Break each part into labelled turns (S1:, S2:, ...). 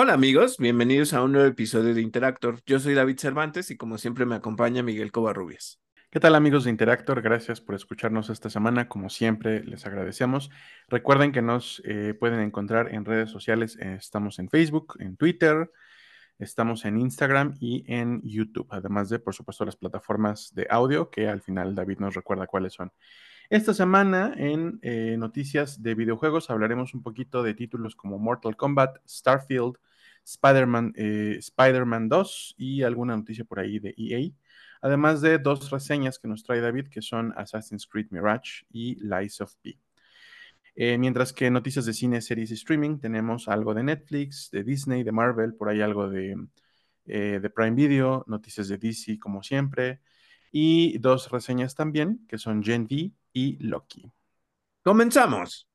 S1: Hola amigos, bienvenidos a un nuevo episodio de Interactor. Yo soy David Cervantes y como siempre me acompaña Miguel Covarrubias.
S2: ¿Qué tal amigos de Interactor? Gracias por escucharnos esta semana. Como siempre, les agradecemos. Recuerden que nos eh, pueden encontrar en redes sociales. Eh, estamos en Facebook, en Twitter, estamos en Instagram y en YouTube. Además de, por supuesto, las plataformas de audio que al final David nos recuerda cuáles son. Esta semana en eh, noticias de videojuegos hablaremos un poquito de títulos como Mortal Kombat, Starfield, Spider-Man Spider 2 y alguna noticia por ahí de EA. Además de dos reseñas que nos trae David, que son Assassin's Creed Mirage y Lies of P. Eh, mientras que noticias de cine, series y streaming, tenemos algo de Netflix, de Disney, de Marvel, por ahí algo de, eh, de Prime Video, noticias de DC como siempre, y dos reseñas también, que son Gen V y Loki.
S1: ¡Comenzamos!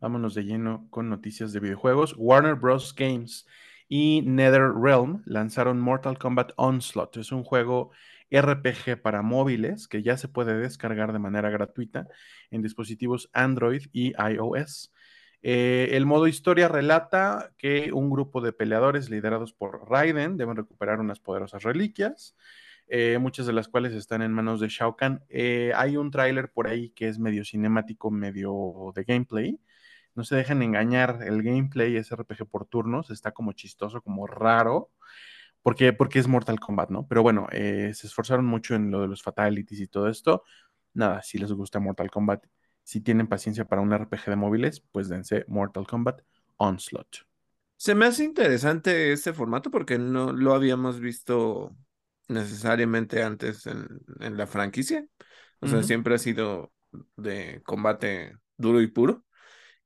S2: Vámonos de lleno con noticias de videojuegos. Warner Bros. Games y NetherRealm lanzaron Mortal Kombat Onslaught. Es un juego RPG para móviles que ya se puede descargar de manera gratuita en dispositivos Android y iOS. Eh, el modo historia relata que un grupo de peleadores liderados por Raiden deben recuperar unas poderosas reliquias, eh, muchas de las cuales están en manos de Shao Kahn. Eh, hay un tráiler por ahí que es medio cinemático, medio de gameplay. No se dejen engañar, el gameplay es RPG por turnos, está como chistoso, como raro, porque, porque es Mortal Kombat, ¿no? Pero bueno, se esforzaron mucho en lo de los fatalities y todo esto. Nada, si les gusta Mortal Kombat si tienen paciencia para un RPG de móviles, pues dense Mortal Kombat Onslaught.
S1: Se me hace interesante este formato porque no lo habíamos visto necesariamente antes en, la franquicia. O sea, siempre ha sido de combate duro y puro.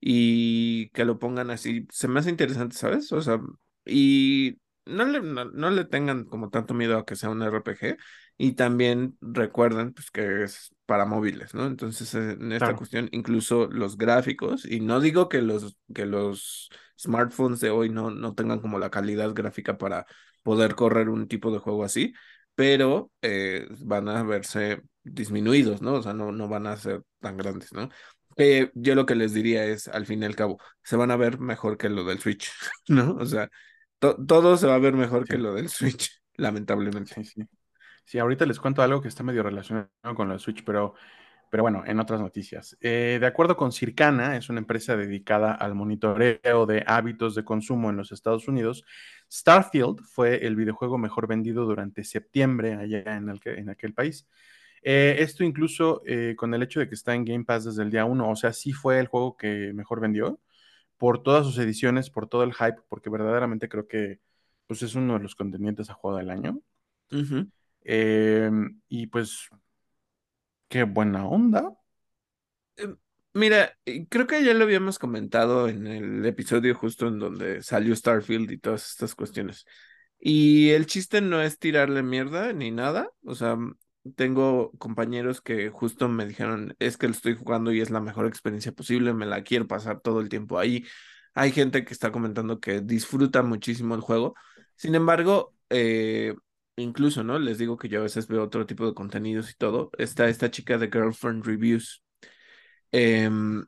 S1: Y que lo pongan así, se me hace interesante, ¿sabes? O sea, y no le, no, le tengan como tanto miedo a que sea un RPG y también recuerden pues, que es para móviles, ¿no? Entonces, en esta cuestión, incluso los gráficos, y no digo que los, que los smartphones de hoy no, no tengan como la calidad gráfica para poder correr un tipo de juego así, pero eh, van a verse disminuidos, ¿no? O sea, no, no van a ser tan grandes, ¿no? Yo lo que les diría es, al fin y al cabo, se van a ver mejor que lo del Switch, ¿no? O sea, todo se va a ver mejor que lo del Switch, lamentablemente.
S2: Sí, sí. Sí, ahorita les cuento algo que está medio relacionado con lo del Switch, pero, pero bueno, en otras noticias. Eh, de acuerdo con Circana, es una empresa dedicada al monitoreo de hábitos de consumo en los Estados Unidos. Starfield fue el videojuego mejor vendido durante septiembre allá en, el, en aquel país. Eh, esto incluso eh, con el hecho de que está en Game Pass desde el día 1, o sea, sí fue el juego que mejor vendió por todas sus ediciones, por todo el hype, porque verdaderamente creo que pues, es uno de los contendientes a juego del año. Em, y pues, qué buena onda.
S1: Mira, creo que ya lo habíamos comentado en el episodio justo en donde salió Starfield y todas estas cuestiones. Y el chiste no es tirarle mierda ni nada. O sea, tengo compañeros que justo me dijeron, es que lo estoy jugando y es la mejor experiencia posible, me la quiero pasar todo el tiempo ahí. Hay gente que está comentando que disfruta muchísimo el juego. Sin embargo, eh, incluso, ¿no? Les digo que yo a veces veo otro tipo de contenidos y todo. Está esta chica de Girlfriend Reviews. Em,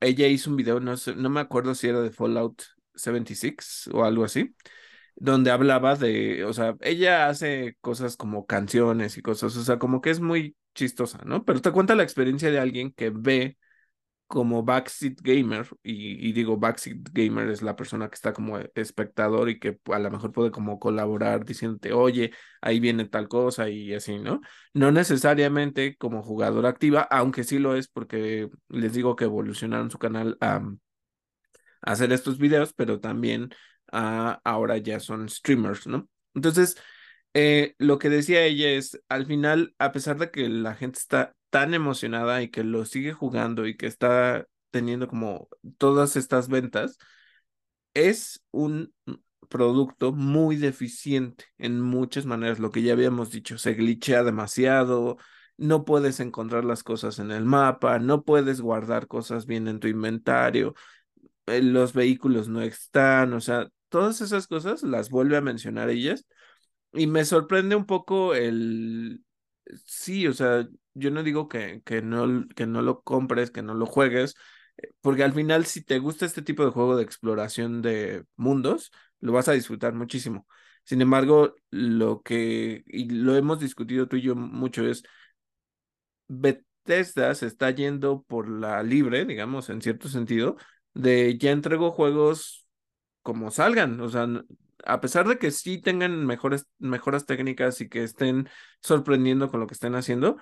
S1: ella hizo un video, no no me acuerdo si era de Fallout 76 o algo así donde hablaba de, o sea, ella hace cosas como canciones y cosas, o sea, como que es muy chistosa, ¿no? Pero te cuenta la experiencia de alguien que ve como backseat gamer, y, digo backseat gamer es la persona que está como espectador y que a lo mejor puede como colaborar diciéndote, oye, ahí viene tal cosa y así, ¿no? No necesariamente como jugadora activa, aunque sí lo es porque les digo que evolucionaron su canal a hacer estos videos, pero también ahora ya son streamers, ¿no? Entonces, eh, lo que decía ella es, al final, a pesar de que la gente está tan emocionada y que lo sigue jugando y que está teniendo como todas estas ventas, es un producto muy deficiente en muchas maneras, lo que ya habíamos dicho, se glitchea demasiado, no puedes encontrar las cosas en el mapa, no puedes guardar cosas bien en tu inventario, eh, los vehículos no están, o sea, todas esas cosas las vuelve a mencionar ellas y me sorprende un poco el, sí, o sea, yo no digo que, que, no, que no lo compres, que no lo juegues, Porque al final, si te gusta este tipo de juego de exploración de mundos, lo vas a disfrutar muchísimo. Sin embargo, lo que, y lo hemos discutido tú y yo mucho, es Bethesda se está yendo por la libre, digamos, en cierto sentido, de ya entrego juegos como salgan. O sea, a pesar de que sí tengan mejores, mejoras técnicas y que estén sorprendiendo con lo que estén haciendo,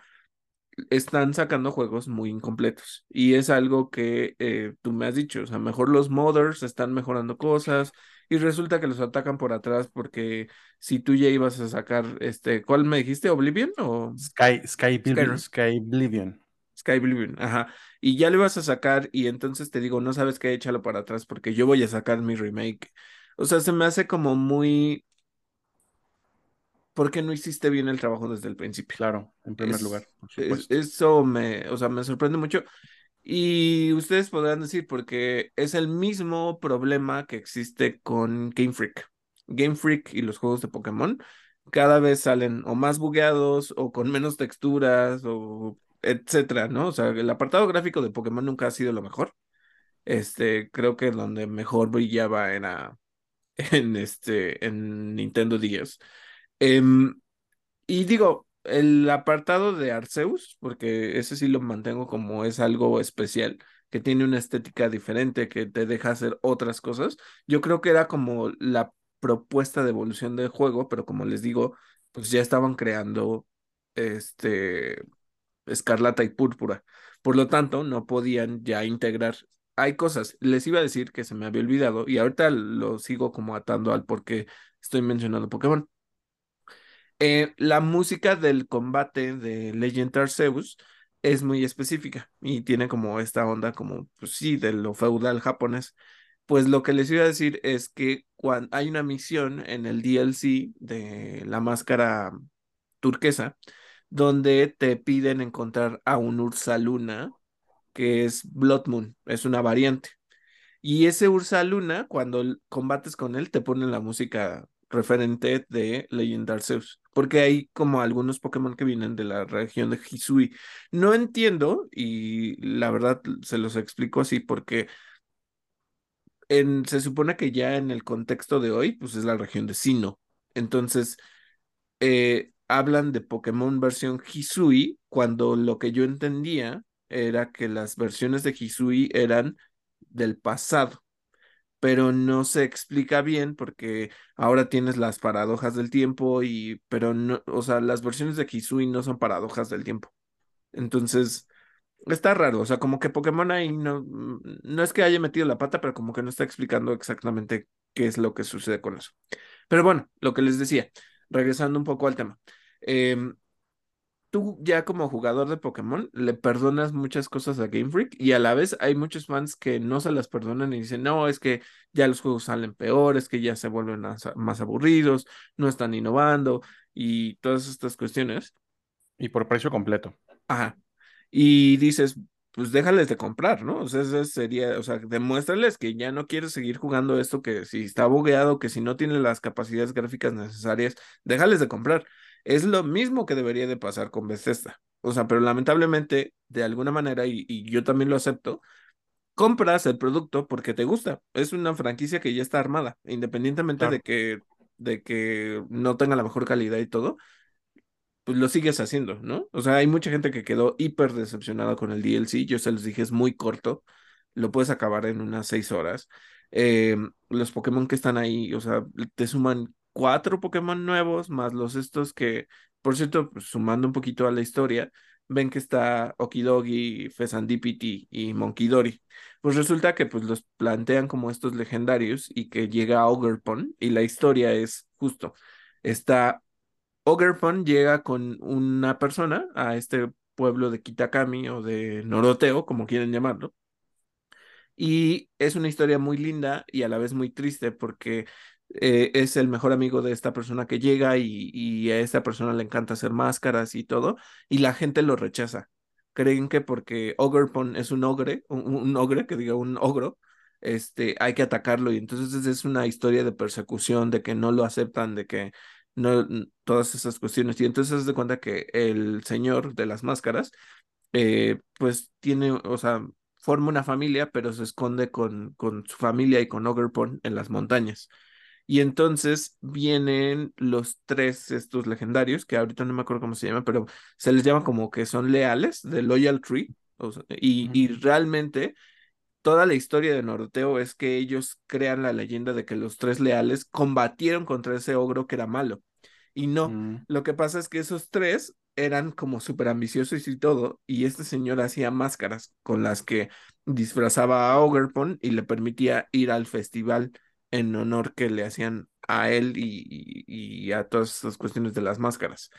S1: están sacando juegos muy incompletos. Y es algo que eh, tú me has dicho, o sea, mejor los modders están mejorando cosas y resulta que los atacan por atrás porque si tú ya ibas a sacar, este, ¿cuál me dijiste? ¿Oblivion o?
S2: Sky, Sky, Sky, Sky Oblivion.
S1: Sky Oblivion, ajá. Y ya lo ibas a sacar y entonces te digo, no sabes qué, échalo para atrás porque yo voy a sacar mi remake. O sea, se me hace como muy ¿por qué no hiciste bien el trabajo desde el principio?
S2: Claro, en primer lugar, por
S1: eso me, o sea, me sorprende mucho. Y ustedes podrán decir, porque es el mismo problema que existe con Game Freak. Game Freak y los juegos de Pokémon cada vez salen o más bugueados o con menos texturas o etcétera, ¿no? O sea, el apartado gráfico de Pokémon nunca ha sido lo mejor. Este, creo que donde mejor brillaba era en este, en Nintendo 10. Em, y digo, el apartado de Arceus, porque ese sí lo mantengo como es algo especial, que tiene una estética diferente, que te deja hacer otras cosas. Yo creo que era como la propuesta de evolución del juego, pero como les digo, pues ya estaban creando este Escarlata y Púrpura. Por lo tanto, no podían ya integrar. Hay cosas, les iba a decir que se me había olvidado y ahorita lo sigo como atando al por qué estoy mencionando Pokémon. Eh, la música del combate de Legend Arceus es muy específica y tiene como esta onda como, pues sí, de lo feudal japonés. Pues lo que les iba a decir es que cuando hay una misión en el DLC de la máscara turquesa, donde te piden encontrar a un Ursaluna, que es Blood Moon, es una variante. Y ese Ursaluna, cuando combates con él, te ponen la música referente de Legend Arceus, porque hay como algunos Pokémon que vienen de la región de Hisui. No entiendo, y la verdad se los explico así, porque en, se supone que ya en el contexto de hoy, pues es la región de Sino. Entonces, eh, hablan de Pokémon versión Hisui, cuando lo que yo entendía era que las versiones de Hisui eran del pasado pero no se explica bien porque ahora tienes las paradojas del tiempo y, pero no, o sea, las versiones de Hisui no son paradojas del tiempo. Entonces, está raro, o sea, como que Pokémon ahí no, no es que haya metido la pata, pero como que no está explicando exactamente qué es lo que sucede con eso. Pero bueno, lo que les decía, regresando un poco al tema. Eh, tú ya como jugador de Pokémon le perdonas muchas cosas a Game Freak y a la vez hay muchos fans que no se las perdonan y dicen, no, es que ya los juegos salen peores, que ya se vuelven más, aburridos, no están innovando y todas estas cuestiones.
S2: Y por precio completo.
S1: Ajá. Y dices, pues déjales de comprar, ¿no? O sea, eso sería, o sea, demuéstrales que ya no quieres seguir jugando esto, que si está bugueado, que si no tiene las capacidades gráficas necesarias, déjales de comprar. Es lo mismo que debería de pasar con Bethesda. O sea, pero lamentablemente, de alguna manera, y, yo también lo acepto, compras el producto porque te gusta. Es una franquicia que ya está armada, independientemente de que de que no tenga la mejor calidad y todo, pues lo sigues haciendo, ¿no? O sea, hay mucha gente que quedó hiper decepcionada con el DLC. Yo se los dije, es muy corto. Lo puedes acabar en unas seis horas. Em, los Pokémon que están ahí, o sea, te suman cuatro Pokémon nuevos, más los estos que, por cierto, pues, sumando un poquito a la historia, ven que está Okidogi, Fesandipiti y Monkidori. Pues resulta que pues los plantean como estos legendarios y que llega Ogerpon y la historia es justo, está Ogerpon llega con una persona a este pueblo de Kitakami o de Noroteo, como quieren llamarlo, y es una historia muy linda y a la vez muy triste porque eh, es el mejor amigo de esta persona que llega y, a esta persona le encanta hacer máscaras y todo, y la gente lo rechaza. Creen que porque Ogrepon es un ogre, un, ogre, que diga un ogro, este, hay que atacarlo y entonces es una historia de persecución, de que no lo aceptan, de que no, todas esas cuestiones. Y entonces se de cuenta que el señor de las máscaras, eh, pues tiene, o sea, forma una familia, pero se esconde con, con su familia y con Ogerpon en las montañas. Y entonces vienen los tres estos legendarios, que ahorita no me acuerdo cómo se llaman, pero se les llama como que son leales, de Loyal Tree. y, y realmente toda la historia de Noroteo es que ellos crean la leyenda de que los tres leales combatieron contra ese ogro que era malo. Y no,
S2: Mm,
S1: lo que pasa es que esos tres eran como súper ambiciosos y todo, y este señor hacía máscaras con las que disfrazaba a Ogerpon y le permitía ir al festival en honor que le hacían a él y, y- y a todas esas cuestiones de las máscaras.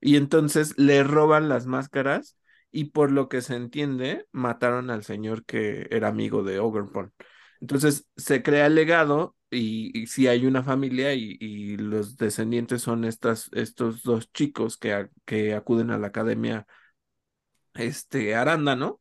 S1: Y entonces le roban las máscaras y por lo que se entiende, mataron al señor que era amigo de Ogerpon. Entonces se crea el legado y, y sí hay una familia y, y los descendientes son estas, estos dos chicos que, que acuden a la academia este, Arándano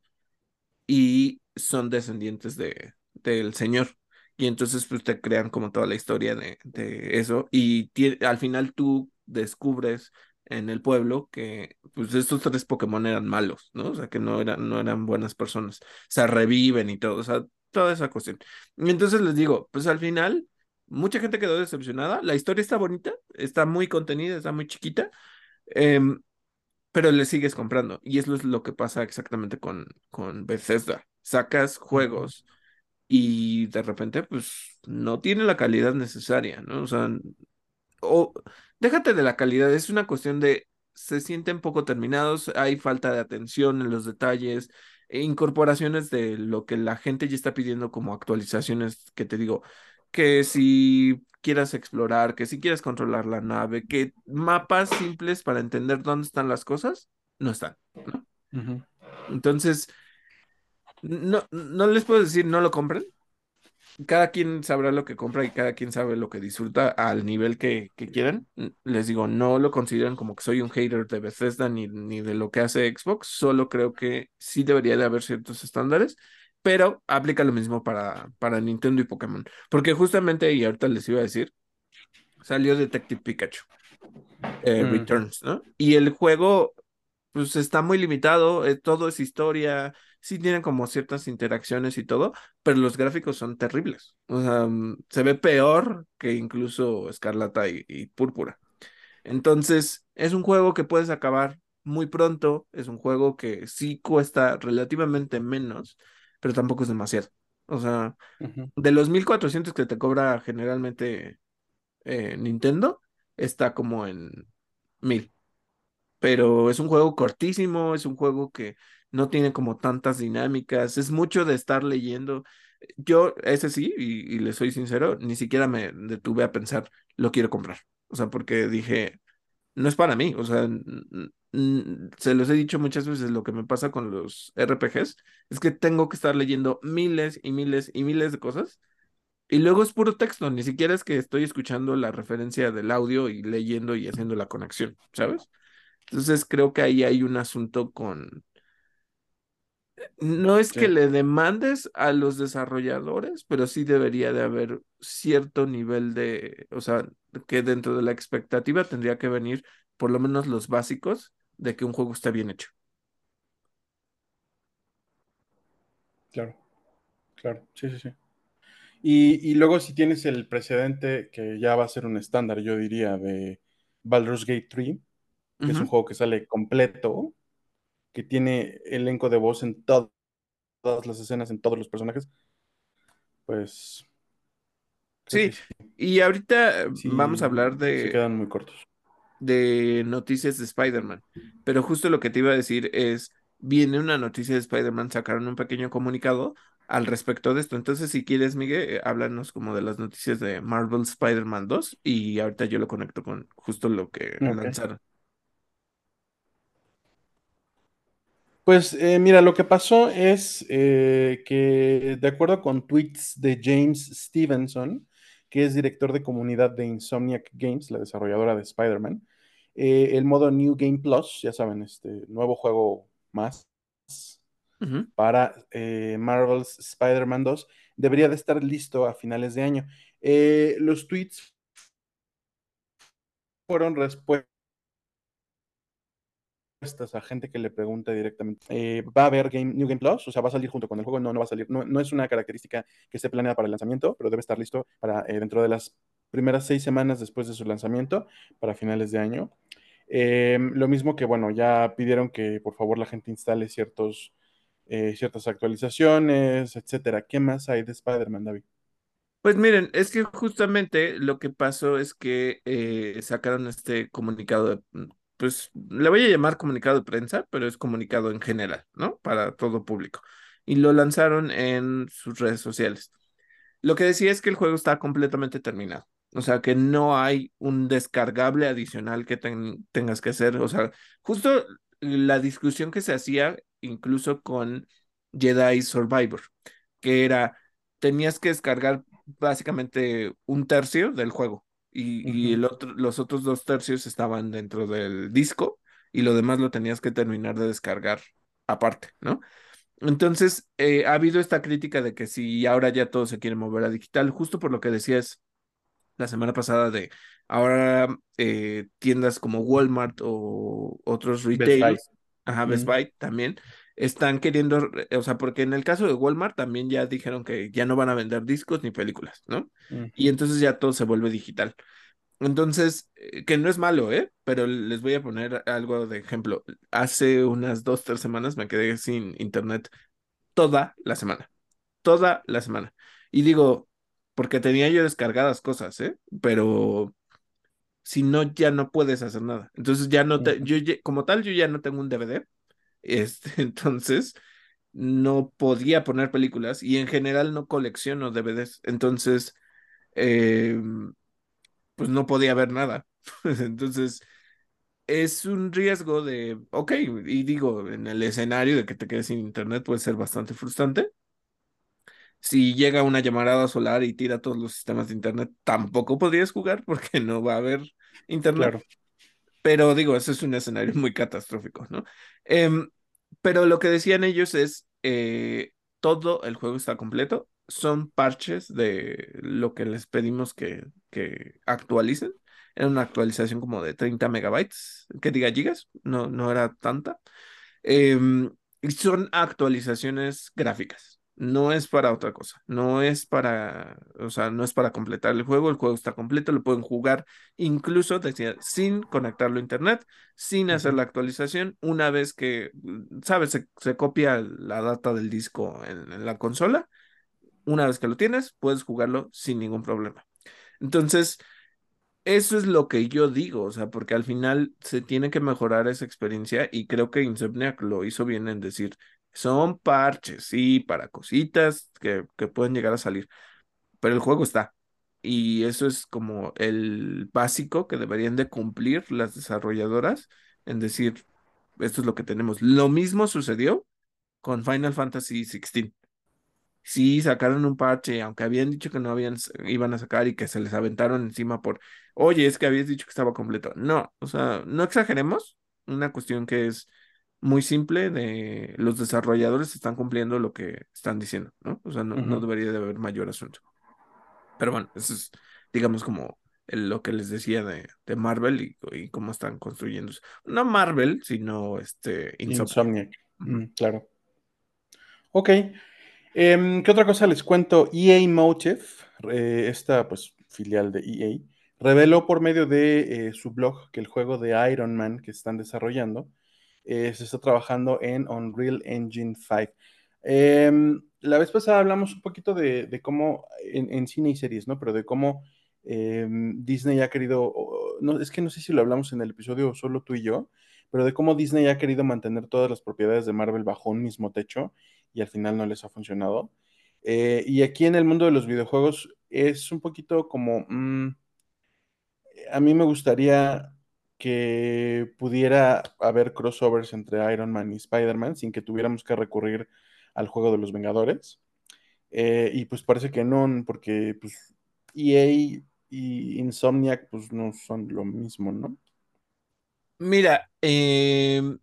S1: y son descendientes de, del señor. Y entonces pues te crean como toda la historia de, de eso y al final tú descubres en el pueblo que pues estos tres Pokémon eran malos, ¿no? O sea, que no eran, no eran buenas personas, o reviven y todo, o sea, toda esa cuestión. Y entonces les digo, pues al final mucha gente quedó decepcionada, la historia está bonita, está muy contenida, está muy chiquita, em, pero le sigues comprando. Y eso es lo que pasa exactamente con, con Bethesda. Sacas juegos y de repente, pues, no tiene la calidad necesaria, ¿no? O sea, o déjate de la calidad, es una cuestión de se sienten poco terminados, hay falta de atención en los detalles, incorporaciones de lo que la gente ya está pidiendo como actualizaciones, que te digo, que si quieras explorar, que si quieres controlar la nave, que mapas simples para entender dónde están las cosas, no están, ¿no? Entonces, no, no les puedo decir no lo compren, cada quien sabrá lo que compra y cada quien sabe lo que disfruta al nivel que, que quieran. Les digo, no lo consideran como que soy un hater de Bethesda ni, ni de lo que hace Xbox, solo creo que sí debería de haber ciertos estándares, pero aplica lo mismo para, para Nintendo y Pokémon. Porque justamente, y ahorita les iba a decir, salió Detective Pikachu, eh,
S2: Mm,
S1: Returns, ¿no? Y el juego pues está muy limitado, eh, todo es historia, sí tienen como ciertas interacciones y todo, pero los gráficos son terribles. O sea, mm, se ve peor que incluso Escarlata y, y Púrpura. Entonces, es un juego que puedes acabar muy pronto, es un juego que sí cuesta relativamente menos, pero tampoco es demasiado. O sea, de los 1400 que te cobra generalmente eh, Nintendo, está como en 1000 pero es un juego cortísimo, es un juego que no tiene como tantas dinámicas, es mucho de estar leyendo. Yo, ese sí, y, le soy sincero, ni siquiera me detuve a pensar, lo quiero comprar. O sea, porque dije, no es para mí. O sea, se los he dicho muchas veces, lo que me pasa con los RPGs es que tengo que estar leyendo miles y miles y miles de cosas. Y luego es puro texto, ni siquiera es que estoy escuchando la referencia del audio y leyendo y haciendo la conexión, ¿sabes? Entonces creo que ahí hay un asunto con, no es que le demandes a los desarrolladores, pero sí debería de haber cierto nivel de, o sea, que dentro de la expectativa tendría que venir por lo menos los básicos de que un juego está bien hecho.
S2: claro, claro, sí, sí, sí. Y, y luego si tienes el precedente que ya va a ser un estándar, yo diría, de Baldur's Gate 3, que es un juego que sale completo, que tiene elenco de voz en to- todas las escenas, en todos los personajes, pues
S1: Sí,
S2: sí,
S1: y ahorita eh, vamos a hablar
S2: sí se
S1: de,
S2: quedan muy cortos.
S1: de noticias de Spider-Man. Pero justo lo que te iba a decir es, viene una noticia de Spider-Man, sacaron un pequeño comunicado al respecto de esto. Entonces, si quieres, Miguel, háblanos como de las noticias de Marvel Spider-Man 2 y ahorita yo lo conecto con justo lo que
S2: Ok.
S1: lanzaron.
S2: Pues eh, mira, lo que pasó es eh, que de acuerdo con tweets de James Stevenson, que es director de comunidad de Insomniac Games, la desarrolladora de Spider-Man, eh, el modo New Game Plus, ya saben, este nuevo juego más para eh, Marvel's Spider-Man 2, debería de estar listo a finales de año. Los tweets fueron respuestas a gente que le pregunta directamente, eh, ¿va a haber game, New Game Plus? O sea, ¿va a salir junto con el juego? No, no va a salir. No, no es una característica que esté planeada para el lanzamiento, pero debe estar listo para eh, dentro de las primeras seis semanas después de su lanzamiento, para finales de año. Eh, lo mismo que, bueno, ya pidieron que por favor la gente instale ciertos, ciertas actualizaciones, etcétera. ¿Qué más hay de Spider-Man, David?
S1: Pues miren, es que justamente lo que pasó es que sacaron este comunicado de pues le voy a llamar comunicado de prensa, pero es comunicado en general, ¿no? Para todo público. Y lo lanzaron en sus redes sociales. Lo que decía es que el juego está completamente terminado. O sea, que no hay un descargable adicional que tengas que hacer. O sea, justo la discusión que se hacía incluso con Jedi Survivor, que era, tenías que descargar básicamente un tercio del juego y, el otro, los otros dos tercios estaban dentro del disco y lo demás lo tenías que terminar de descargar aparte, ¿no? Entonces, eh, ha habido esta crítica de que si ahora ya todo se quiere mover a digital, justo por lo que decías la semana pasada de ahora eh, tiendas como Walmart o otros retailers, ajá, Best Buy también, están queriendo, o sea, porque en el caso de Walmart también ya dijeron que ya no van a vender discos ni películas, ¿no? Y entonces ya todo se vuelve digital. Entonces, eh, que no es malo, ¿eh? Pero les voy a poner algo de ejemplo. Hace unas dos, tres semanas me quedé sin internet toda la semana, toda la semana. Y digo, porque tenía yo descargadas cosas, ¿eh? Pero si no, ya no puedes hacer nada. Entonces ya no te, yo como tal, yo ya no tengo un DVD este, entonces, no podía poner películas y en general no colecciono DVDs. Entonces, em, pues no podía ver nada. entonces, es un riesgo de, ok, y digo, en el escenario de que te quedes sin internet puede ser bastante frustrante. Si llega una llamarada solar y tira todos los sistemas de internet, tampoco podrías jugar porque no va a haber internet. Pero digo, ese es un escenario muy catastrófico, ¿no? Em, pero lo que decían ellos es, eh, todo el juego está completo, son parches de lo que les pedimos que, que actualicen. Era una actualización como de 30 megabytes, que diga gigas, no, no era tanta. Em, y son actualizaciones gráficas no es para otra cosa, no es para, o sea, no es para completar el juego, el juego está completo, lo pueden jugar incluso, decía, sin conectarlo a internet, sin hacer la actualización, una vez que, mm, sabes, se, copia la data del disco en, la consola, una vez que lo tienes, puedes jugarlo sin ningún problema. Entonces, eso es lo que yo digo, o sea, porque al final se tiene que mejorar esa experiencia y creo que Insomniac lo hizo bien en decir, son parches, sí, para cositas que, que pueden llegar a salir, pero el juego está. Y eso es como el básico que deberían de cumplir las desarrolladoras en decir, esto es lo que tenemos. Lo mismo sucedió con Final Fantasy XVI. Sí, sacaron un parche, aunque habían dicho que no habían, iban a sacar y que se les aventaron encima por, oye, es que habías dicho que estaba completo. No, o sea, no exageremos. Una cuestión que es muy simple de los desarrolladores están cumpliendo lo que están diciendo, ¿no? O sea, no, debería de haber mayor asunto. Pero bueno, eso es, digamos, como lo que les decía de, de Marvel y, cómo están construyendo. No Marvel, sino este
S2: Insomniac. Mm, claro. Ok. Em, ¿Qué otra cosa les cuento? EA Motive, eh, esta pues filial de EA, reveló por medio de eh, su blog que el juego de Iron Man que están desarrollando eh, se está trabajando en Unreal Engine 5. Em, la vez pasada hablamos un poquito de, cómo, en, cine y series, ¿no? Pero de cómo em, Disney ha querido, no, es que no sé si lo hablamos en el episodio solo tú y yo, pero de cómo Disney ha querido mantener todas las propiedades de Marvel bajo un mismo techo y al final no les ha funcionado. Eh, y aquí en el mundo de los videojuegos es un poquito como, mm, a mí me gustaría que pudiera haber crossovers entre Iron Man y Spider-Man sin que tuviéramos que recurrir al juego de los Vengadores. Eh, y pues parece que no, porque pues EA y Insomniac pues no son lo mismo, ¿no?
S1: Mira, em,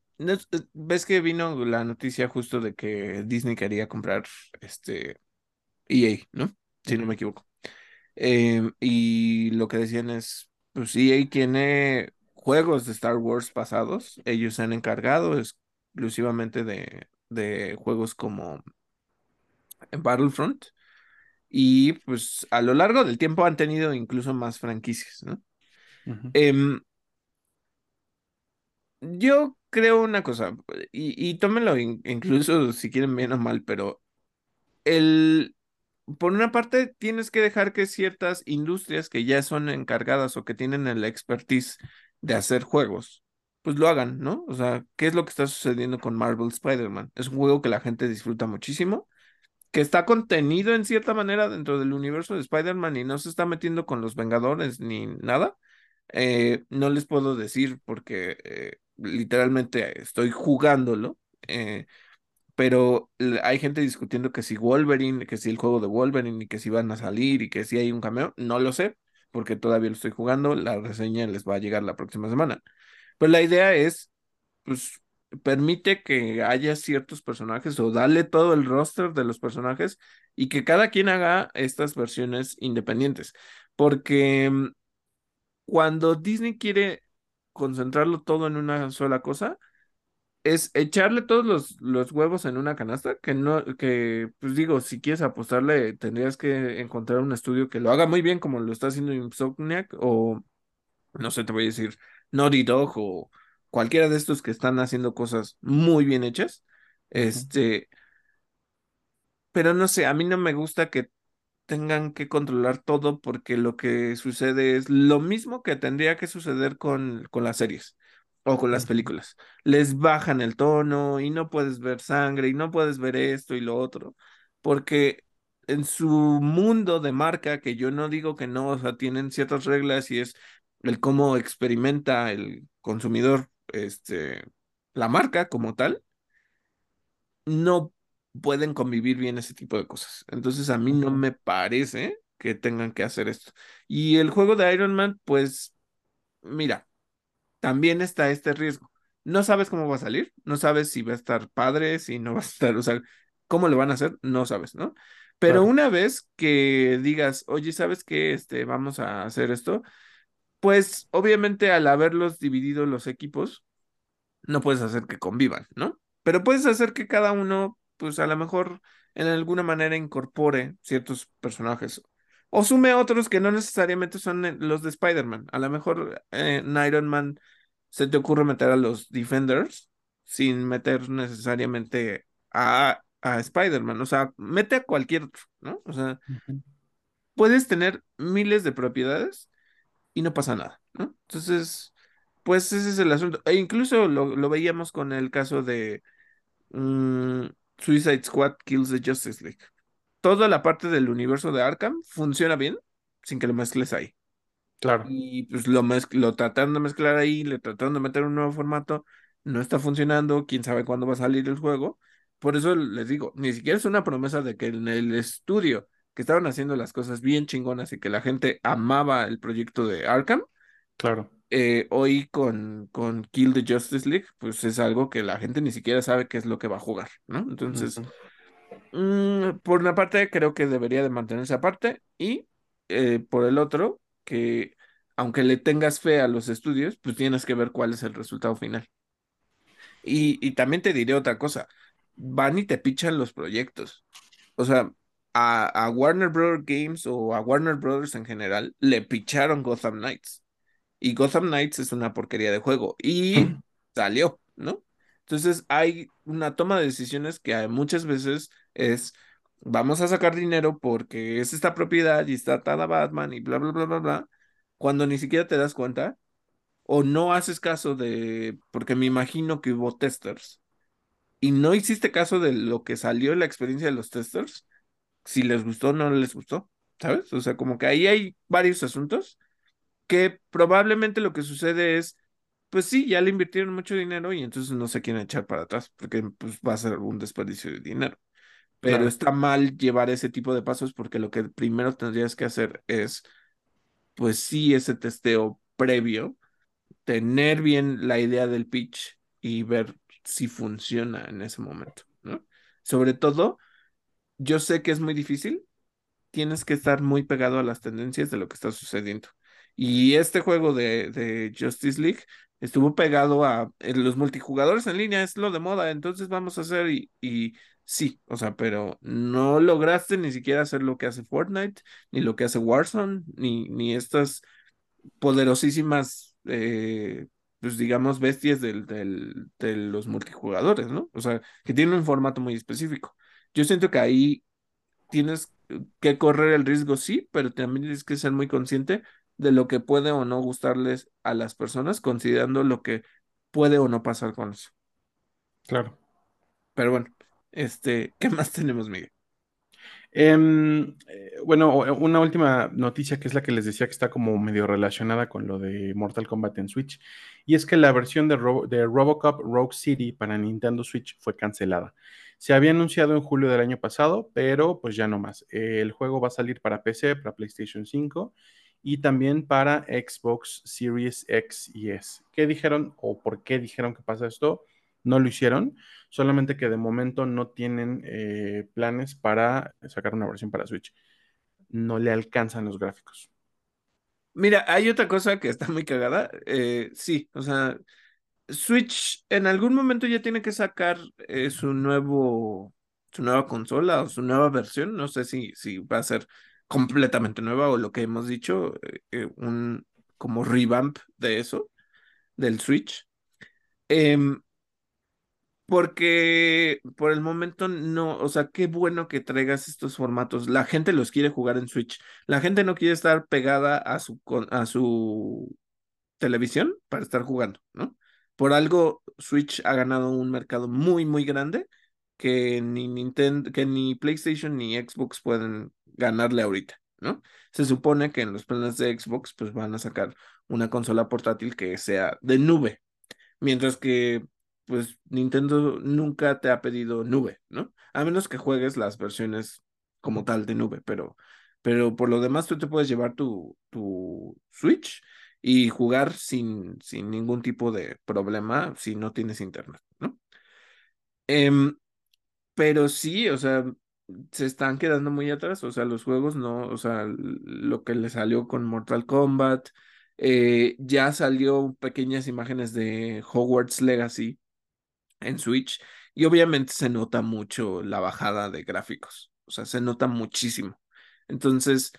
S1: ves que vino la noticia justo de que Disney quería comprar este EA, ¿no? Si no me equivoco. Em, y lo que decían es, pues EA tiene juegos de Star Wars pasados. Ellos se han encargado exclusivamente de, de juegos como Battlefront. Y pues a lo largo del tiempo han tenido incluso más franquicias, ¿no? Em, yo creo una cosa, y, y tómenlo in- incluso si quieren bien o mal, pero el, por una parte tienes que dejar que ciertas industrias que ya son encargadas o que tienen el expertise de hacer juegos, pues lo hagan, ¿no? O sea, ¿qué es lo que está sucediendo con Marvel Spider-Man? Es un juego que la gente disfruta muchísimo que está contenido en cierta manera dentro del universo de Spider-Man y no se está metiendo con los Vengadores ni nada. Eh, no les puedo decir porque eh, literalmente estoy jugándolo, eh, pero hay gente discutiendo que si Wolverine, que si el juego de Wolverine y que si van a salir y que si hay un cameo, no lo sé porque todavía lo estoy jugando, la reseña les va a llegar la próxima semana. Pero la idea es pues permite que haya ciertos personajes o dale todo el roster de los personajes y que cada quien haga estas versiones independientes. Porque mm, cuando Disney quiere concentrarlo todo en una sola cosa, es echarle todos los, los huevos en una canasta, que no, que pues digo, si quieres apostarle, tendrías que encontrar un estudio que lo haga muy bien como lo está haciendo Insomniac o no sé, te voy a decir, Naughty Dog o cualquiera de estos que están haciendo cosas muy bien hechas. Este, pero no sé, a mí no me gusta que tengan que controlar todo porque lo que sucede es lo mismo que tendría que suceder con, con las series o con las películas. Les bajan el tono y no puedes ver sangre y no puedes ver esto y lo otro, porque en su mundo de marca, que yo no digo que no, o sea, tienen ciertas reglas y es el cómo experimenta el consumidor, este, la marca como tal no pueden convivir bien ese tipo de cosas. Entonces a mí no me parece que tengan que hacer esto. Y el juego de Iron Man, pues mira, también está este riesgo. No sabes cómo va a salir, no sabes si va a estar padre, si no va a estar, o sea, cómo lo van a hacer, no sabes, ¿no? Pero
S2: Claro,
S1: una vez que digas, oye, ¿sabes qué? Este, vamos a hacer esto, pues obviamente al haberlos dividido los equipos, no puedes hacer que convivan, ¿no? Pero puedes hacer que cada uno, pues a lo mejor en alguna manera incorpore ciertos personajes o sume otros que no necesariamente son eh, los de Spider-Man. A lo mejor en Iron Man se te ocurre meter a los Defenders sin meter necesariamente a, a Spider-Man. O sea, mete a cualquier otro, ¿no? O sea, puedes tener miles de propiedades y no pasa nada, ¿no? Entonces, pues ese es el asunto. E incluso lo, lo veíamos con el caso de mm, Suicide Squad Kills the Justice League. Toda la parte del universo de Arkham funciona bien sin que lo mezcles ahí.
S2: claro,
S1: Y pues lo, lo tratan de mezclar ahí, le tratan de meter un nuevo formato, no está funcionando, quién sabe cuándo va a salir el juego. Por eso les digo, ni siquiera es una promesa de que en el estudio que estaban haciendo las cosas bien chingonas y que la gente amaba el proyecto de Arkham,
S2: claro.
S1: eh, hoy con, con Kill the Justice League, pues es algo que la gente ni siquiera sabe qué es lo que va a jugar, ¿no? Entonces, mm, por una parte, creo que debería de mantenerse aparte y eh, por el otro, que aunque le tengas fe a los estudios, pues tienes que ver cuál es el resultado final. Y, y también te diré otra cosa, van y te pichan los proyectos. O sea, a, a Warner Bros. Games o a Warner Brothers en general le picharon Gotham Knights. Y Gotham Knights es una porquería de juego. Y salió, ¿no? Entonces hay una toma de decisiones que hay muchas veces es, vamos a sacar dinero porque es esta propiedad y está atada Batman y bla, bla, bla, bla, bla, cuando ni siquiera te das cuenta o no haces caso de, porque me imagino que hubo testers y no hiciste caso de lo que salió en la experiencia de los testers, si les gustó o no les gustó, ¿sabes? O sea, como que ahí hay varios asuntos que probablemente lo que sucede es, pues sí, ya le invirtieron mucho dinero y entonces no se quieren echar para atrás, porque pues va a ser un desperdicio de dinero. Pero
S2: Claro,
S1: está mal llevar ese tipo de pasos porque lo que primero tendrías que hacer es, pues sí, ese testeo previo, tener bien la idea del pitch y ver si funciona en ese momento, ¿no? Sobre todo, yo sé que es muy difícil, tienes que estar muy pegado a las tendencias de lo que está sucediendo. Y este juego de, de Justice League estuvo pegado a eh, los multijugadores en línea, es lo de moda, entonces vamos a hacer y, y sí, o sea, pero no lograste ni siquiera hacer lo que hace Fortnite, ni lo que hace Warzone, ni, ni estas poderosísimas, eh, pues digamos, bestias del, del, de los multijugadores, ¿no? O sea, que tienen un formato muy específico. Yo siento que ahí tienes que correr el riesgo, sí, pero también tienes que ser muy consciente de lo que puede o no gustarles a las personas, considerando lo que puede o no pasar con eso.
S2: Claro.
S1: Pero bueno, este, ¿qué más tenemos, Miguel?
S2: Em, eh, bueno, una última noticia que es la que les decía que está como medio relacionada con lo de Mortal Kombat en Switch, y es que la versión de, de Robocop Rogue City para Nintendo Switch fue cancelada. Se había anunciado en julio del año pasado, pero pues ya no más. el juego va a salir para PC, para PlayStation 5 y también para Xbox Series X y S. ¿Qué dijeron o por qué dijeron que pasa esto? No lo hicieron, solamente que de momento no tienen eh, planes para sacar una versión para Switch. No le alcanzan los gráficos.
S1: Mira, hay otra cosa que está muy cagada. Eh, sí, o sea, Switch en algún momento ya tiene que sacar eh, su nuevo, su nueva consola o su nueva versión. No sé si, si va a ser completamente nueva o lo que hemos dicho, un como revamp de eso, del Switch. Porque por el momento no, o sea, qué bueno que traigas estos formatos. La gente los quiere jugar en Switch. La gente no quiere estar pegada a su, a su televisión para estar jugando, ¿no? Por algo Switch ha ganado un mercado muy, muy grande que ni Nintendo, que ni PlayStation ni Xbox pueden ganarle ahorita, ¿no? Se supone que en los planes de Xbox pues van a sacar una consola portátil que sea de nube, mientras que pues Nintendo nunca te ha pedido nube, ¿no? A menos que juegues las versiones como tal de nube, pero, pero por lo demás tú te puedes llevar tu, tu Switch y jugar sin, sin ningún tipo de problema si no tienes internet, ¿no? Em, pero sí, o sea, se están quedando muy atrás, o sea, los juegos no, o sea, lo que le salió con Mortal Kombat, eh, ya salió pequeñas imágenes de Hogwarts Legacy, en Switch y obviamente se nota mucho la bajada de gráficos, o sea, se nota muchísimo. Entonces,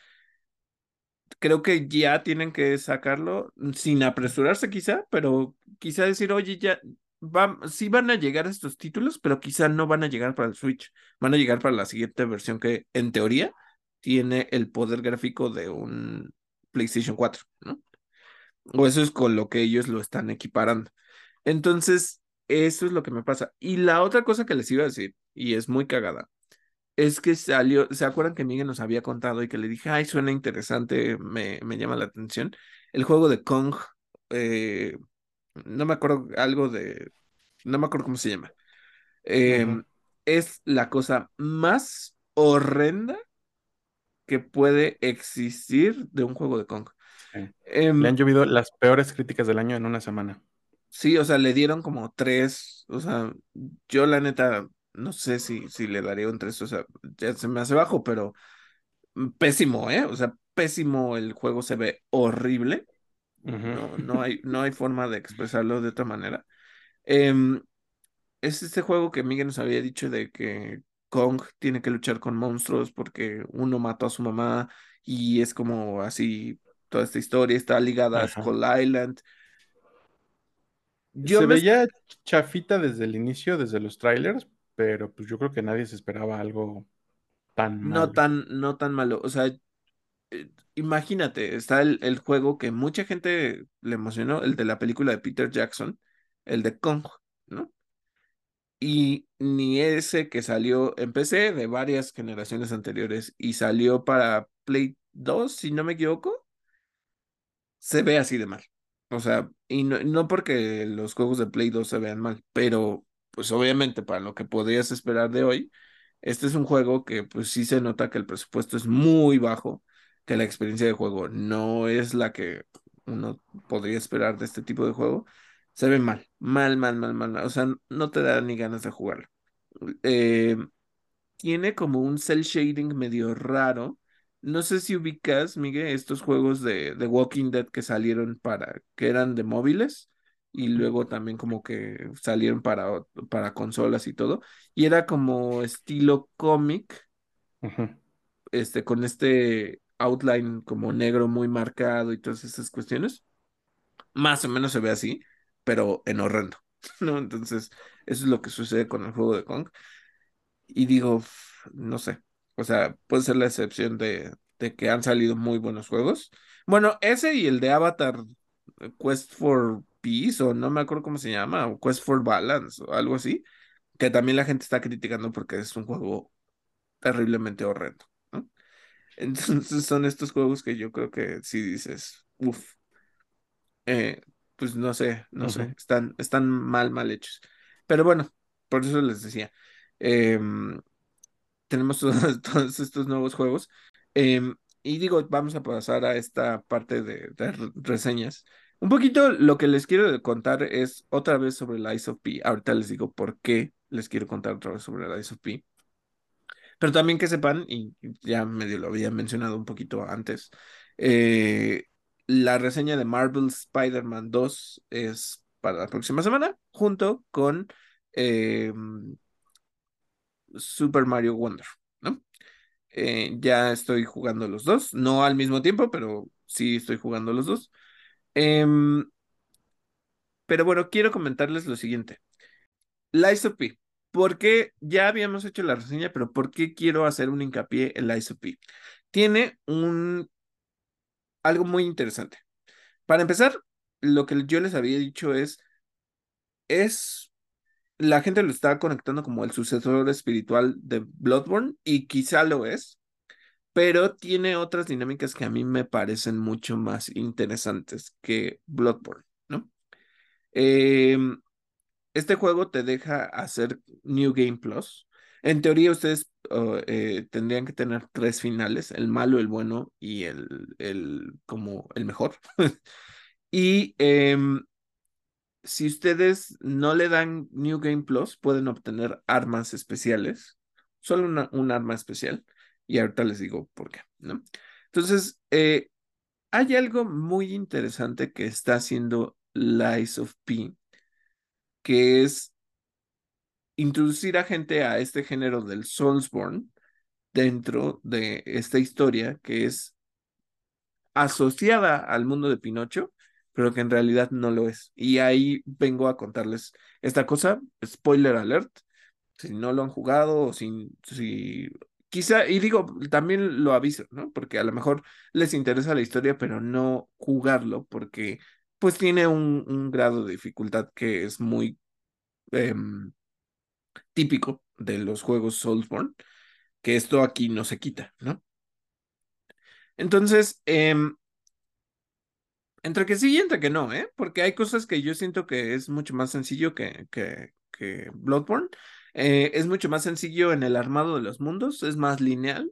S1: creo que ya tienen que sacarlo sin apresurarse quizá, pero quizá decir, oye, ya, va, sí van a llegar estos títulos, pero quizá no van a llegar para el Switch, van a llegar para la siguiente versión que en teoría tiene el poder gráfico de un PlayStation 4, ¿no? O eso es con lo que ellos lo están equiparando. Entonces, eso es lo que me pasa. Y la otra cosa que les iba a decir, y es muy cagada, es que salió, ¿se acuerdan que Miguel nos había contado y que le dije, ay, suena interesante, me, me llama la atención? El juego de Kong, eh, no me acuerdo algo de, no me acuerdo cómo se llama. Em, es la cosa más horrenda que puede existir de un juego de Kong.
S2: Em, le han llovido las peores críticas del año en una semana.
S1: Sí, o sea, le dieron como tres, o sea, yo la neta no sé si, si le daría un tres, o sea, ya se me hace bajo, pero pésimo, ¿eh? O sea, pésimo, el juego se ve horrible, no, no, hay, no hay forma de expresarlo de otra manera. Em, es este juego que Miguel nos había dicho de que Kong tiene que luchar con monstruos porque uno mató a su mamá y es como así, toda esta historia está ligada a Skull Island
S2: se veía chafita desde el inicio, desde los trailers, pero pues yo creo que nadie se esperaba algo tan
S1: malo. No tan, no tan malo. O sea, eh, imagínate, está el, el, juego que mucha gente le emocionó, el de la película de Peter Jackson, el de Kong, ¿no? Y ni ese que salió en PC de varias generaciones anteriores y salió para Play 2, si no me equivoco, se ve así de mal. O sea, y no, porque los juegos de Play 2 se vean mal, pero pues obviamente para lo que podrías esperar de hoy, este es un juego que pues sí se nota que el presupuesto es muy bajo, que la experiencia de juego no es la que uno podría esperar de este tipo de juego. Se ve mal, mal, mal, mal, mal. O sea, no te da ni ganas de jugarlo. Eh, tiene como un cel shading medio raro No sé si ubicas, Miguel, estos juegos de, de Walking Dead que salieron para, que eran de móviles y luego también como que salieron para, para consolas y todo. Y era como estilo cómic, este, con este outline como negro muy marcado y todas esas cuestiones. Más o menos se ve así, pero en horrendo, ¿no? Entonces, eso es lo que sucede con el juego de Kong. Y digo, no sé, o sea, puede ser la excepción de, de que han salido muy buenos juegos. Bueno, ese y el de Avatar eh, Quest for Peace, o no me acuerdo cómo se llama, o Quest for Balance, o algo así, que también la gente está criticando porque es un juego terriblemente horrendo, ¿no? Entonces son estos juegos que yo creo que si dices, uff, pues no sé, no sé, están, están mal, mal hechos. Pero bueno, por eso les decía. em, tenemos todos, estos nuevos juegos. Em, y digo, vamos a pasar a esta parte de, de re- reseñas. Un poquito lo que les quiero contar es otra vez sobre el Ice of P. Ahorita les digo por qué les quiero contar otra vez sobre el Ice of P. Pero también que sepan, y ya medio lo había mencionado un poquito antes, eh, la reseña de Marvel Spider-Man 2 es para la próxima semana, junto con em, Super Mario Wonder, ¿no? Eh, ya estoy jugando los dos, no al mismo tiempo, pero sí estoy jugando los dos. Em, pero bueno, quiero comentarles lo siguiente. Lies of P. ¿Por qué? Ya habíamos hecho la reseña, pero ¿por qué quiero hacer un hincapié en Lies of? Tiene un algo muy interesante. Para empezar, lo que yo les había dicho es, es, la gente lo está conectando como el sucesor espiritual de Bloodborne, y quizá lo es, pero tiene otras dinámicas que a mí me parecen mucho más interesantes que Bloodborne, ¿no? Em, este juego te deja hacer New Game Plus. En teoría, ustedes uh, tendrían que tener tres finales, el malo, el bueno y el, el como el mejor. Y em, si ustedes no le dan New Game Plus, pueden obtener armas especiales, solo una, un arma especial, y ahorita les digo por qué, ¿no? Entonces, eh, hay algo muy interesante que está haciendo Lies of P, que es introducir a gente a este género del Soulsborne dentro de esta historia que es asociada al mundo de Pinocho, pero que en realidad no lo es. Y ahí vengo a contarles esta cosa, spoiler alert, si no lo han jugado o si, si quizá, y digo, también lo aviso, ¿no? Porque a lo mejor les interesa la historia, pero no jugarlo porque pues tiene un, grado de dificultad que es muy em, típico de los juegos Soulsborne, que esto aquí no se quita, ¿no? Entonces, em, Entre que sí y entre que no, ¿eh? Porque hay cosas que yo siento que es mucho más sencillo que, que, que Bloodborne. Eh, es mucho más sencillo en el armado de los mundos, es más lineal.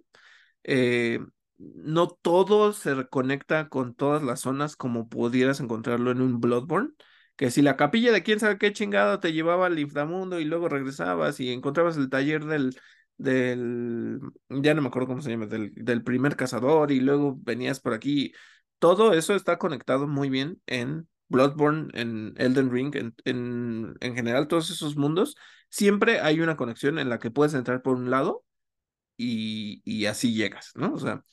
S1: Eh, no todo se reconecta con todas las zonas como pudieras encontrarlo en un Bloodborne. Que si la capilla de quién sabe qué chingado te llevaba al inframundo y luego regresabas y encontrabas el taller del, del, ya no me acuerdo cómo se llama, del, del primer cazador y luego venías por aquí todo eso está conectado muy bien en Bloodborne, en Elden Ring, en, en, en general, todos esos mundos. Siempre hay una conexión en la que puedes entrar por un lado y, y así llegas, ¿no? O sea,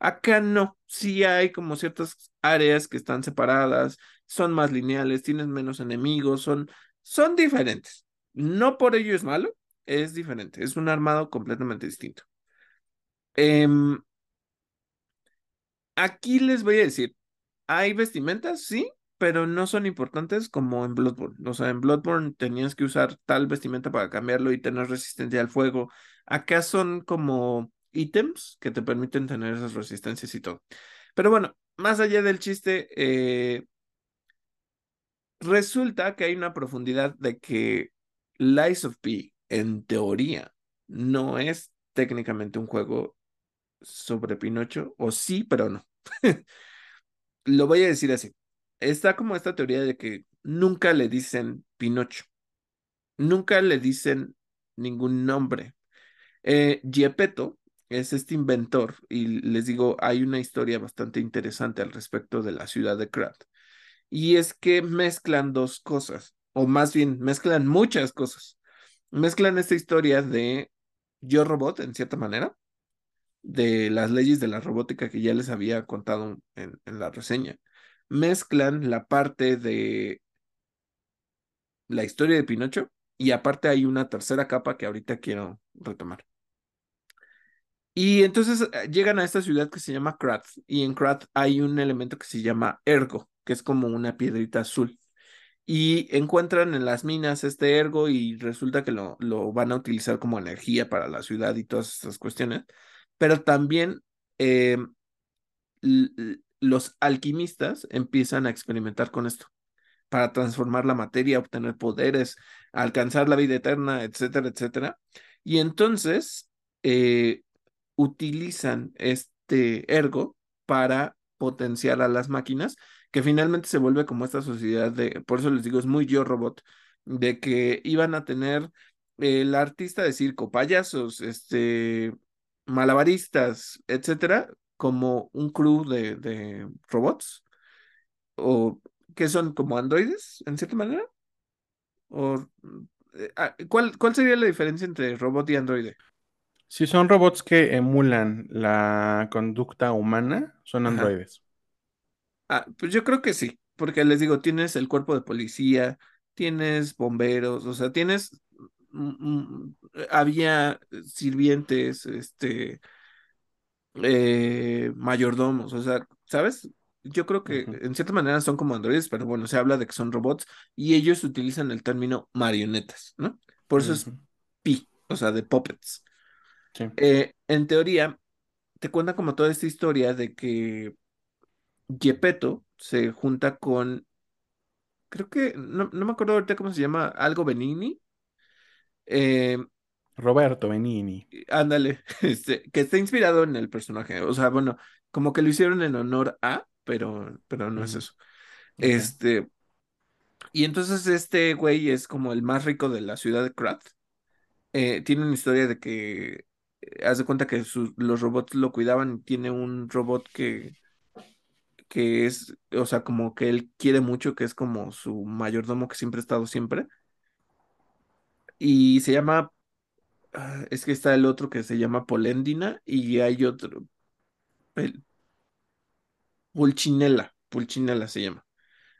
S1: acá no, sí hay como ciertas áreas que están separadas, son más lineales, tienes menos enemigos, son, son diferentes. No por ello es malo, es diferente, es un armado completamente distinto. Em, Aquí les voy a decir, hay vestimentas, sí, pero no son importantes como en Bloodborne. O sea, en Bloodborne tenías que usar tal vestimenta para cambiarlo y tener resistencia al fuego. Acá son como ítems que te permiten tener esas resistencias y todo. Pero bueno, más allá del chiste, eh, resulta que hay una profundidad de que Lies of P, en teoría, no es técnicamente un juego sobre Pinocho, o sí, pero no. lo voy a decir así. Está como esta teoría de que nunca le dicen Pinocho, nunca le dicen ningún nombre. Eh, es este inventor y les digo, hay una historia bastante interesante al respecto de la ciudad de Krat. Y es que mezclan dos cosas, o más bien mezclan muchas cosas. Mezclan esta historia de Yo Robot, en cierta manera, de las leyes de la robótica que ya les había contado en, en la reseña. Mezclan la parte de la historia de Pinocho y aparte hay una tercera capa que ahorita quiero retomar. Y entonces eh, llegan a esta ciudad que se llama Krat y en Krat hay un elemento que se llama Ergo, que es como una piedrita azul. Y encuentran en las minas este ergo y resulta que lo, lo van a utilizar como energía para la ciudad y todas estas cuestiones. Pero también eh, los alquimistas empiezan a experimentar con esto para transformar la materia, obtener poderes, alcanzar la vida eterna, etcétera, etcétera. Y entonces eh, utilizan este ergo para potenciar a las máquinas, que finalmente se vuelve como esta sociedad de, por eso les digo, es muy yo robot, de que iban a tener el artista de circo, payasos, este, malabaristas, etcétera, como un crew de, de robots, o que son como androides, en cierta manera. O, eh, ah, ¿cuál, ¿Cuál sería la diferencia entre robot y androide?
S2: Si son robots que emulan la conducta humana, son
S1: Ajá.
S2: androides.
S1: Ah, pues yo creo que sí, porque les digo, tienes el cuerpo de policía, tienes bomberos, o sea, tienes, había sirvientes, este, eh, mayordomos, o sea, ¿sabes? Yo creo que en cierta manera son como androides, pero bueno, se habla de que son robots y ellos utilizan el término marionetas, ¿no? Por eso es pi, o sea, de puppets.
S2: Sí.
S1: Eh, en teoría, te cuenta como toda esta historia de que Gepetto se junta con, creo que, no, no me acuerdo ahorita cómo se llama, algo Benigni. Eh,
S2: Roberto Benini.
S1: ándale, este, que está inspirado en el personaje. O sea, bueno, como que lo hicieron en honor a, pero, pero no es eso. Este, y entonces este güey es como el más rico de la ciudad de Krat. Eh, tiene una historia de que eh, haz de cuenta que los robots lo cuidaban. Tiene un robot que, que es, o sea, como que él quiere mucho, que es como su mayordomo que siempre ha estado siempre. Y se llama, ah, es que está el otro que se llama Polendina y hay otro, Pel- Pulcinella, Pulcinella se llama.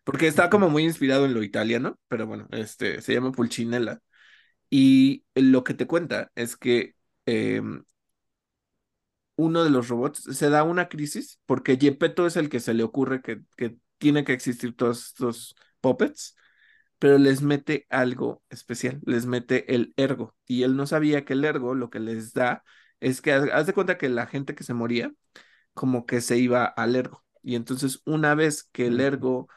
S1: Porque está como muy inspirado en lo italiano, pero bueno, este se llama Pulcinella. Y lo que te cuenta es que em, uno de los robots se da una crisis porque Gepetto es el que se le ocurre que, que tiene que existir todos estos puppets, pero les mete algo especial, les mete el ergo. Y él no sabía que el ergo lo que les da es que haz de cuenta que la gente que se moría como que se iba al ergo. Y entonces una vez que el ergo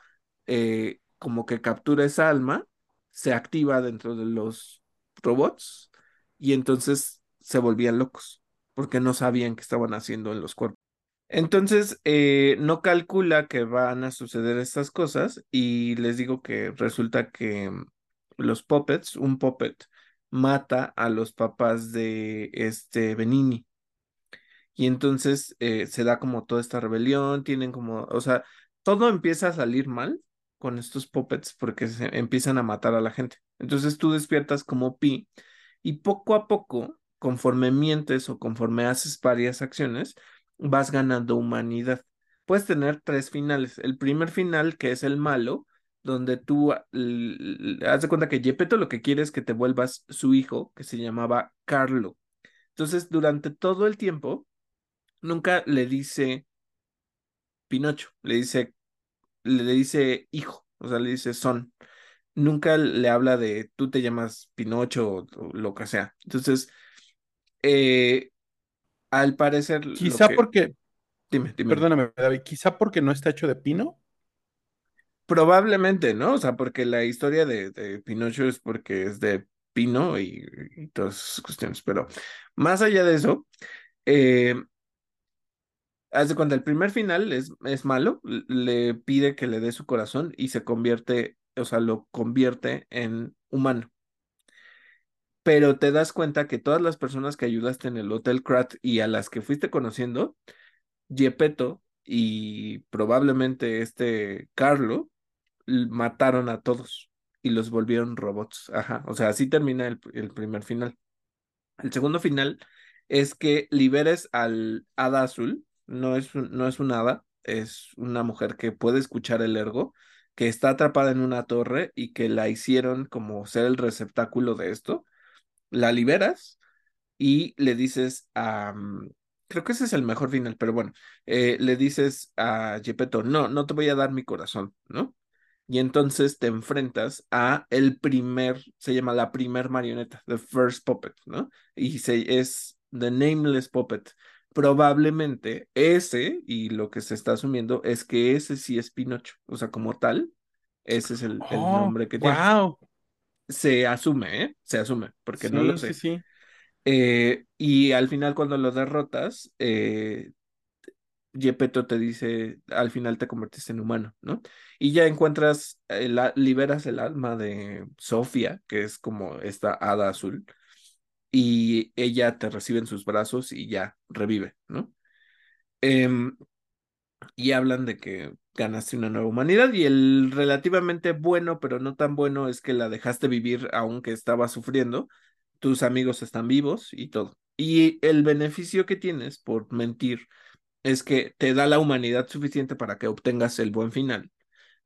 S1: eh, como que captura esa alma, se activa dentro de los robots y entonces se volvían locos porque no sabían qué estaban haciendo en los cuerpos. Entonces, eh, no calcula que van a suceder estas cosas y les digo que resulta que mm, los puppets, un puppet, mata a los papás de este Benini. Y entonces eh, se da como toda esta rebelión, tienen como, o sea, todo empieza a salir mal con estos puppets porque se empiezan a matar a la gente. Entonces tú despiertas como Pi y poco a poco, conforme mientes o conforme haces varias acciones, vas ganando humanidad. Puedes tener tres finales. El primer final, que es el malo, donde tú ah, haz de cuenta que Gepetto lo que quiere es que te vuelvas su hijo, que se llamaba Carlo. Entonces, durante todo el tiempo nunca le dice Pinocho, le dice, le dice hijo, o sea, le dice son. Nunca le habla de tú te llamas Pinocho o, o lo que sea. Entonces, eh, al parecer,
S2: Quizá
S1: que,
S2: porque,
S1: dime, dime,
S2: perdóname, David, quizá porque no está hecho de pino.
S1: probablemente, ¿no? O sea, porque la historia de, de Pinocho es porque es de Pino y, y todas esas cuestiones, pero más allá de eso, eh, Haz de cuenta, el primer final es, es malo, le pide que le dé su corazón y se convierte, o sea, lo convierte en humano. Pero te das cuenta que todas las personas que ayudaste en el Hotel Krat y a las que fuiste conociendo, Gepetto y probablemente este Carlo mataron a todos y los volvieron robots. Ajá, o sea, así termina el, el primer final. El segundo final es que liberes al hada azul, no es, no es un hada, es una mujer que puede escuchar el ergo, que está atrapada en una torre y que la hicieron como ser el receptáculo de esto. La liberas y le dices a... creo que ese es el mejor final, pero bueno, eh, le dices a Gepetto, no, no te voy a dar mi corazón, ¿no? Y entonces te enfrentas a el primer, se llama la primer marioneta, the first puppet, ¿no? Y se, es the nameless puppet. Probablemente ese, y lo que se está asumiendo, es que ese sí es Pinocho. O sea, como tal, ese es el, el
S2: Oh,
S1: nombre que tiene.
S2: wow.
S1: Se asume, ¿eh? Se asume, porque no lo sé.
S2: sí, sí.
S1: Eh, y al final, cuando lo derrotas, eh, Gepetto te dice, al final te convertiste en humano, ¿no? Y ya encuentras, eh, la- liberas el alma de Sofía, que es como esta hada azul, y ella te recibe en sus brazos y ya revive, ¿no? Em, y hablan de que ganaste una nueva humanidad y el relativamente bueno, pero no tan bueno, es que la dejaste vivir aunque estaba sufriendo, tus amigos están vivos y todo. Y el beneficio que tienes por mentir es que te da la humanidad suficiente para que obtengas el buen final,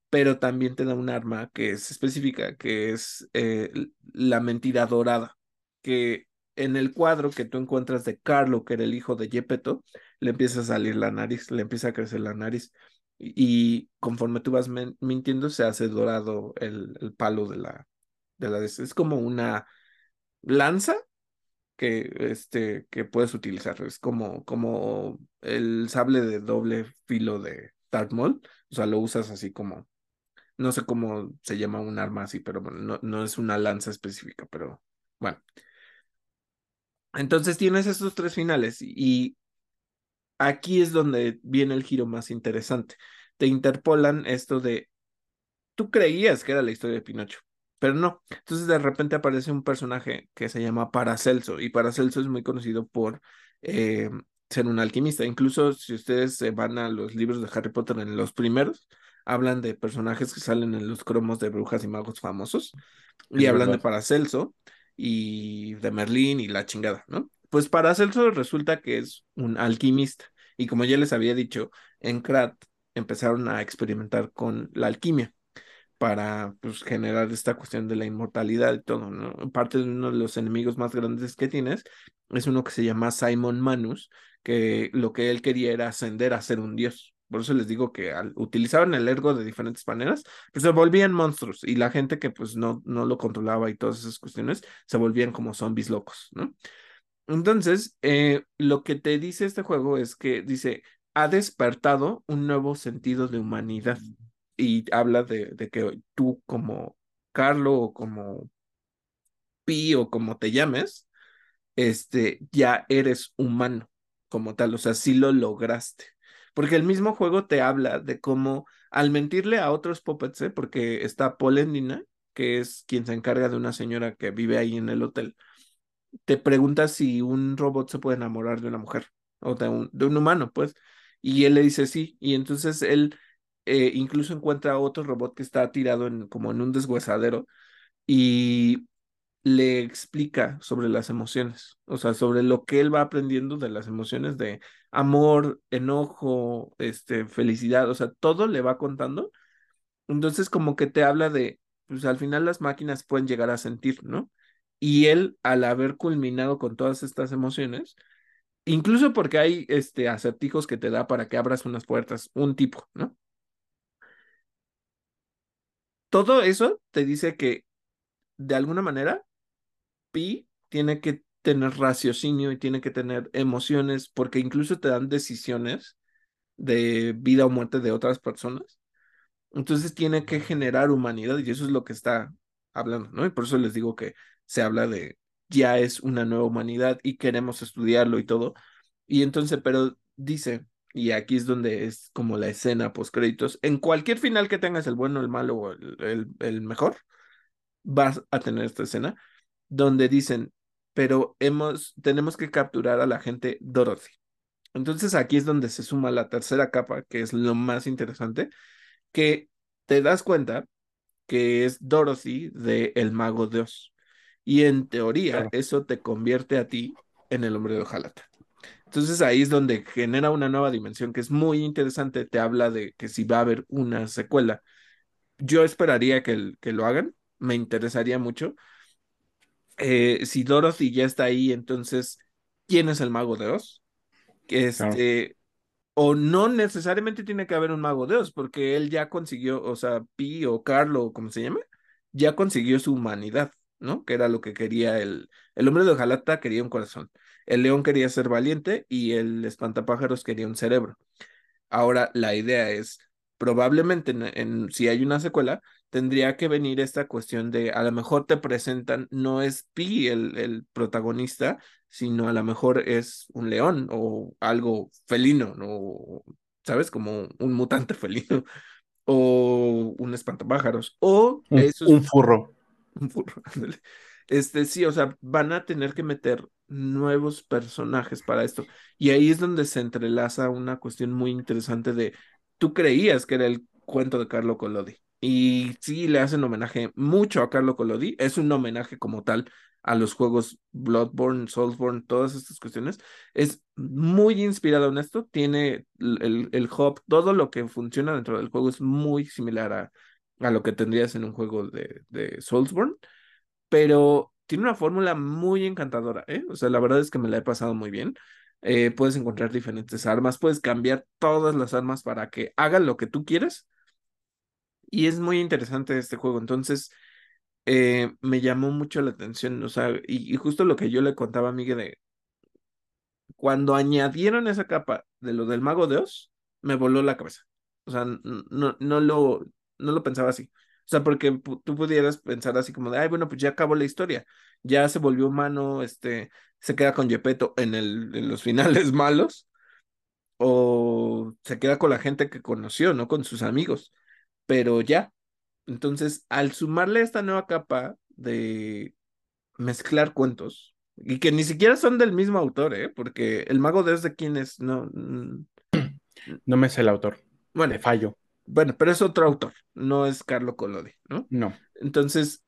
S1: pero también te da un arma que es específica, que es eh, la mentira dorada, que en el cuadro que tú encuentras de Carlo, que era el hijo de Gepetto, le empieza a salir la nariz, le empieza a crecer la nariz. Y, conforme tú vas mintiendo, se hace dorado el, el palo de la, de la... Es como una lanza que, este, que puedes utilizar. Es como, como el sable de doble filo de Darth Maul. O sea, lo usas así como, no sé cómo se llama un arma así, pero bueno, no, no es una lanza específica, pero bueno. Entonces tienes estos tres finales y aquí es donde viene el giro más interesante. Te interpolan esto de, tú creías que era la historia de Pinocho, pero no. Entonces de repente aparece un personaje que se llama Paracelso y Paracelso es muy conocido por eh, ser un alquimista. Incluso si ustedes se van a los libros de Harry Potter en los primeros, hablan de personajes que salen en los cromos de brujas y magos famosos y
S2: Es
S1: hablan de. Paracelso y de Merlín y la chingada, ¿no? Pues Paracelso resulta que es un alquimista y como ya les había dicho, en Krat empezaron a experimentar con la alquimia para pues, generar esta cuestión de la inmortalidad y todo. Parte de uno de los enemigos más grandes que tienes es uno que se llama Simon Manus, que lo que él quería era ascender a ser un dios. Por eso les digo que al, utilizaban el ergo de diferentes maneras, pues se volvían monstruos y la gente que pues no, no lo controlaba y todas esas cuestiones se volvían como zombies locos, ¿no? Entonces, eh, lo que te dice este juego es que dice, ha despertado un nuevo sentido de humanidad y habla de, de que tú como Carlo o como Pi o como te llames, este, ya eres humano como tal, o sea, sí lo lograste. Porque el mismo juego te habla de cómo al mentirle a otros puppets, ¿eh? porque está Polendina, que es quien se encarga de una señora que vive ahí en el hotel, te pregunta si un robot se puede enamorar de una mujer o de un, de un humano, pues. Y él le dice sí, y entonces él eh, incluso encuentra otro robot que está tirado en, como en un deshuesadero y le explica sobre las emociones, o sea, sobre lo que él va aprendiendo de las emociones de amor, enojo, este, felicidad, o sea, todo le va contando. Entonces, como que te habla de, pues al final las máquinas pueden llegar a sentir, ¿no? Y él, al haber culminado con todas estas emociones, incluso porque hay este, acertijos que te da para que abras unas puertas, un tipo, ¿no? Todo eso te dice que de alguna manera Pi tiene que tener raciocinio y tiene que tener emociones, porque incluso te dan decisiones de vida o muerte de otras personas. Entonces tiene que generar humanidad y eso es lo que está hablando, ¿no? Y por eso les digo que se habla de ya es una nueva humanidad y queremos estudiarlo y todo. Y entonces, pero dice, y aquí es donde es como la escena post créditos, en cualquier final que tengas, el bueno, el malo o el, el, mejor, vas a tener esta escena donde dicen, pero hemos, tenemos que capturar a la gente Dorothy. Entonces aquí es donde se suma la tercera capa, que es lo más interesante, que te das cuenta que es Dorothy de El Mago de Oz. Y en teoría,
S2: Claro.
S1: eso te convierte a ti en el hombre de hojalata. Entonces ahí es donde genera una nueva dimensión que es muy interesante. Te habla de que si va a haber una secuela. Yo esperaría que, el- que lo hagan, me interesaría mucho. Eh, si Dorothy ya está ahí, entonces, ¿quién es el mago de Oz? Este, o no necesariamente tiene que haber un mago de Oz, porque él ya consiguió, o sea, Pi o Carlo, o como se llame, ya consiguió su humanidad, ¿no? Que era lo que quería el, el hombre de hojalata quería un corazón, el león quería ser valiente y el espantapájaros quería un cerebro. Ahora la idea es, probablemente en, en- si hay una secuela, tendría que venir esta cuestión de, a lo mejor te presentan, no es Pi el, el protagonista, sino a lo mejor es un león o algo felino, ¿no? ¿Sabes? Como un mutante felino o un espantapájaros o
S2: Un,
S1: esos
S2: un furro.
S1: Burro, ándale. Este, sí, o sea, van a tener que meter nuevos personajes para esto. Y ahí es donde se entrelaza una cuestión muy interesante de, tú creías que era el cuento de Carlo Collodi. Y sí, le hacen homenaje mucho a Carlo Collodi. Es un homenaje como tal a los juegos Bloodborne, Soulsborne, todas estas cuestiones. Es muy inspirado en esto. Tiene el, el, el todo lo que funciona dentro del juego es muy similar a, a lo que tendrías en un juego de, de Soulsborne, pero tiene una fórmula muy encantadora, ¿eh? O sea, la verdad es que me la he pasado muy bien. Eh, puedes encontrar diferentes armas, puedes cambiar todas las armas para que hagan lo que tú quieras. Y es muy interesante este juego. Entonces, eh, me llamó mucho la atención. O sea, y, justo lo que yo le contaba a Miguel de cuando añadieron esa capa de lo del mago de Oz, me voló la cabeza. O sea, no, no lo, no lo pensaba así. O sea, porque tú pudieras pensar así como de, ay, bueno, pues ya acabó la historia. Ya se volvió humano, este, se queda con Gepetto en el, en los finales malos, o se queda con la gente que conoció, ¿no? Con sus amigos. Pero ya. Entonces, al sumarle esta nueva capa de mezclar cuentos, y que ni siquiera son del mismo autor, ¿eh? Porque el mago de Oz de quién es, no.
S2: No me sé el autor.
S1: Bueno,
S2: fallo.
S1: Bueno, pero es otro autor, no es Carlo Collodi, ¿no?
S2: No.
S1: Entonces,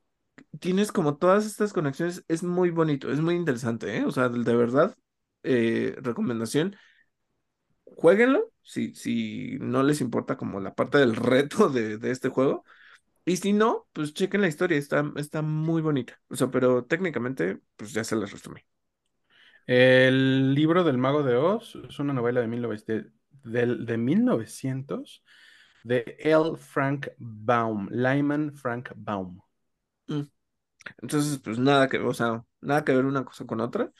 S1: tienes como todas estas conexiones, es muy bonito, es muy interesante, ¿eh? O sea, de verdad, eh, recomendación, jueguenlo, si, si no les importa como la parte del reto de, de este juego, y si no, pues chequen la historia, está, está muy bonita, o sea, pero técnicamente, pues ya se las resumí.
S2: El libro del Mago de Oz es una novela de, 19 de, del- de 1900 de L. Frank Baum, Lyman Frank Baum.
S1: Mm. Entonces, pues nada que, o sea, nada que ver una cosa con otra.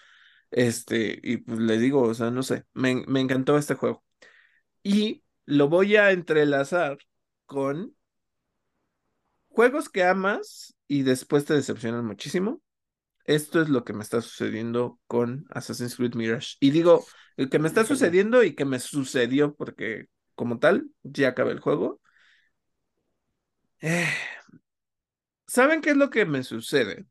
S1: Este, y pues le digo, o sea, no sé, me, me encantó este juego. Y lo voy a entrelazar con juegos que amas y después te decepcionan muchísimo. Esto es lo que me está sucediendo con Assassin's Creed Mirage. Y digo, el que me está sucediendo y que me sucedió porque como tal, ya acabé el juego. Eh, ¿Saben qué es lo que me sucede?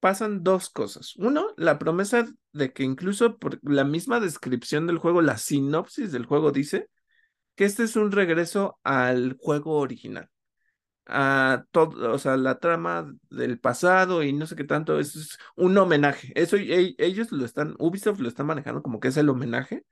S1: pasan dos cosas. Uno, la promesa de que incluso por la misma descripción del juego, la sinopsis del juego dice que este es un regreso al juego original. A todo, o sea, la trama del pasado y no sé qué tanto, es un homenaje. Eso e- ellos lo están, Ubisoft lo están manejando como que es el homenaje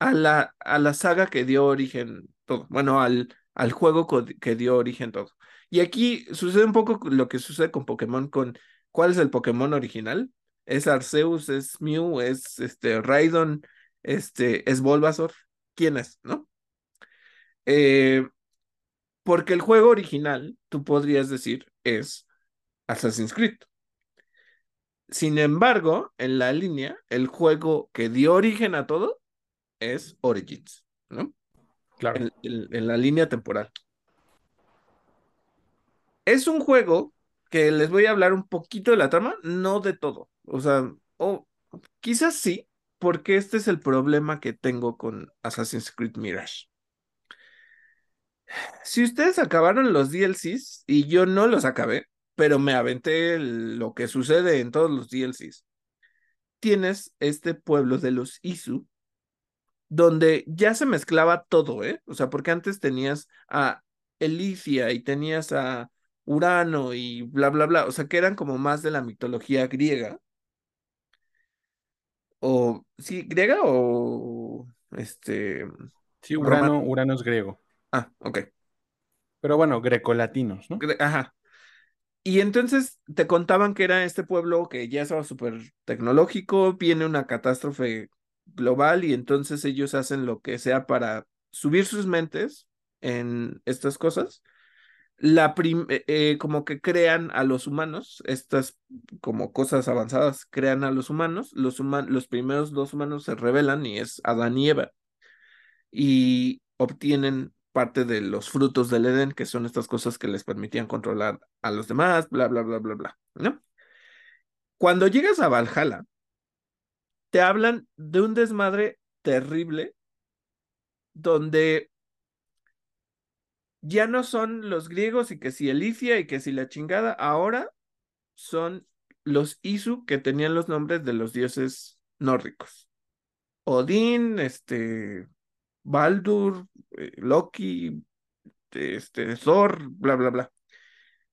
S1: a la, a la saga que dio origen todo. Bueno, al, al juego que dio origen todo. Y aquí sucede un poco lo que sucede con Pokémon, con ¿cuál es el Pokémon original? Es Arceus, es Mew, es este Raidon, este, es Bulbasaur. ¿Quién es, no? Eh, porque el juego original, tú podrías decir, es Assassin's Creed. Sin embargo, en la línea, el juego que dio origen a todo es Origins, ¿no?
S2: Claro.
S1: En, en- en la línea temporal. Es un juego que les voy a hablar un poquito de la trama, no de todo. O sea, o quizás sí, porque este es el problema que tengo con Assassin's Creed Mirage. Si ustedes acabaron los DLCs y yo no los acabé, pero me aventé lo que sucede en todos los DLCs. Tienes este pueblo de los Isu, donde ya se mezclaba todo, ¿eh? O sea, porque antes tenías a Elicia y tenías a Urano y bla, bla, bla, o sea, que eran como más de la mitología griega. O, sí, griega o, este...
S2: Sí, Urano, Urano es griego.
S1: Ah, ok.
S2: Pero bueno, grecolatinos, ¿no?
S1: Ajá. Y entonces te contaban que era este pueblo que ya estaba súper tecnológico, viene una catástrofe global y entonces ellos hacen lo que sea para subir sus mentes en estas cosas. La eh, eh, como que crean a los humanos, estas como cosas avanzadas crean a los humanos, los, los primeros dos humanos se rebelan y es Adán y Eva y obtienen parte de los frutos del Edén, que son estas cosas que les permitían controlar a los demás, bla, bla, bla, bla, bla, ¿no? Cuando llegas a Valhalla, te hablan de un desmadre terrible donde ya no son los griegos y que si Elicia y que si la chingada, ahora son los Isu que tenían los nombres de los dioses nórdicos. Odín, este, Baldur, eh, Loki, este, Thor, bla, bla, bla.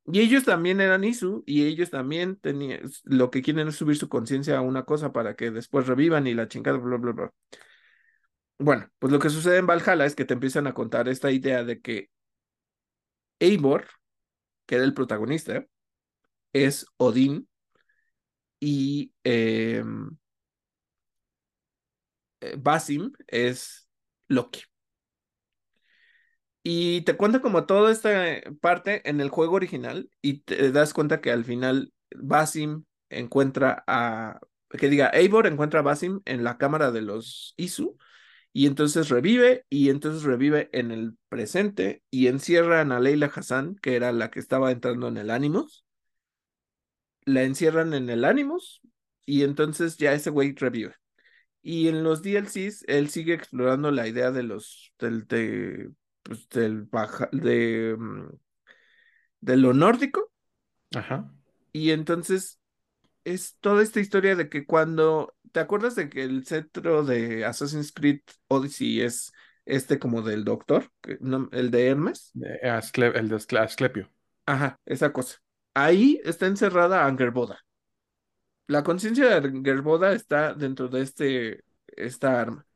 S1: Y ellos también eran Isu y ellos también tenían, lo que quieren es subir su conciencia a una cosa para que después revivan y la chingada, bla, bla, bla. Bueno, pues lo que sucede en Valhalla es que te empiezan a contar esta idea de que Eivor, que era el protagonista, es Odín y em, eh, Basim es Loki. Y te cuenta como toda esta parte en el juego original y te das cuenta que al final Basim encuentra a, que diga, Eivor encuentra a Basim en la cámara de los Isu y entonces revive y entonces revive en el presente y encierran a Leila Hassan, que era la que estaba entrando en el Animus. La encierran en el Animus y entonces ya ese güey revive. Y en los DLCs, él sigue explorando la idea de los, del, de, pues, del baja, de, mm, de lo nórdico.
S2: Ajá.
S1: Y entonces es toda esta historia de que cuando, ¿te acuerdas de que el cetro de Assassin's Creed Odyssey es este como del doctor, el de Hermes?
S2: el de Asclepio.
S1: Ajá, esa cosa. Ahí está encerrada Angerboda la conciencia de Gerboda está dentro de este, esta arma.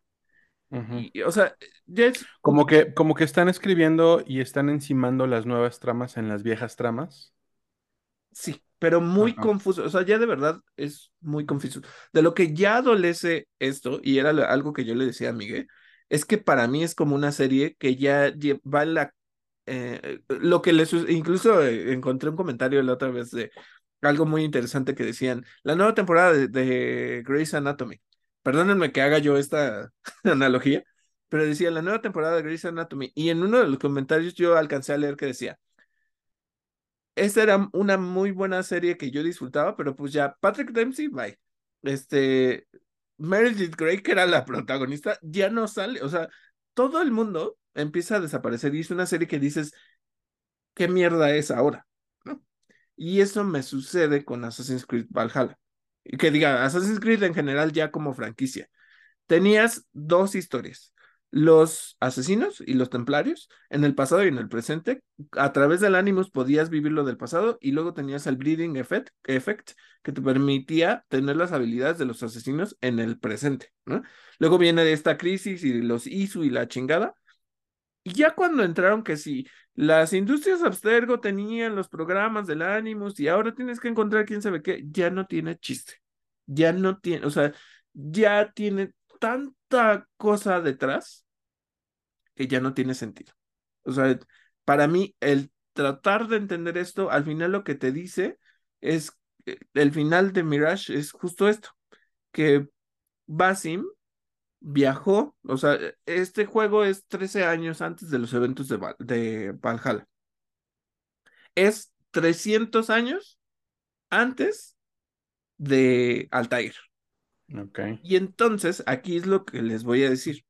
S1: Y, o sea, ya es...
S2: Como que, como que están escribiendo y están encimando las nuevas tramas en las viejas tramas.
S1: Sí, pero muy confuso. O sea, ya de verdad es muy confuso. De lo que ya adolece esto, y era algo que yo le decía a Miguel, es que para mí es como una serie que ya va en la eh, lo que les incluso eh, encontré un comentario la otra vez de algo muy interesante que decían, la nueva temporada de, de Grey's Anatomy. Perdónenme que haga yo esta analogía, pero decía la nueva temporada de Grey's Anatomy. Y en uno de los comentarios yo alcancé a leer que decía, esta era una muy buena serie que yo disfrutaba, pero pues ya, Patrick Dempsey, bye. Este, Meredith Grey, que era la protagonista, ya no sale. O sea, todo el mundo empieza a desaparecer y es una serie que dices, ¿qué mierda es ahora? Y eso me sucede con Assassin's Creed Valhalla. Que diga, Assassin's Creed en general ya como franquicia. Tenías dos historias. Los asesinos y los templarios en el pasado y en el presente. A través del Animus podías vivir lo del pasado y luego tenías el Bleeding effect, que te permitía tener las habilidades de los asesinos en el presente. Luego viene esta crisis y los Isu y la chingada. Y ya cuando entraron que si las industrias Abstergo tenían los programas del Animus y ahora tienes que encontrar quién sabe qué, ya no tiene chiste. Ya no tiene, o sea, ya tiene tanta cosa detrás que ya no tiene sentido. O sea, para mí el tratar de entender esto, al final lo que te dice es, eh, el final de Mirage es justo esto, que Basim viajó, o sea, este juego es 13 años antes de los eventos de, de Valhalla. Es 300 años antes de Altair.
S2: Ok.
S1: Y entonces, aquí es lo que les voy a decir.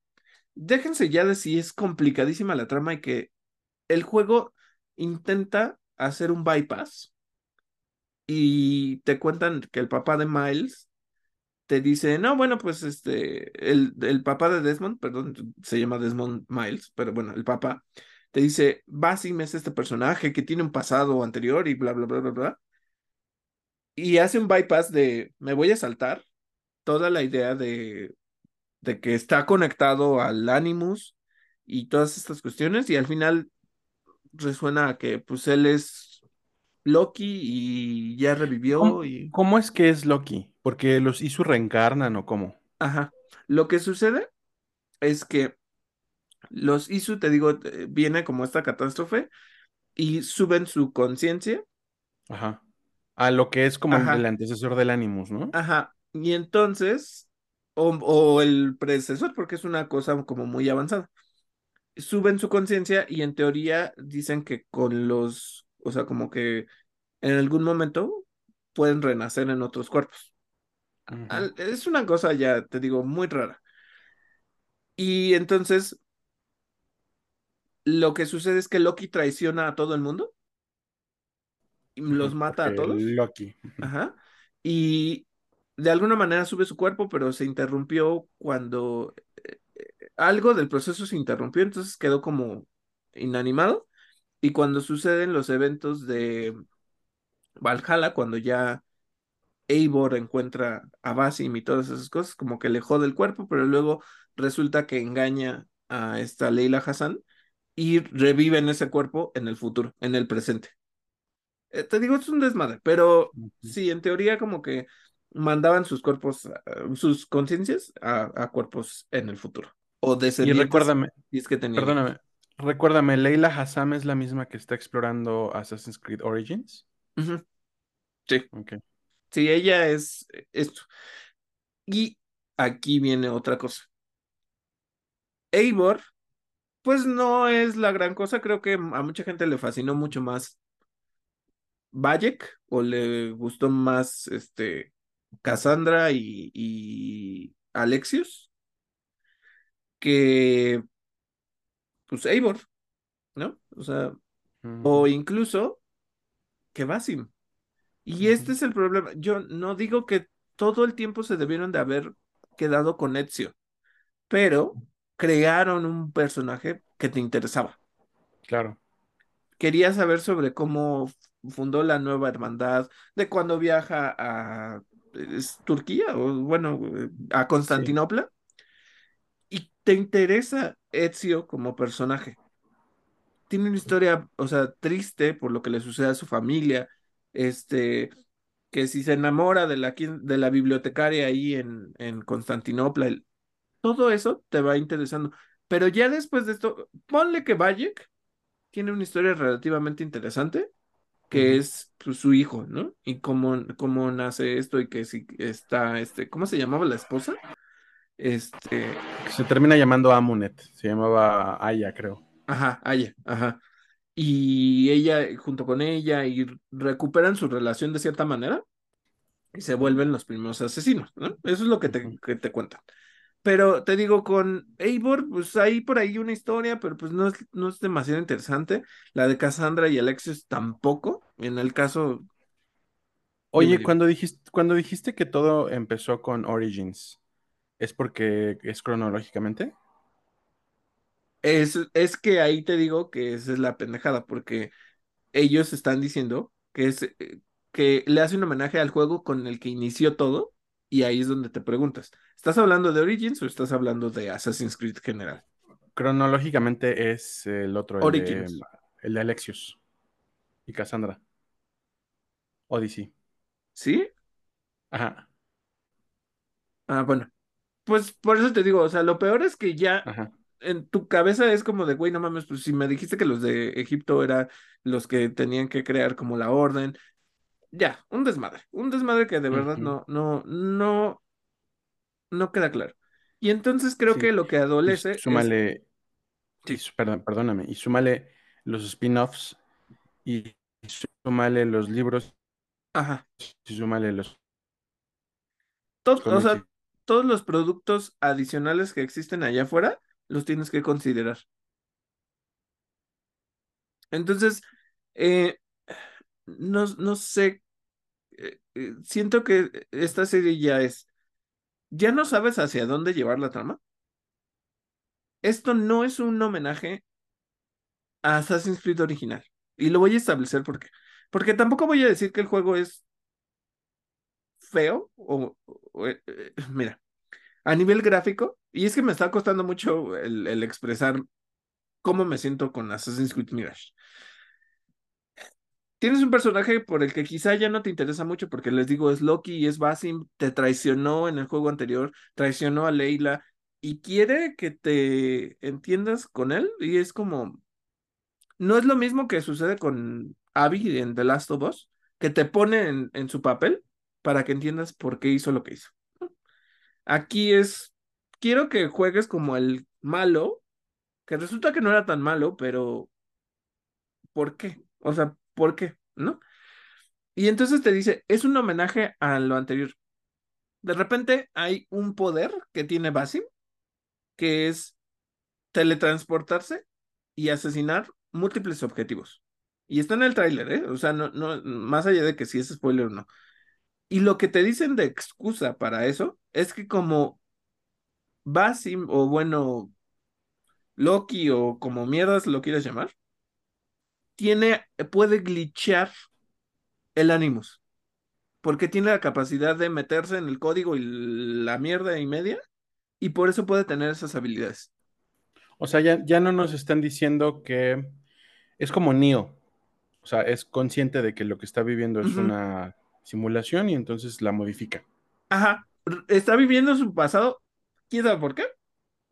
S1: Déjense ya de si es complicadísima la trama y que el juego intenta hacer un bypass y te cuentan que el papá de Miles te dice, no, bueno, pues este, el, el papá de Desmond, perdón, se llama Desmond Miles, pero bueno, el papá te dice, Basim es este personaje que tiene un pasado anterior y bla, bla, bla, bla, bla. Y hace un bypass de, me voy a saltar toda la idea de, de que está conectado al Animus y todas estas cuestiones y al final resuena a que pues él es Loki y ya revivió
S2: ¿Cómo,
S1: y...
S2: cómo es que es Loki? ¿Porque los Isu reencarnan o cómo?
S1: Ajá. Lo que sucede es que los Isu, te digo, eh, viene como esta catástrofe y suben su conciencia.
S2: Ajá. A lo que es como el, antecesor del Animus, ¿no?
S1: ajá. Y entonces, o, o el predecesor, porque es una cosa como muy avanzada. Suben su conciencia y en teoría dicen que con los, o sea, como que en algún momento pueden renacer en otros cuerpos. Es una cosa ya, te digo, muy rara. Y entonces lo que sucede es que Loki traiciona a todo el mundo y los mata a todos.
S2: Loki.
S1: Ajá. Y de alguna manera sube su cuerpo, pero se interrumpió cuando eh, algo del proceso se interrumpió, entonces quedó como inanimado. Y cuando suceden los eventos de Valhalla, cuando ya Eivor encuentra a Basim y todas esas cosas, como que le jode el cuerpo, pero luego resulta que engaña a esta Leila Hassan y revive en ese cuerpo en el futuro, en el presente. Eh, te digo, es un desmadre, pero sí, en teoría como que mandaban sus cuerpos, ah, sus conciencias a, a cuerpos en el futuro, o
S2: Y
S1: descendientes,
S2: recuérdame,
S1: si es que tenían hijos.
S2: perdóname, recuérdame, ¿Leila Hassam es la misma que está explorando Assassin's Creed Origins?
S1: Sí, sí, ella es esto. Y aquí viene otra cosa. Eivor, pues no es la gran cosa, creo que a mucha gente le fascinó mucho más Bayek o le gustó más este Cassandra y, y Alexios que pues Eivor, ¿no? O sea, o incluso que Basim. Y este es el problema. Yo no digo que todo el tiempo se debieron de haber quedado con Ezio, pero crearon un personaje que te interesaba.
S2: Claro,
S1: Quería saber sobre cómo fundó la nueva hermandad, de cuando viaja a ¿es Turquía o bueno, a
S2: sí.
S1: Constantinopla te interesa Ezio como personaje. Tiene una historia, o sea, triste por lo que le sucede a su familia, este, que si se enamora de la, de la bibliotecaria ahí en, en Constantinopla, el- todo eso te va interesando. Pero ya después de esto, ponle que Bayek tiene una historia relativamente interesante que es pues, su hijo, ¿no? Y cómo, cómo nace esto y que si está, este, ¿cómo se llamaba la esposa? Este,
S2: Se termina llamando Amunet, se llamaba Aya, creo.
S1: ajá, Aya, ajá. Y ella, junto con ella, y recuperan su relación de cierta manera y se vuelven los primeros asesinos, ¿no? Eso es lo que te, que te cuentan. Pero te digo, con Eivor, pues hay por ahí una historia, pero pues no es, no es demasiado interesante. La de Cassandra y Alexios tampoco. En el caso,
S2: Oye, cuando dijiste, cuando dijiste que todo empezó con Origins, ¿es porque es cronológicamente?
S1: Es, es que ahí te digo que esa es la pendejada, porque ellos están diciendo que es eh, que le hace un homenaje al juego con el que inició todo, y ahí es donde te preguntas, ¿estás hablando de Origins o estás hablando de Assassin's Creed general?
S2: Cronológicamente es el otro, el de,
S1: Origins,
S2: el de Alexios y Cassandra, Odyssey.
S1: ¿sí?
S2: Ajá,
S1: Ah, bueno, pues por eso te digo, o sea, lo peor es que ya
S2: ajá.
S1: en tu cabeza es como de, güey, no mames, pues si me dijiste que los de Egipto eran los que tenían que crear como la orden, ya, un desmadre, un desmadre que de verdad no, no, no, no queda claro. Y entonces creo que lo que
S2: Y
S1: adolece es,
S2: súmale, y,
S1: sí,
S2: perdón, perdóname, y súmale los spin-offs y súmale los libros
S1: ajá,
S2: y súmale los
S1: todo, o sea,
S2: y-
S1: todos los productos adicionales que existen allá afuera los tienes que considerar. Entonces, eh, no, no sé, eh, siento que esta serie ya es, ya no sabes hacia dónde llevar la trama. Esto no es un homenaje a Assassin's Creed original. Y lo voy a establecer porque, porque tampoco voy a decir que el juego es feo o, eh, eh, mira, a nivel gráfico, y es que me está costando mucho el, expresar cómo me siento con Assassin's Creed Mirage. Tienes un personaje por el que quizá ya no te interesa mucho porque les digo, es Loki y es Basim, te traicionó en el juego anterior, traicionó a Leila y quiere que te entiendas con él y es como, no es lo mismo que sucede con Abby en The Last of Us, que te pone en su papel para que entiendas por qué hizo lo que hizo. Aquí es, quiero que juegues como el malo, que resulta que no era tan malo, pero ¿por qué? O sea, ¿por qué? ¿No? Y entonces te dice, es un homenaje a lo anterior. De repente hay un poder que tiene Basim, que es teletransportarse y asesinar múltiples objetivos. Y está en el tráiler, ¿eh? O sea, no, no, más allá de que si es spoiler o no. Y lo que te dicen de excusa para eso es que como Basim, o bueno, Loki, o como mierdas lo quieras llamar, tiene, puede glitchar el Animus. Porque tiene la capacidad de meterse en el código y la mierda y media, y por eso puede tener esas habilidades.
S2: O sea, ya, ya no nos están diciendo que es como Neo. O sea, es consciente de que lo que está viviendo es una simulación y entonces la modifica.
S1: Ajá, está viviendo su pasado, quién sabe por qué,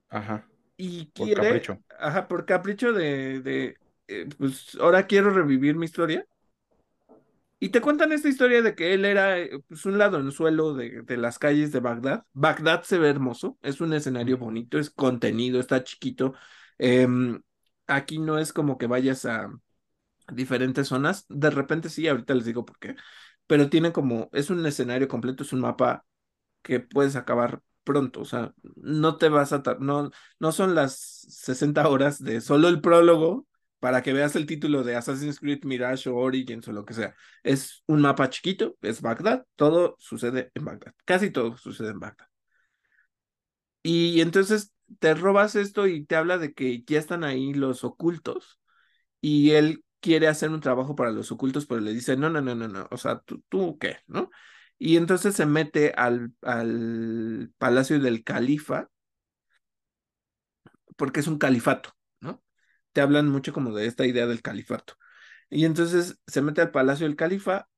S2: Ajá.
S1: y
S2: Por
S1: quiere,
S2: capricho.
S1: ajá, por capricho de, de eh, pues ahora quiero revivir mi historia. Y te cuentan esta historia de que él era eh, pues, un ladronzuelo de, de las calles de Bagdad. Bagdad se ve hermoso, es un escenario bonito, es contenido, está chiquito. Em, aquí no es como que vayas a diferentes zonas. De repente sí, ahorita les digo por qué. Pero tiene como, es un escenario completo, es un mapa que puedes acabar pronto. O sea, no te vas a, no, no son las 60 horas de solo el prólogo para que veas el título de Assassin's Creed Mirage o Origins o lo que sea. Es un mapa chiquito, es Bagdad, todo sucede en Bagdad, casi todo sucede en Bagdad. Y entonces te robas esto y te habla de que ya están ahí los ocultos y él quiere hacer un trabajo para los ocultos, pero le dice, no, no, no, no, no, o sea, ¿tú, tú qué? ¿No? Y entonces se mete al, al palacio del califa, porque es un califato, ¿no? Te hablan mucho como de esta idea del califato. Y entonces se mete al palacio del califa,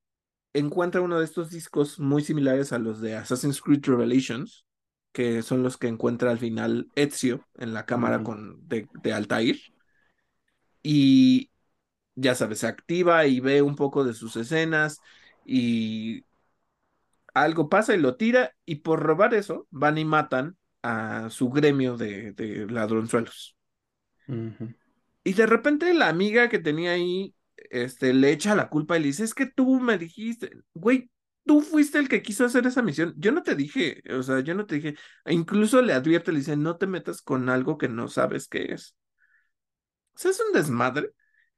S1: encuentra uno de estos discos muy similares a los de Assassin's Creed Revelations, que son los que encuentra al final Ezio en la cámara con, de, de Altair. Y ya sabes, se activa y ve un poco de sus escenas y algo pasa y lo tira y por robar eso van y matan a su gremio de, de ladronzuelos. Y de repente la amiga que tenía ahí, este, le echa la culpa y le dice, es que tú me dijiste, güey, tú fuiste el que quiso hacer esa misión. Yo no te dije, o sea, yo no te dije, e incluso le advierte, le dice, no te metas con algo que no sabes qué es. O sea, es un desmadre.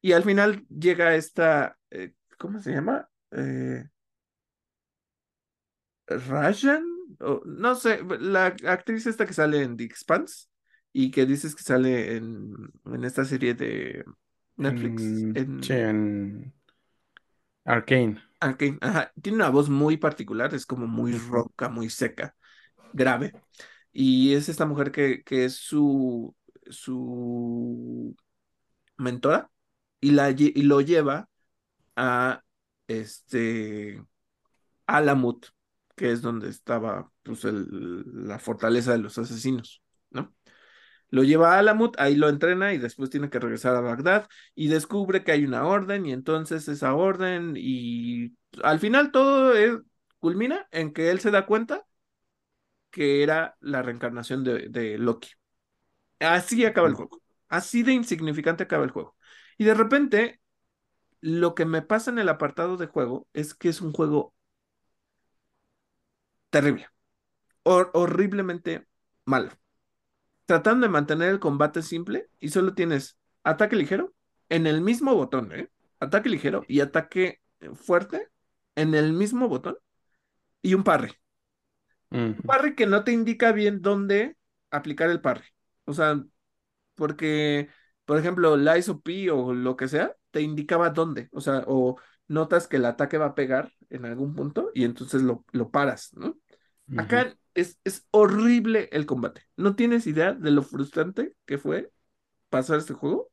S1: Y al final llega esta, eh, ¿cómo se llama? Eh, Rajan, no sé, la actriz esta que sale en The Expanse y que dices que sale en, en esta serie de Netflix,
S2: En, sí,
S1: en
S2: en Arcane.
S1: Arcane, ajá, tiene una voz muy particular, es como muy
S2: Ujú.
S1: ronca, muy seca, grave, y es esta mujer que, que es su, su mentora y, la, y lo lleva a este Alamut, que es donde estaba pues, el- la fortaleza de los asesinos, ¿no? Lo lleva a Alamut, ahí lo entrena y después tiene que regresar a Bagdad y descubre que hay una orden y entonces esa orden y al final todo es- culmina en que él se da cuenta que era la reencarnación de, de Loki. Así acaba el
S2: Ujú.
S1: juego, así de insignificante acaba el juego. Y de repente, lo que me pasa en el apartado de juego es que es un juego terrible, hor- horriblemente malo. tratando de mantener el combate simple y solo tienes ataque ligero en el mismo botón, ¿eh? Ataque ligero y ataque fuerte en el mismo botón. y un parry. Un parry que no te indica bien dónde aplicar el parry. O sea, porque, por ejemplo, la P o lo que sea, te indicaba dónde. O sea, o notas que el ataque va a pegar en algún punto y entonces lo, lo paras, ¿no? Acá es, es horrible el combate. No tienes idea de lo frustrante que fue pasar este juego,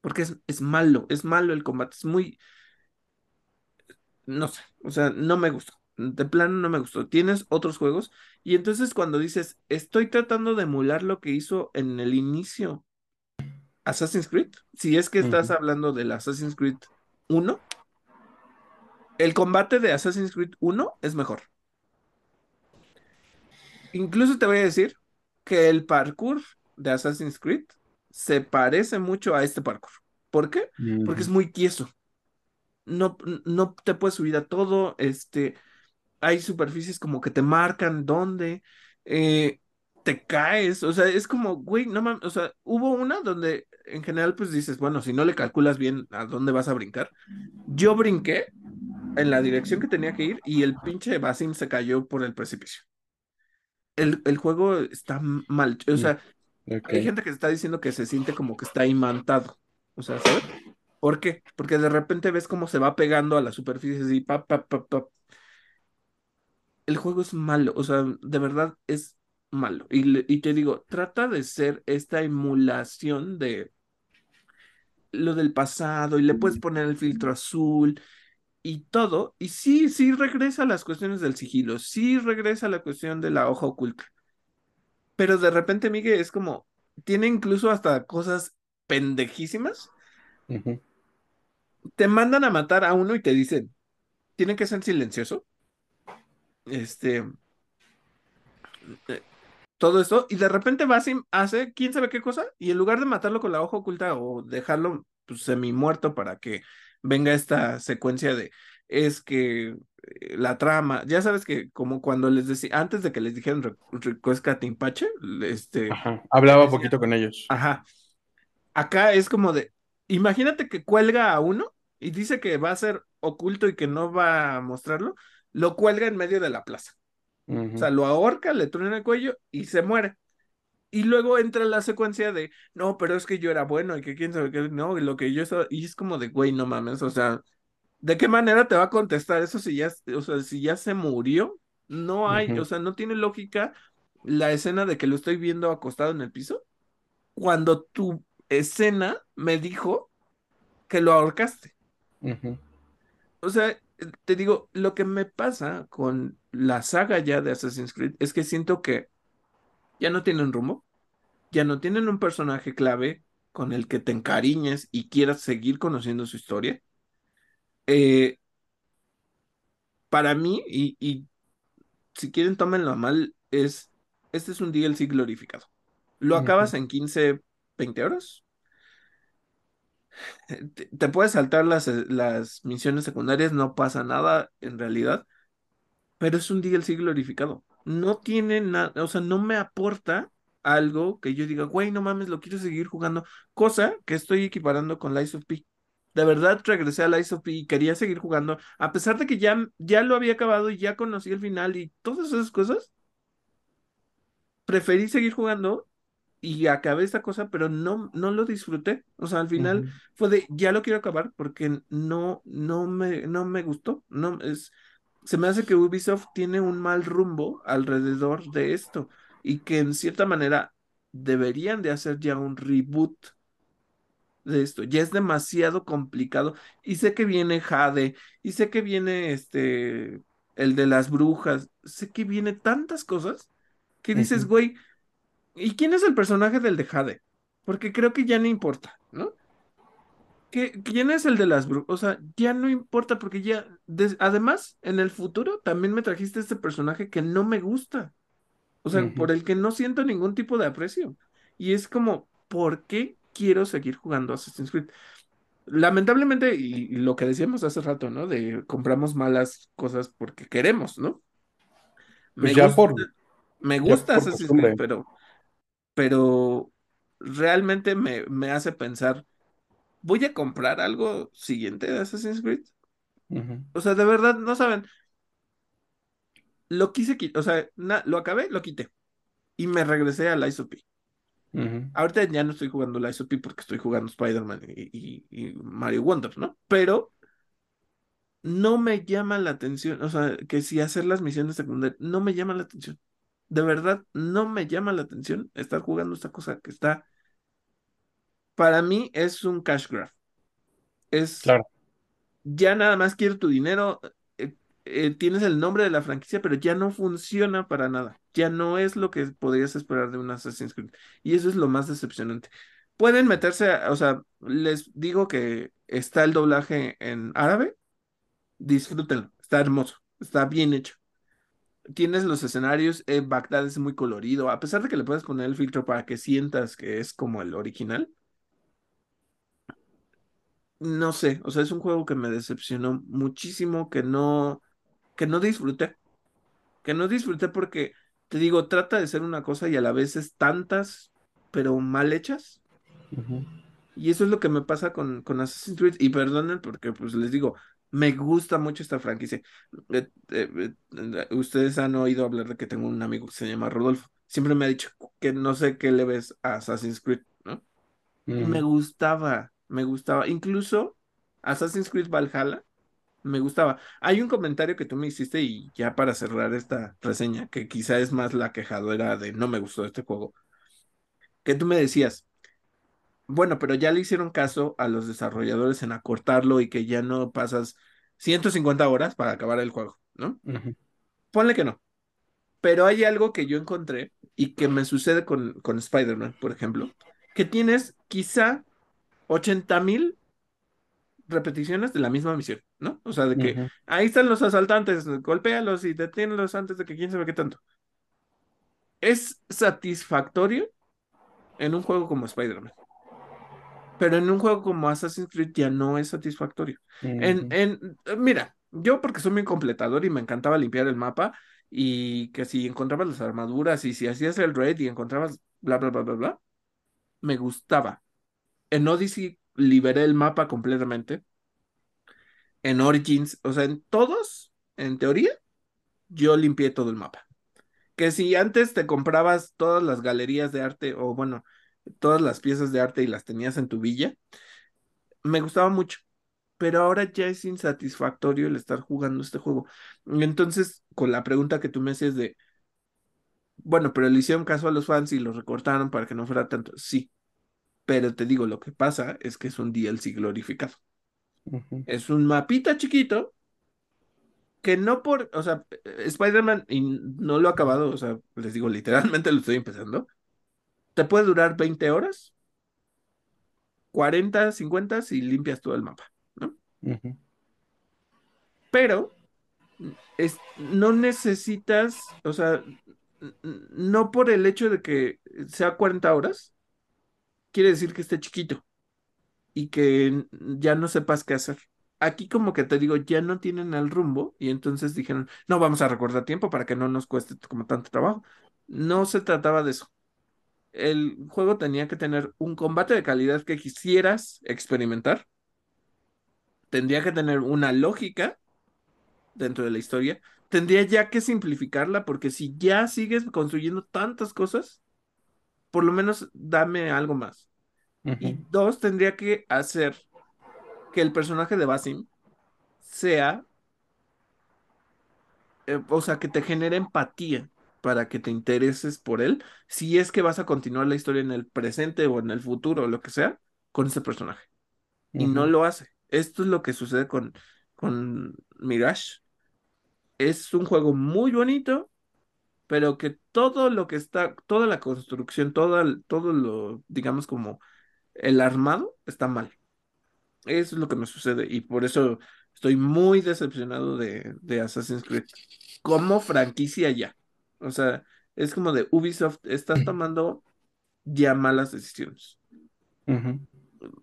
S1: porque es, es malo, es malo el combate, es muy, no sé, o sea, no me gustó. De plano no me gustó. Tienes otros juegos y entonces cuando dices, estoy tratando de emular lo que hizo en el inicio Assassin's Creed, si es que estás hablando del Assassin's Creed uno el combate de Assassin's Creed uno es mejor. Incluso te voy a decir que el parkour de Assassin's Creed se parece mucho a este parkour. ¿Por qué? Porque es muy tieso. No, no te puedes subir a todo. Este, hay superficies como que te marcan dónde. eh, te caes. O sea, es como, güey, no mames. O sea, hubo una donde en general pues dices, bueno, si no le calculas bien a dónde vas a brincar. Yo brinqué en la dirección que tenía que ir y el pinche Basim se cayó por el precipicio. el, el juego está mal. O
S2: mm,
S1: sea,
S2: Ok.
S1: hay gente que está diciendo que se siente como que está imantado. O sea, ¿sabes? ¿Por qué? Porque de repente ves cómo se va pegando a la superficie y pa, pa, pa, pa. El juego es malo. O sea, de verdad es malo. Y, le- y te digo, trata de ser esta emulación de lo del pasado y le puedes poner el filtro azul y todo. Y sí, sí regresa a las cuestiones del sigilo. Sí regresa a la cuestión de la hoja oculta Pero de repente, Miguel, es como, tiene incluso hasta cosas pendejísimas. Te mandan a matar a uno y te dicen, tiene que ser silencioso. Este, eh, todo esto, y de repente Basim hace quién sabe qué cosa, y en lugar de matarlo con la hoja oculta o dejarlo pues, semi muerto para que venga esta secuencia de es que eh, la trama, ya sabes que como cuando les decía, antes de que les dijeran "Re- Recuesca Timpache, este,
S2: Ajá. Hablaba
S1: decían,
S2: poquito con ellos.
S1: ajá, Acá es como de, imagínate que cuelga a uno y dice que va a ser oculto y que no va a mostrarlo, lo cuelga en medio de la plaza. O
S2: Ujú,
S1: sea, lo ahorca, le truena el cuello y se muere. Y luego entra la secuencia de, no, pero es que yo era bueno y que quién sabe qué, no, y lo que yo estaba, y es como de, güey, no mames, o sea, ¿de qué manera te va a contestar eso si ya, o sea, si ya se murió? No hay, o
S2: ujú,
S1: sea, no tiene lógica la escena de que lo estoy viendo acostado en el piso cuando tu escena me dijo que lo ahorcaste.
S2: ujú,
S1: O sea, te digo, lo que me pasa con la saga ya de Assassin's Creed es que siento que ya no tienen rumbo, ya no tienen un personaje clave con el que te encariñes y quieras seguir conociendo su historia. Eh, para mí, y, y si quieren tómenlo a mal, es, este es un DLC glorificado. Lo acabas en 15 20 horas. Eh, Te, puedes saltar las, eh, las misiones secundarias, no pasa nada en realidad pero es un DLC glorificado. No tiene nada, o sea, no me aporta algo que yo diga, güey, no mames, lo quiero seguir jugando. Cosa que estoy equiparando con Lies of P. De verdad regresé a Lies of P y quería seguir jugando, a pesar de que ya, ya lo había acabado y ya conocí el final y todas esas cosas, preferí seguir jugando y acabé esta cosa, pero no, no lo disfruté. O sea, al final fue de, ya lo quiero acabar porque no, no me, no me gustó. No, es, se me hace que Ubisoft tiene un mal rumbo alrededor de esto y que en cierta manera deberían de hacer ya un reboot de esto. Ya es demasiado complicado y sé que viene Jade y sé que viene este, el de las brujas, sé que viene tantas cosas que dices, güey, ¿y quién es el personaje del de Jade? Porque creo que ya no importa, ¿no? ¿Qué- ¿Quién es el de las brujas? O sea, ya no importa porque ya, des- además, en el futuro también me trajiste este personaje que no me gusta, o sea, por el que no siento ningún tipo de aprecio. Y es como, ¿por qué quiero seguir jugando Assassin's Creed? Lamentablemente, y, y lo que decíamos hace rato, ¿no? De compramos malas cosas porque queremos, ¿no?
S2: Pues
S1: Me
S2: ya
S1: gusta,
S2: por,
S1: me gusta Assassin's Creed, pero, pero realmente me, me hace pensar. ¿Voy a comprar algo siguiente de Assassin's Creed? O sea, de verdad, no saben. lo quise quitar, o sea, lo acabé, lo quité. Y me regresé al Ice Ahorita ya no estoy jugando la ISOP porque estoy jugando Spider-Man y, Mario Wonder, ¿no? Pero no me llama la atención, o sea, que si hacer las misiones secundarias, no me llama la atención. De verdad, no me llama la atención estar jugando esta cosa que está, para mí es un cash grab. Es,
S2: claro.
S1: ya nada más quiero tu dinero, eh, tienes el nombre de la franquicia, pero ya no funciona para nada. Ya no es lo que podrías esperar de un Assassin's Creed. Y eso es lo más decepcionante. Pueden meterse, o sea, les digo que está el doblaje en árabe, disfrútenlo, está hermoso, está bien hecho. Tienes los escenarios, eh, Bagdad es muy colorido, a pesar de que le puedes poner el filtro para que sientas que es como el original. No sé, o sea, es un juego que me decepcionó muchísimo, que no, que no disfruté. Que no disfruté porque, te digo, trata de ser una cosa y a la vez es tantas, pero mal hechas. Y eso es lo que me pasa con, con Assassin's Creed. Y perdonen porque, pues les digo, me gusta mucho esta franquicia. Eh, eh, eh, ustedes han oído hablar de que tengo un amigo que se llama Rodolfo. Siempre me ha dicho que no sé qué le ves a Assassin's Creed, ¿no? Me gustaba, me gustaba. Incluso Assassin's Creed Valhalla me gustaba. Hay un comentario que tú me hiciste y ya para cerrar esta reseña, que quizá es más la quejadora de no me gustó este juego, que tú me decías, bueno, pero ya le hicieron caso a los desarrolladores en acortarlo y que ya no pasas 150 horas para acabar el juego, ¿no? Ponle que no. Pero hay algo que yo encontré y que me sucede con, con Spider-Man, por ejemplo, que tienes quizá 80 mil repeticiones de la misma misión, ¿no? O sea, de que ahí están los asaltantes, golpéalos y deténlos antes de que quién sabe qué tanto. Es satisfactorio en un juego como Spider-Man. Pero en un juego como Assassin's Creed ya no es satisfactorio. en, en, mira, yo porque soy muy completador y me encantaba limpiar el mapa y que si encontrabas las armaduras y si hacías el raid y encontrabas bla, bla, bla, bla, bla, me gustaba. En Odyssey liberé el mapa completamente. En Origins, o sea, en todos, en teoría, yo limpié todo el mapa. Que si antes te comprabas todas las galerías de arte, o bueno, todas las piezas de arte y las tenías en tu villa, me gustaba mucho. Pero ahora ya es insatisfactorio el estar jugando este juego. Entonces, con la pregunta que tú me hacías de, bueno, pero le hicieron caso a los fans y lo recortaron para que no fuera tanto. Sí, pero te digo, lo que pasa es que es un DLC glorificado. Es un mapita chiquito que no por, o sea, Spider-Man, y no lo he acabado, o sea, les digo, literalmente lo estoy empezando, te puede durar 20 horas, 40, 50 si limpias todo el mapa, ¿no? Pero es, no necesitas, o sea, no por el hecho de que sea 40 horas, quiere decir que esté chiquito y que ya no sepas qué hacer. Aquí como que te digo, ya no tienen el rumbo y entonces dijeron, no vamos a recordar tiempo para que no nos cueste como tanto trabajo. No se trataba de eso. El juego tenía que tener un combate de calidad que quisieras experimentar. Tendría que tener una lógica dentro de la historia. Tendría ya que simplificarla porque si ya sigues construyendo tantas cosas, por lo menos dame algo más. Y dos, tendría que hacer que el personaje de Basim sea, eh, o sea, que te genere empatía para que te intereses por él, si es que vas a continuar la historia en el presente o en el futuro o lo que sea, con ese personaje. Y no lo hace. Esto es lo que sucede con, con Mirage. Es un juego muy bonito, pero que todo lo que está, toda la construcción, todo, todo lo, digamos como el armado está mal. Eso es lo que me sucede y por eso estoy muy decepcionado de, de Assassin's Creed como franquicia ya. O sea, es como de Ubisoft, estás tomando ya malas decisiones.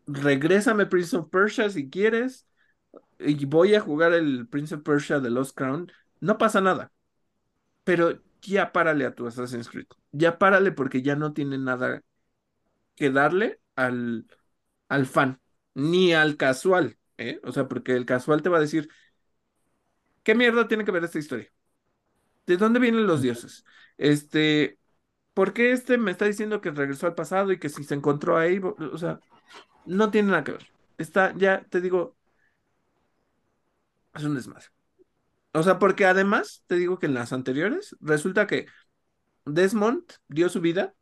S1: Regrésame Prince of Persia si quieres y voy a jugar el Prince of Persia de Lost Crown. No pasa nada. Pero ya párale a tu Assassin's Creed. Ya párale porque ya no tiene nada que darle al, al fan, ni al casual, ¿eh? O sea, porque el casual te va a decir, ¿qué mierda tiene que ver esta historia? ¿De dónde vienen los dioses? Este, ¿por qué este me está diciendo que regresó al pasado y que si se encontró ahí, o sea, no tiene nada que ver. Está, ya te digo, es un desmadre. O sea, porque además, te digo que en las anteriores, resulta que Desmond dio su vida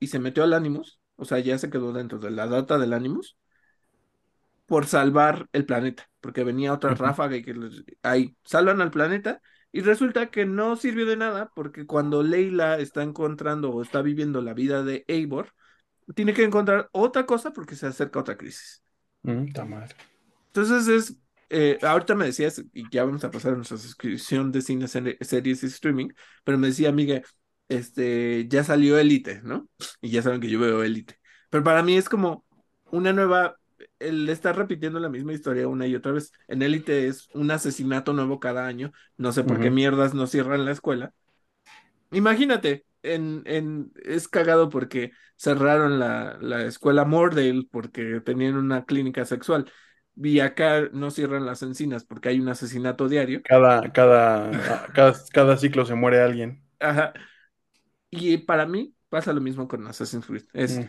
S1: y se metió al Animus, o sea, ya se quedó dentro de la data del Animus, por salvar el planeta, porque venía otra ráfaga y que ahí salvan al planeta y resulta que no sirvió de nada porque cuando Leila está encontrando o está viviendo la vida de Eivor, tiene que encontrar otra cosa porque se acerca otra crisis.
S2: Mm.
S1: Entonces es, eh, ahorita me decías, y ya vamos a pasar a nuestra suscripción de cine, series y streaming, pero me decía, amiga, este, ya salió Elite, ¿no? Y ya saben que yo veo Elite. Pero para mí es como una nueva el estar repitiendo la misma historia una y otra vez. En Élite es un asesinato nuevo cada año. No sé por qué mierdas no cierran la escuela. Imagínate, en, en, es cagado porque cerraron la, la escuela Mordale porque tenían una clínica sexual. Y acá no cierran las encinas porque hay un asesinato diario.
S2: Cada, cada, cada, cada ciclo se muere alguien.
S1: Ajá. Y para mí pasa lo mismo con Assassin's Creed. Es,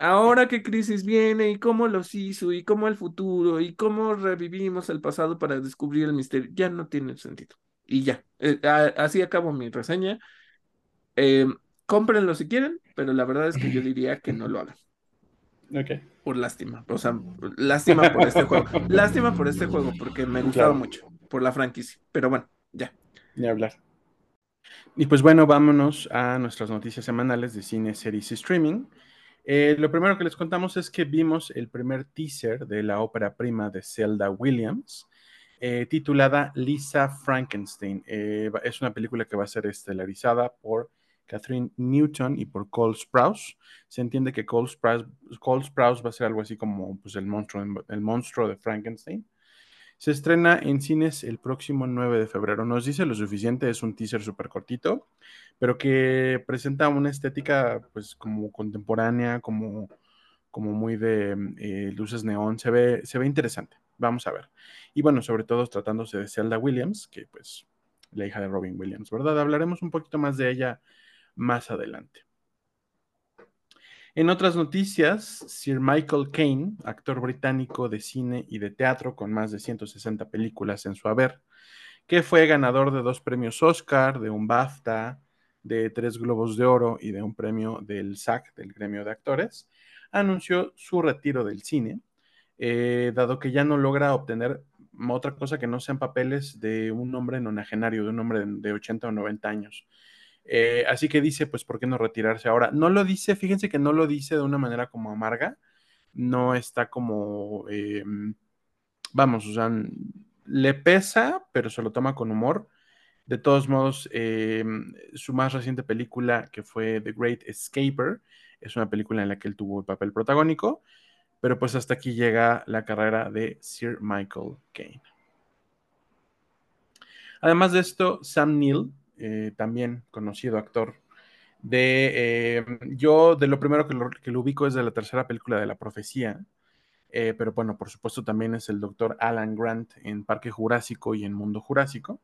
S1: ahora qué crisis viene y cómo los hizo y cómo el futuro y cómo revivimos el pasado para descubrir el misterio, ya no tiene sentido. Y ya, eh, así acabo mi reseña. Eh, cómprenlo si quieren, pero la verdad es que yo diría que no lo hagan.
S2: Ok.
S1: Por lástima, o sea, lástima por este juego. Lástima por este juego, porque me gustaba mucho, por la franquicia. Pero bueno, ya.
S2: Ni hablar. Y pues bueno, vámonos a nuestras noticias semanales de cine, series y streaming. Eh, lo primero que les contamos es que vimos el primer teaser de la ópera prima de Zelda Williams, eh, titulada Lisa Frankenstein. Eh, es una película que va a ser estelarizada por Catherine Newton y por Cole Sprouse. Se entiende que Cole Sprouse, va a ser algo así como pues, el, monstruo, el monstruo de Frankenstein. Se estrena en cines el próximo 9 de febrero. Nos dice lo suficiente, es un teaser súper cortito, pero que presenta una estética pues como contemporánea, como, como muy de eh, luces neón. Se ve, se ve interesante. Vamos a ver. Y bueno, sobre todo tratándose de Zelda Williams, que pues la hija de Robin Williams, ¿verdad? Hablaremos un poquito más de ella más adelante. En otras noticias, Sir Michael Caine, actor británico de cine y de teatro con más de 160 películas en su haber, que fue ganador de dos premios Oscar, de un BAFTA, de tres Globos de Oro y de un premio del SAC, del Gremio de Actores, anunció su retiro del cine, eh, dado que ya no logra obtener otra cosa que no sean papeles de un hombre nonagenario, de un hombre de 80 o 90 años. Eh, así que dice, pues, ¿por qué no retirarse ahora? No lo dice, fíjense que no lo dice de una manera como amarga, no está como, eh, vamos, o sea, le pesa, pero se lo toma con humor. De todos modos, eh, su más reciente película, que fue The Great Escaper, es una película en la que él tuvo el papel protagónico, pero pues hasta aquí llega la carrera de Sir Michael Caine. Además de esto, Sam Neill, eh, también conocido actor. De, eh, yo de lo primero que lo, ubico es de la tercera película de La Profecía, eh, pero bueno, por supuesto también es el doctor Alan Grant en Parque Jurásico y en Mundo Jurásico.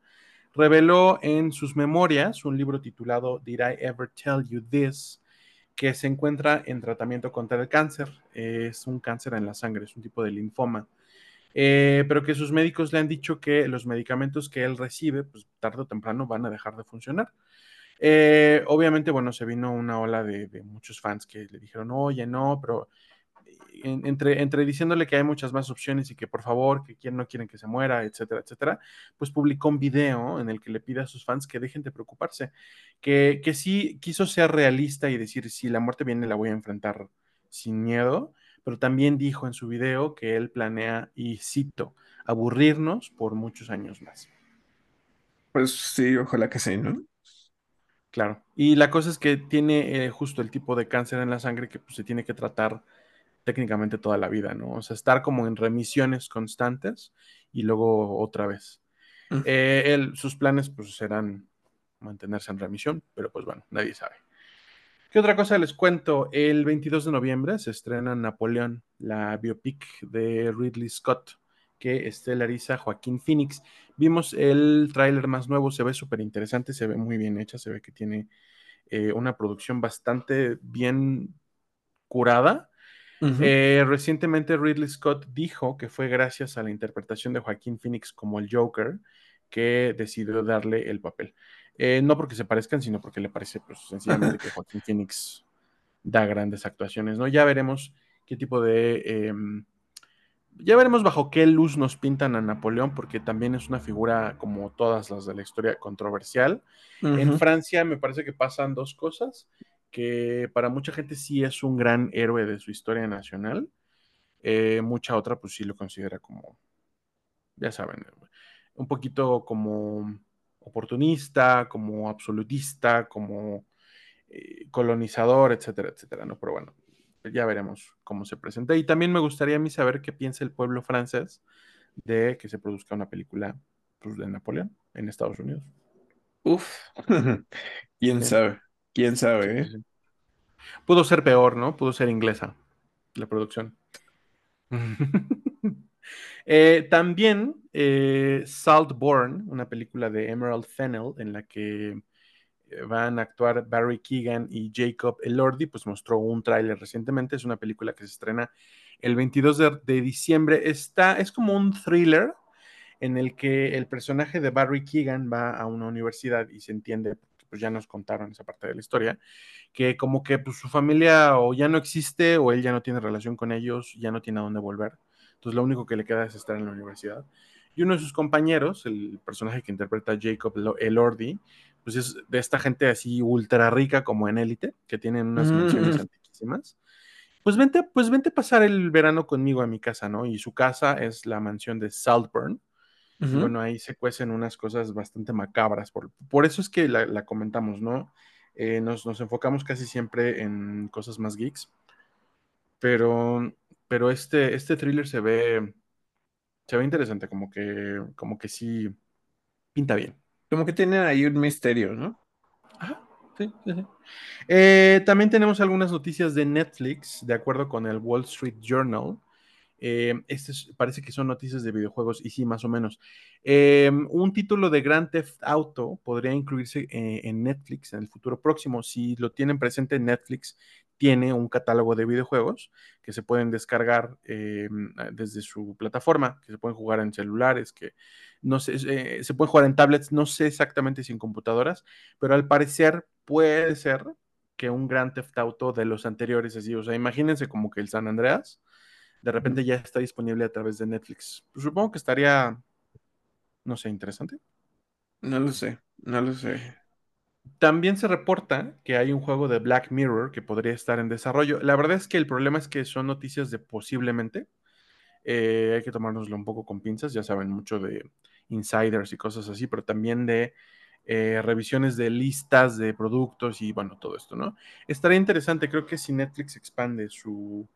S2: Reveló en sus memorias un libro titulado Did I Ever Tell You This? que se encuentra en tratamiento contra el cáncer. es un cáncer en la sangre, es un tipo de linfoma. Eh, pero que sus médicos le han dicho que los medicamentos que él recibe, pues tarde o temprano van a dejar de funcionar. Eh, obviamente, bueno, se vino una ola de, muchos fans que le dijeron, oye, no, pero entre, entre diciéndole que hay muchas más opciones y que por favor, que quien no quieren que se muera, etcétera, etcétera, pues publicó un video en el que le pide a sus fans que dejen de preocuparse, que, que sí quiso ser realista y decir, si la muerte viene, la voy a enfrentar sin miedo, pero también dijo en su video que él planea, y cito, aburrirnos por muchos años más.
S1: Pues sí, ojalá que sí, ¿no?
S2: Claro. Y la cosa es que tiene eh, justo el tipo de cáncer en la sangre que pues, se tiene que tratar técnicamente toda la vida, ¿no? O sea, estar como en remisiones constantes y luego otra vez. Eh, él, sus planes pues serán mantenerse en remisión, pero pues bueno, nadie sabe. ¿Qué otra cosa les cuento? El 22 de noviembre se estrena Napoleón, la biopic de Ridley Scott, que estelariza Joaquín Phoenix. Vimos el tráiler más nuevo, se ve súper interesante, se ve muy bien hecha, se ve que tiene eh, una producción bastante bien curada. Eh, recientemente Ridley Scott dijo que fue gracias a la interpretación de Joaquín Phoenix como el Joker que decidió darle el papel. Eh, no porque se parezcan, sino porque le parece pues, sencillamente que Joaquín Phoenix da grandes actuaciones, ¿no? Ya veremos qué tipo de... Em, ya veremos bajo qué luz nos pintan a Napoleón, porque también es una figura como todas las de la historia controversial. En Francia me parece que pasan dos cosas, que para mucha gente sí es un gran héroe de su historia nacional, eh, mucha otra pues sí lo considera como, ya saben, un poquito como oportunista, como absolutista, como eh, colonizador, etcétera, etcétera, ¿no? Pero bueno, ya veremos cómo se presenta. Y también me gustaría a mí saber qué piensa el pueblo francés de que se produzca una película pues, de Napoleón en Estados Unidos.
S1: Uf, quién sabe, quién sabe. ¿eh?
S2: Pudo ser peor, ¿no? Pudo ser inglesa la producción. Eh, también eh, Saltborn, una película de Emerald Fennell en la que eh, van a actuar Barry Keegan y Jacob Elordi, pues mostró un tráiler recientemente. Es una película que se estrena el 22 de, diciembre. Está, es como un thriller en el que el personaje de Barry Keegan va a una universidad y se entiende, pues ya nos contaron esa parte de la historia, que como que pues, su familia o ya no existe o él ya no tiene relación con ellos, ya no tiene a dónde volver. Entonces lo único que le queda es estar en la universidad. Y uno de sus compañeros, el personaje que interpreta Jacob Elordi, pues es de esta gente así ultra rica como en élite, que tienen unas mm. antiquísimas. Pues vente, pues vente a pasar el verano conmigo a mi casa, ¿no? Y su casa es la mansión de Saltburn. Bueno, ahí se cuecen unas cosas bastante macabras. Por, por eso es que la, comentamos, ¿no? Eh, nos, nos, enfocamos casi siempre en cosas más geeks. Pero, pero este, este thriller se ve, se ve interesante, como que, como que sí pinta bien.
S1: Como que tienen ahí un misterio, ¿no?
S2: Ajá, sí, sí, sí. Eh, también tenemos algunas noticias de Netflix, de acuerdo con el Wall Street Journal. Eh, este parece que son noticias de videojuegos, y sí, más o menos. Eh, un título de Grand Theft Auto podría incluirse en Netflix en el futuro próximo. Si lo tienen presente en Netflix, tiene un catálogo de videojuegos que se pueden descargar desde su plataforma, que se pueden jugar en celulares, que no sé, eh, se puede jugar en tablets, no sé exactamente si en computadoras, pero al parecer puede ser que un Grand Theft Auto de los anteriores así, o sea, imagínense como que el San Andreas de repente ya está disponible a través de Netflix. Pues supongo que estaría, no sé, interesante.
S1: No lo sé, no lo sé.
S2: También se reporta que hay un juego de Black Mirror que podría estar en desarrollo. La verdad es que el problema es que son noticias de posiblemente. Eh, hay que tomárnoslo un poco con pinzas, ya saben mucho de insiders y cosas así, pero también de eh, revisiones de listas de productos y bueno, todo esto, ¿no? Estaría interesante, creo que si Netflix expande su,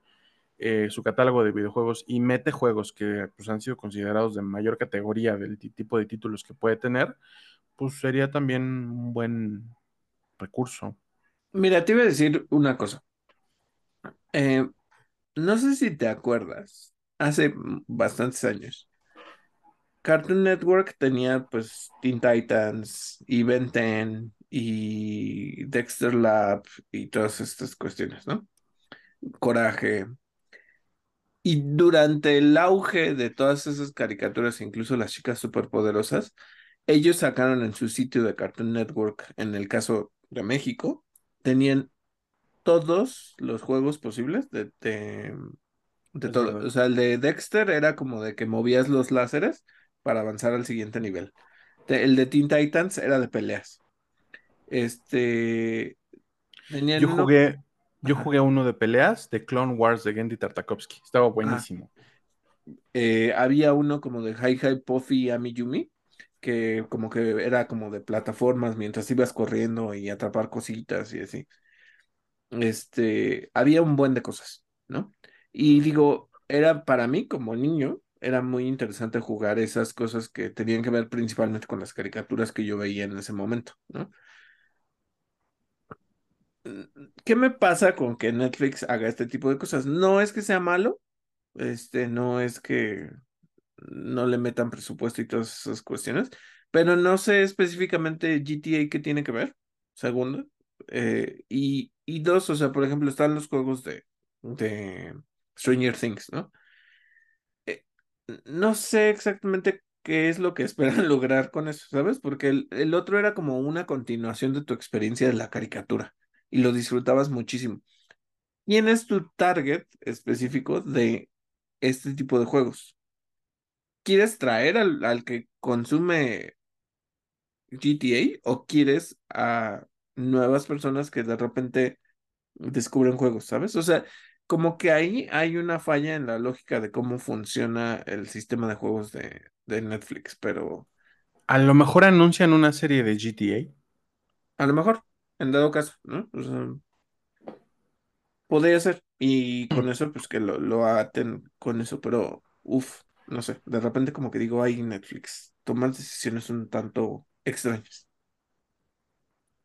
S2: eh, su catálogo de videojuegos y mete juegos que pues, han sido considerados de mayor categoría del tipo de títulos que puede tener, pues sería también un buen recurso.
S1: Mira, te iba a decir una cosa. no sé si te acuerdas, hace bastantes años. Cartoon Network tenía pues Teen Titans y Ben 10 y Dexter Lab y todas estas cuestiones, ¿no? Coraje. Y durante el auge de todas esas caricaturas, incluso las chicas superpoderosas, ellos sacaron en su sitio de Cartoon Network, en el caso de México, tenían todos los juegos posibles de, de todo. O sea, el de Dexter era como de que movías los láseres para avanzar al siguiente nivel. el de Teen Titans era de peleas. Este.
S2: Yo jugué. Yo jugué uno de peleas de Clone Wars de Gendy Tartakovsky. Estaba buenísimo.
S1: Eh, había uno como de Hi Hi Puffy Ami Yumi, que como que era como de plataformas mientras ibas corriendo y atrapar cositas y así. Este, había un buen de cosas, ¿no? Y digo, era para mí como niño, era muy interesante jugar esas cosas que tenían que ver principalmente con las caricaturas que yo veía en ese momento, ¿no? ¿Qué me pasa con que Netflix haga este tipo de cosas? No es que sea malo, este, no es que, no le metan presupuesto y todas esas cuestiones. Pero no sé específicamente GTA qué tiene que ver, segundo. Eh, y, y dos, o sea, por ejemplo, están los juegos de, de Stranger Things, ¿no? Eh, no sé exactamente qué es lo que esperan lograr con eso, ¿sabes? Porque el, el otro era como una continuación de tu experiencia de la caricatura y lo disfrutabas muchísimo. ¿Quién es tu target específico de este tipo de juegos? ¿Quieres traer al, al que consume GTA o quieres a nuevas personas que de repente descubren juegos, ¿sabes? O sea, como que ahí hay una falla en la lógica de cómo funciona el sistema de juegos de, de Netflix, pero
S2: A lo mejor anuncian una serie de GTA.
S1: a lo mejor, en dado caso, ¿no? O sea, podría ser. Y con eso, pues que lo, lo aten con eso, pero uff, no sé, de repente como que digo, ay, Netflix, tomas decisiones un tanto extrañas.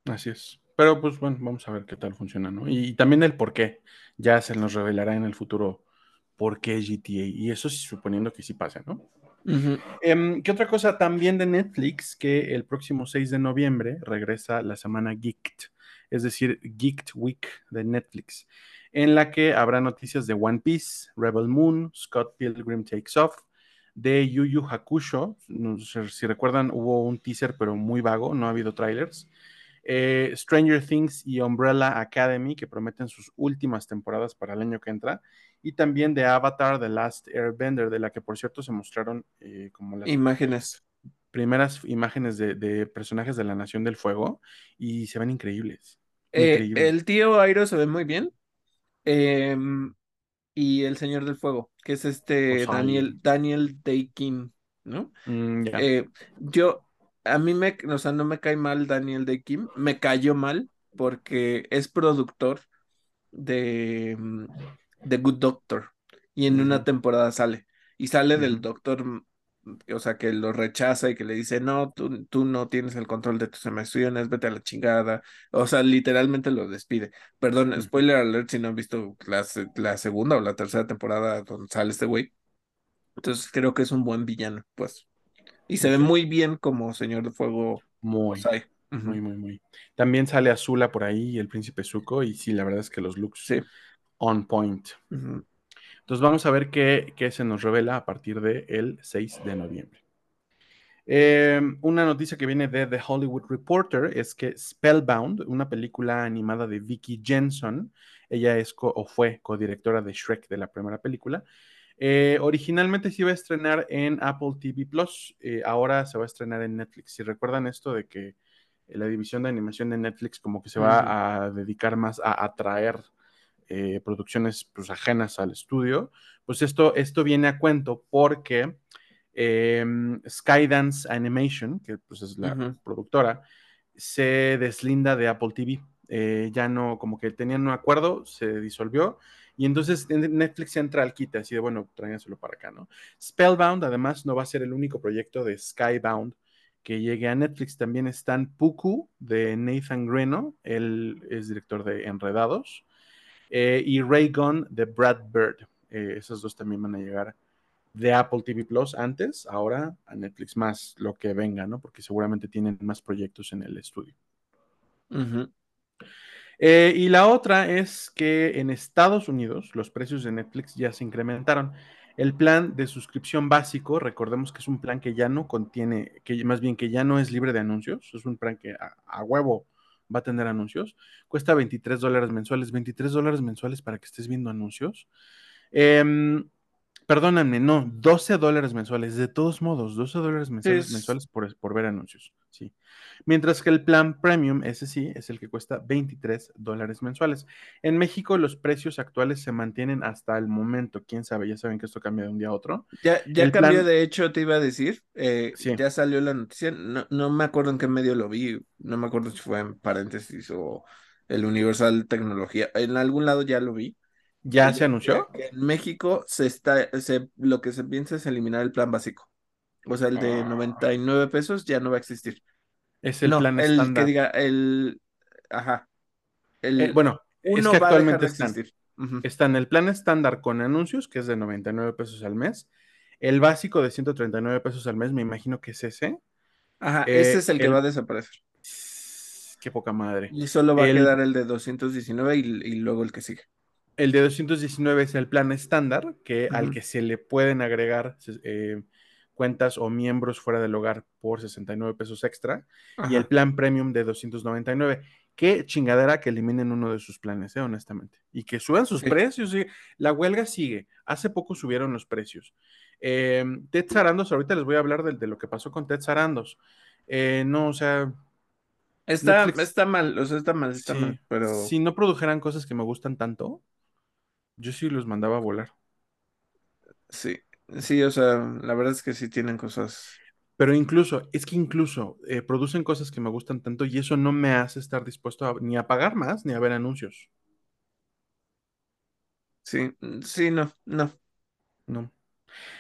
S2: Así es. Pero pues bueno, vamos a ver qué tal funciona, ¿no? Y, y también el por qué. Ya se nos revelará en el futuro por qué GTA. Y eso sí, suponiendo que sí pase, ¿no? Em, ¿Qué otra cosa también de Netflix? Que el próximo 6 de noviembre regresa la semana Geeked, es decir, Geeked Week de Netflix, en la que habrá noticias de One Piece, Rebel Moon, Scott Pilgrim Takes Off, de Yu Yu Hakusho. No sé si recuerdan, hubo un teaser, pero muy vago, no ha habido trailers. Eh, Stranger Things y Umbrella Academy, que prometen sus últimas temporadas para el año que entra, y también de Avatar The Last Airbender, de la que por cierto se mostraron eh, como las
S1: Imágenes.
S2: primeras imágenes de, de personajes de la Nación del Fuego y se ven increíbles.
S1: Eh,
S2: Increíbles.
S1: el tío Airo se ve muy bien. Y el Señor del Fuego, que es este
S2: Pues
S1: Daniel, Daniel Day-Kim, ¿no?
S2: mm.
S1: Eh, yo, a mí me, o sea, no me cae mal Daniel Day-Kim, me cayó mal porque es productor de, mm, de Good Doctor y en una temporada sale y sale del doctor, mm, o sea, que lo rechaza y que le dice, no, tú, tú no tienes el control de tus emociones, vete a la chingada, o sea, literalmente lo despide. Perdón, spoiler alert si no han visto la, la segunda o la tercera temporada donde sale este güey. Entonces creo que es un buen villano, pues. Y se ve muy bien como Señor de Fuego
S2: Muy, muy, muy, muy. También sale Azula por ahí el príncipe Zuko, y sí, la verdad es que los looks
S1: Sí.
S2: on point. Entonces vamos a ver qué, qué se nos revela a partir del 6 de noviembre. Eh, una noticia que viene de The Hollywood Reporter es que Spellbound, una película animada de Vicky Jenson, ella es o fue codirectora de Shrek de la primera película, eh, originalmente se iba a estrenar en Apple TV Plus, eh, ahora se va a estrenar en Netflix. Si recuerdan esto de que la división de animación de Netflix como que se
S1: Ujú,
S2: va a dedicar más a atraer eh, producciones pues, ajenas al estudio, pues esto, esto viene a cuento porque eh, Skydance Animation, que pues es la productora, se deslinda de Apple TV. Eh, ya no, como que tenían un acuerdo, se disolvió. Y entonces Netflix entra al quite, así de bueno, tráiganselo para acá, ¿no? Spellbound, además, no va a ser el único proyecto de Skybound que llegue a Netflix. También están Puku de Nathan Greno, él es director de Enredados, eh, y Ray Gunn de Brad Bird. Eh, esos dos también van a llegar de Apple TV Plus antes, ahora a Netflix más lo que venga, ¿no? Porque seguramente tienen más proyectos en el estudio. Eh, y la otra es que en Estados Unidos los precios de Netflix ya se incrementaron. El plan de suscripción básico, recordemos que es un plan que ya no contiene, que más bien que ya no es libre de anuncios, es un plan que a, a huevo va a tener anuncios, cuesta 23 dólares mensuales, 23 dólares mensuales para que estés viendo anuncios. Eh, Perdóname, no, 12 dólares mensuales, de todos modos, 12 dólares mensuales,
S1: es-
S2: mensuales por, por ver anuncios, sí. Mientras que el plan premium, ese sí, es el que cuesta 23 dólares mensuales. En México los precios actuales se mantienen hasta el momento, quién sabe, ya saben que esto cambia de un día a otro.
S1: Ya, ya cambió,
S2: plan,
S1: de hecho, te iba a decir, eh,
S2: sí,
S1: ya salió la noticia, no, no me acuerdo en qué medio lo vi, no me acuerdo si fue en paréntesis o el Universal Tecnología, en algún lado ya lo vi,
S2: ya se anunció.
S1: que en México se está, se, lo que se piensa es eliminar el plan básico, o sea, el de
S2: Ah,
S1: 99 pesos ya no va a existir.
S2: es el
S1: No,
S2: plan
S1: el que
S2: estándar.
S1: diga, el, ajá,
S2: Eh,
S1: el
S2: bueno, es que
S1: uno dejar
S2: actualmente
S1: de existir. Ujú,
S2: están el plan estándar con anuncios, que es de 99 pesos al mes, El básico de 139 pesos al mes, me imagino que es ese.
S1: Ajá, ese
S2: Eh,
S1: es el que va a desaparecer.
S2: qué poca madre.
S1: Y solo va a quedar el de 219 y, y luego el que sigue.
S2: el de 219 es el plan estándar, que, al que se le pueden agregar eh, cuentas o miembros fuera del hogar por 69 pesos extra. Y el plan premium de 299. Qué chingadera que eliminen uno de sus planes, eh, honestamente. Y que suban sus
S1: sí.
S2: precios. La huelga sigue. Hace poco subieron los precios. Eh, Ted Sarandos, ahorita les voy a hablar de, de lo que pasó con Ted Sarandos. Eh, no, o sea,
S1: Está, está mal, o sea, está mal, está mal, pero
S2: Si no produjeran cosas que me gustan tanto, yo sí los mandaba a volar.
S1: sí, sí, o sea, la verdad es que sí tienen cosas,
S2: Pero incluso, es que incluso eh, producen cosas que me gustan tanto y eso no me hace estar dispuesto a, ni a pagar más ni a ver anuncios.
S1: sí, sí, no, no.
S2: No.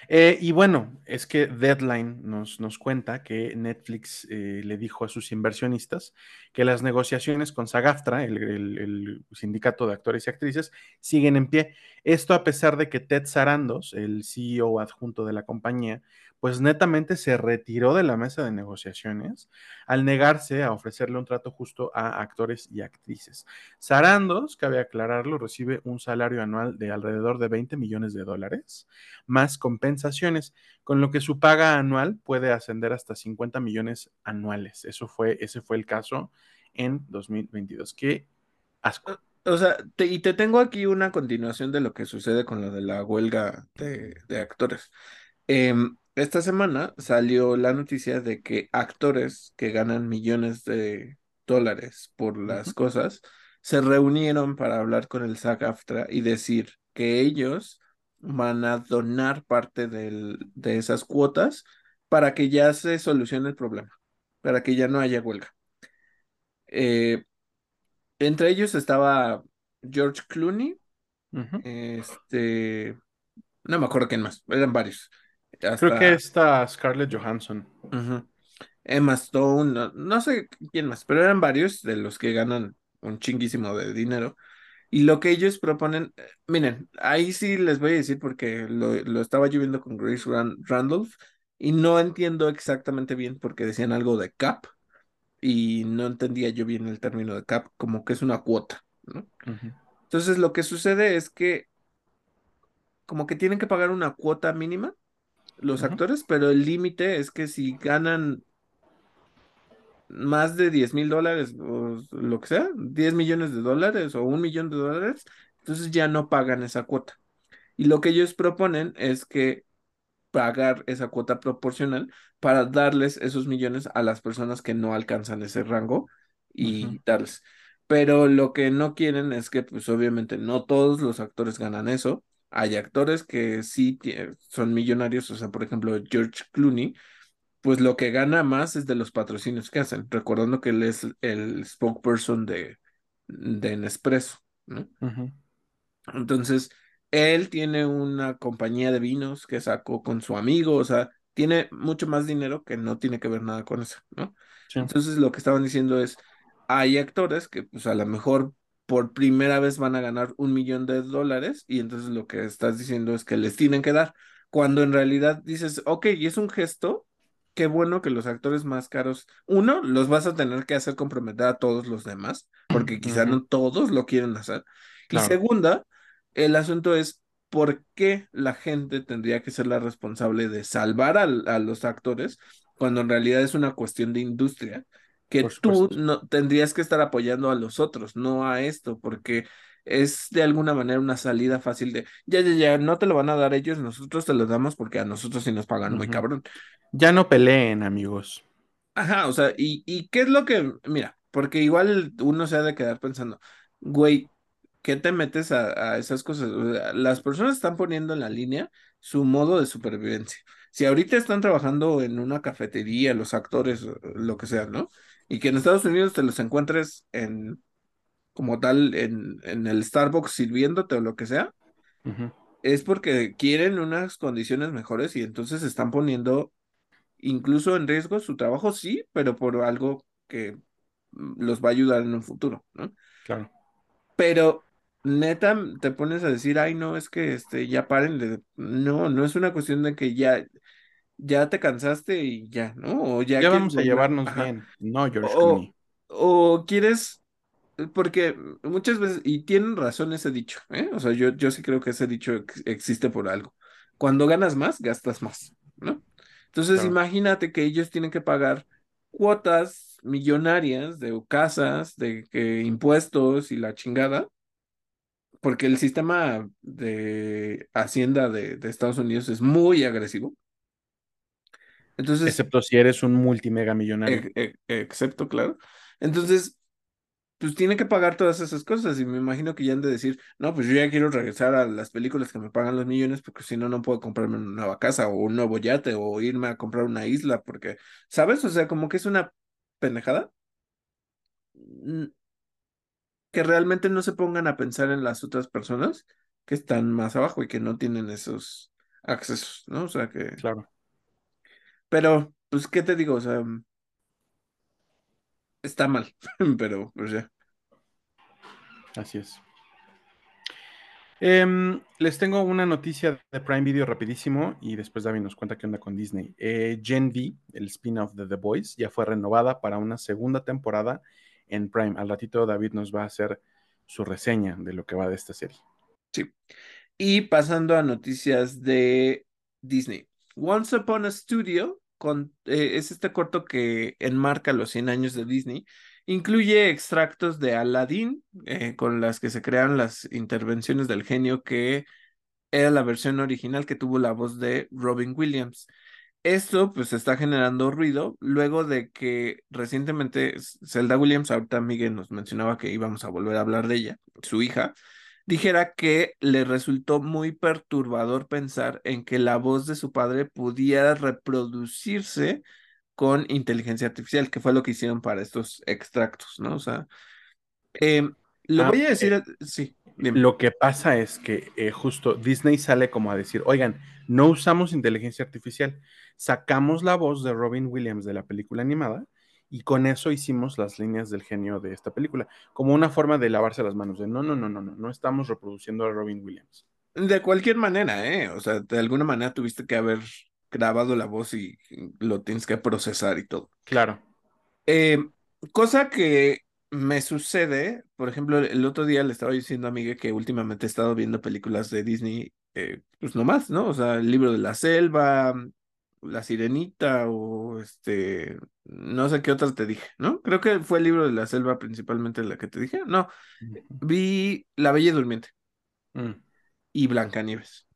S2: Eh, y bueno, es que Deadline nos, nos cuenta que Netflix eh, le dijo a sus inversionistas que las negociaciones con SAG-AFTRA, el, el- el sindicato de actores y actrices, siguen en pie. Esto a pesar de que Ted Sarandos, el CEO adjunto de la compañía, pues netamente se retiró de la mesa de negociaciones al negarse a ofrecerle un trato justo a actores y actrices. Sarandos, cabe aclararlo, recibe un salario anual de alrededor de 20 millones de dólares más compensaciones, con lo que su paga anual puede ascender hasta 50 millones anuales. Eso fue, ese fue el caso en 2022. Qué asco.
S1: O sea, te- y te tengo aquí una continuación de lo que sucede con lo de la huelga de, de actores. Em, esta semana salió la noticia de que actores que ganan millones de dólares por las cosas se reunieron para hablar con el SAG-AFTRA y decir que ellos van a donar parte del- de esas cuotas para que ya se solucione el problema, para que ya no haya huelga. Eh, entre ellos estaba George Clooney, este, no me acuerdo quién más, eran varios.
S2: Creo que
S1: Hasta
S2: está Scarlett Johansson.
S1: ujú, Emma Stone, no, no sé quién más, pero eran varios de los que ganan un chinguísimo de dinero. Y lo que ellos proponen, eh, miren, ahí sí les voy a decir porque lo, lo estaba yo viendo con Grace Ran- Randolph y no entiendo exactamente bien porque decían algo de cap y no entendía yo bien el término de cap, como que es una cuota, ¿no?
S2: Ujú,
S1: Entonces lo que sucede es que como que tienen que pagar una cuota mínima los actores, pero el límite es que si ganan más de diez mil dólares o lo que sea, 10 millones de dólares o un millón de dólares, entonces ya no pagan esa cuota. Y lo que ellos proponen es que pagar esa cuota proporcional para darles esos millones a las personas que no alcanzan ese rango y darles. Pero lo que no quieren es que, pues obviamente, no todos los actores ganan eso. Hay actores que sí son millonarios, o sea, por ejemplo, George Clooney, pues lo que gana más es de los patrocinios que hacen, recordando que él es el spokesperson de, de Nespresso, Entonces, él tiene una compañía de vinos que sacó con su amigo, o sea, tiene mucho más dinero que no tiene que ver nada con eso, ¿no?
S2: Sí.
S1: Entonces, lo que estaban diciendo es, hay actores que pues a lo mejor por primera vez van a ganar un millón de dólares y entonces lo que estás diciendo es que les tienen que dar, cuando en realidad dices, ok, y es un gesto, qué bueno que los actores más caros, uno, los vas a tener que hacer comprometer a todos los demás, porque quizá no todos lo quieren hacer. Y segunda, el asunto es por qué la gente tendría que ser la responsable de salvar al- a, los actores cuando en realidad es una cuestión de industria, que tú no tendrías que estar apoyando a los otros, no a esto, porque es de alguna manera una salida fácil de, ya, ya, ya, no te lo van a dar ellos, nosotros te lo damos porque a nosotros sí nos pagan muy cabrón.
S2: Ya no peleen, amigos.
S1: Ajá, o sea, y, y qué es lo que, mira, porque igual uno se ha de quedar pensando, güey, ¿qué te metes a, a esas cosas? O sea, las personas están poniendo en la línea su modo de supervivencia. Si ahorita están trabajando en una cafetería, los actores, lo que sea, ¿no? Y que en Estados Unidos te los encuentres en, como tal, en, en el Starbucks sirviéndote o lo que sea, es porque quieren unas condiciones mejores y entonces están poniendo incluso en riesgo su trabajo, sí, pero por algo que mm, los va a ayudar en un futuro, ¿no?
S2: Claro.
S1: Pero neta te pones a decir, ay, no, es que este, ya paren de. No, no es una cuestión de que ya, ya te cansaste y ya, ¿no? O ya
S2: vamos a llevarnos
S1: Ajá.
S2: bien. No, George
S1: O,
S2: Clooney.
S1: o quieres. Porque muchas veces, y tienen razón ese dicho, ¿eh? O sea, yo, yo sí creo que ese dicho ex- existe por algo. Cuando ganas más, gastas más, ¿no? Entonces,
S2: Claro.
S1: imagínate que ellos tienen que pagar cuotas millonarias de casas, de impuestos y la chingada, porque el sistema de Hacienda de, de Estados Unidos es muy agresivo. Entonces,
S2: Excepto si eres un multimega millonario.
S1: e- e- excepto, claro. Entonces, pues tiene que pagar todas esas cosas y me imagino que ya han de decir, no, pues yo ya quiero regresar a las películas que me pagan los millones porque si no, no puedo comprarme una nueva casa o un nuevo yate o irme a comprar una isla porque, ¿sabes? O sea, como que es una pendejada que realmente no se pongan a pensar en las otras personas que están más abajo y que no tienen esos accesos, ¿no? O sea que,
S2: Claro,
S1: pero, pues, ¿qué te digo? O sea, está mal, pero, pues ya.
S2: así es. Em, les tengo una noticia de Prime Video rapidísimo y después David nos cuenta qué onda con Disney. Eh, Gen V, el spin-off de The Boys, ya fue renovada para una segunda temporada en Prime. Al ratito David nos va a hacer su reseña de lo que va de esta serie.
S1: Sí. Y pasando a noticias de Disney. Once Upon a Studio con, eh, es este corto que enmarca los 100 años de Disney. Incluye extractos de Aladdin, eh, con las que se crean las intervenciones del genio, que era la versión original que tuvo la voz de Robin Williams. Esto pues está generando ruido luego de que recientemente Zelda Williams, ahorita Miguel nos mencionaba que íbamos a volver a hablar de ella, su hija, dijera que le resultó muy perturbador pensar en que la voz de su padre pudiera reproducirse con inteligencia artificial, que fue lo que hicieron para estos extractos, ¿no? O sea, eh, lo
S2: Ah,
S1: voy a
S2: eh,
S1: decir, sí, dime.
S2: Lo que pasa es que eh, justo Disney sale como a decir, oigan, no usamos inteligencia artificial, sacamos la voz de Robin Williams de la película animada y con eso hicimos las líneas del genio de esta película, como una forma de lavarse las manos, de no, no, no, no, no, no estamos reproduciendo a Robin Williams.
S1: De cualquier manera, ¿eh? O sea, de alguna manera tuviste que haber grabado la voz y lo tienes que procesar y todo.
S2: Claro.
S1: Eh, cosa que me sucede, por ejemplo, el otro día le estaba diciendo a Miguel que últimamente he estado viendo películas de Disney, eh, pues nomás, ¿no? O sea, el libro de la selva, La Sirenita o este, no sé qué otras te dije, ¿no? Creo que fue el libro de la selva principalmente la que te dije. No, vi La Bella Durmiente
S2: Mm.
S1: y Blancanieves.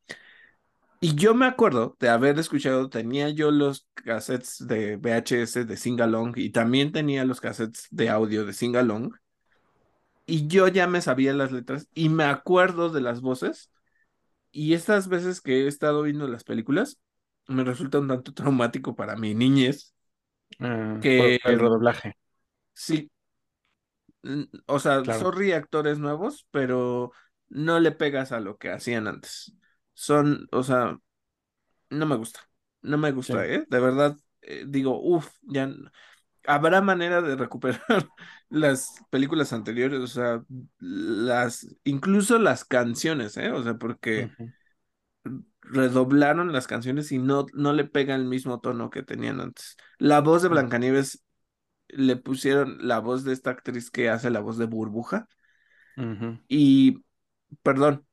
S1: Y yo me acuerdo de haber escuchado, tenía yo los cassettes de VHS de Singalong y también tenía los cassettes de audio de Singalong. Y yo ya me sabía las letras y me acuerdo de las voces. Y estas veces que he estado viendo las películas, me resulta un tanto traumático para mi niñez,
S2: Ah,
S1: que
S2: por el redoblaje,
S1: sí, o sea,
S2: claro.
S1: sorry actores nuevos, pero no le pegas a lo que hacían antes. Son, o sea, no me gusta, no me
S2: Sí.
S1: gusta, ¿eh? De verdad, eh, digo, uff, ya habrá manera de recuperar las películas anteriores, o sea, las, incluso las canciones, ¿eh? O sea, porque redoblaron las canciones y no, no le pega el mismo tono que tenían antes. La voz de Blancanieves le pusieron la voz de esta actriz que hace la voz de Burbuja. Y, perdón,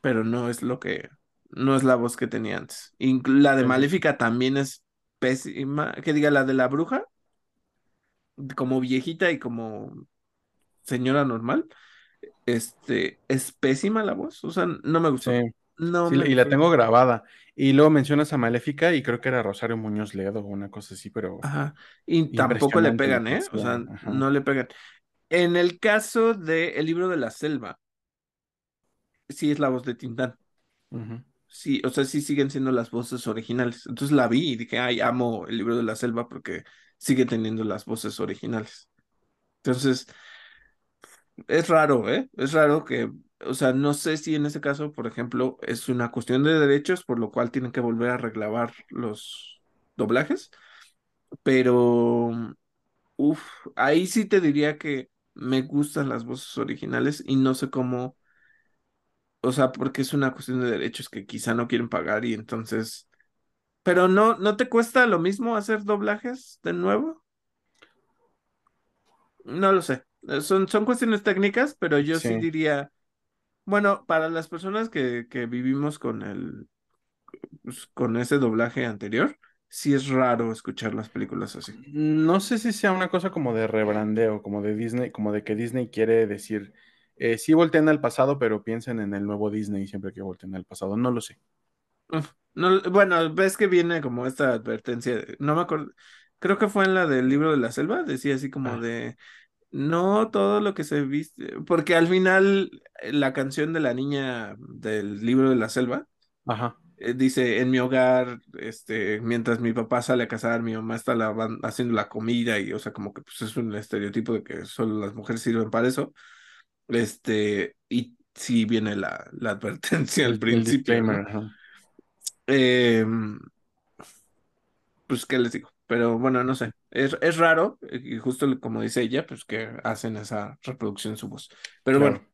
S1: pero no es lo que, no es la voz que tenía antes. La de. Maléfica también es pésima, que diga la de la bruja, como viejita y como señora normal, este, es pésima la voz, o sea, no me
S2: Sí,
S1: gustó, no
S2: sí, y la tengo grabada. Y luego mencionas a Maléfica y creo que era Rosario Muñoz Ledo o una cosa así, pero
S1: Ajá, y tampoco le pegan, ¿eh? O sea,
S2: Ajá.
S1: no le pegan. En el caso de El libro de la selva, sí es la voz de Tintán. Sí, o sea, sí siguen siendo las voces originales. Entonces la vi y dije, ay, amo el libro de la selva porque sigue teniendo las voces originales. Entonces, es raro, ¿eh? Es raro que, o sea, no sé si en ese caso, por ejemplo, es una cuestión de derechos, por lo cual tienen que volver a reclamar los doblajes, pero, uff, ahí sí te diría que me gustan las voces originales y no sé cómo o sea, porque es una cuestión de derechos que quizá no quieren pagar y entonces... Pero no, ¿no te cuesta lo mismo hacer doblajes de nuevo? No lo sé. Son, son cuestiones técnicas, pero yo sí
S2: Sí.
S1: diría, bueno, para las personas que, que vivimos con el, pues, con ese doblaje anterior, sí es raro escuchar las películas así.
S2: No sé si sea una cosa como de rebrandeo, como de Disney, como de que Disney quiere decir, eh, sí volteen al pasado, pero piensen en el nuevo Disney siempre que volteen al pasado. No lo sé.
S1: No, bueno, ves que viene como esta advertencia, no me acuerdo, creo que fue en la del libro de la selva, decía así como
S2: Ah,
S1: de, no todo lo que se viste, porque al final eh, la canción de la niña del libro de la selva
S2: ajá.
S1: eh, dice, en mi hogar, este, mientras mi papá sale a cazar, mi mamá está lavan- haciendo la comida y, o sea, como que pues es un estereotipo de que solo las mujeres sirven para eso, este, y sí viene la, la advertencia al
S2: el
S1: principio. Em, pues, ¿qué les digo? Pero bueno, no sé, es, es raro, y justo como dice ella, pues que hacen esa reproducción en su voz. Pero bueno.
S2: Claro.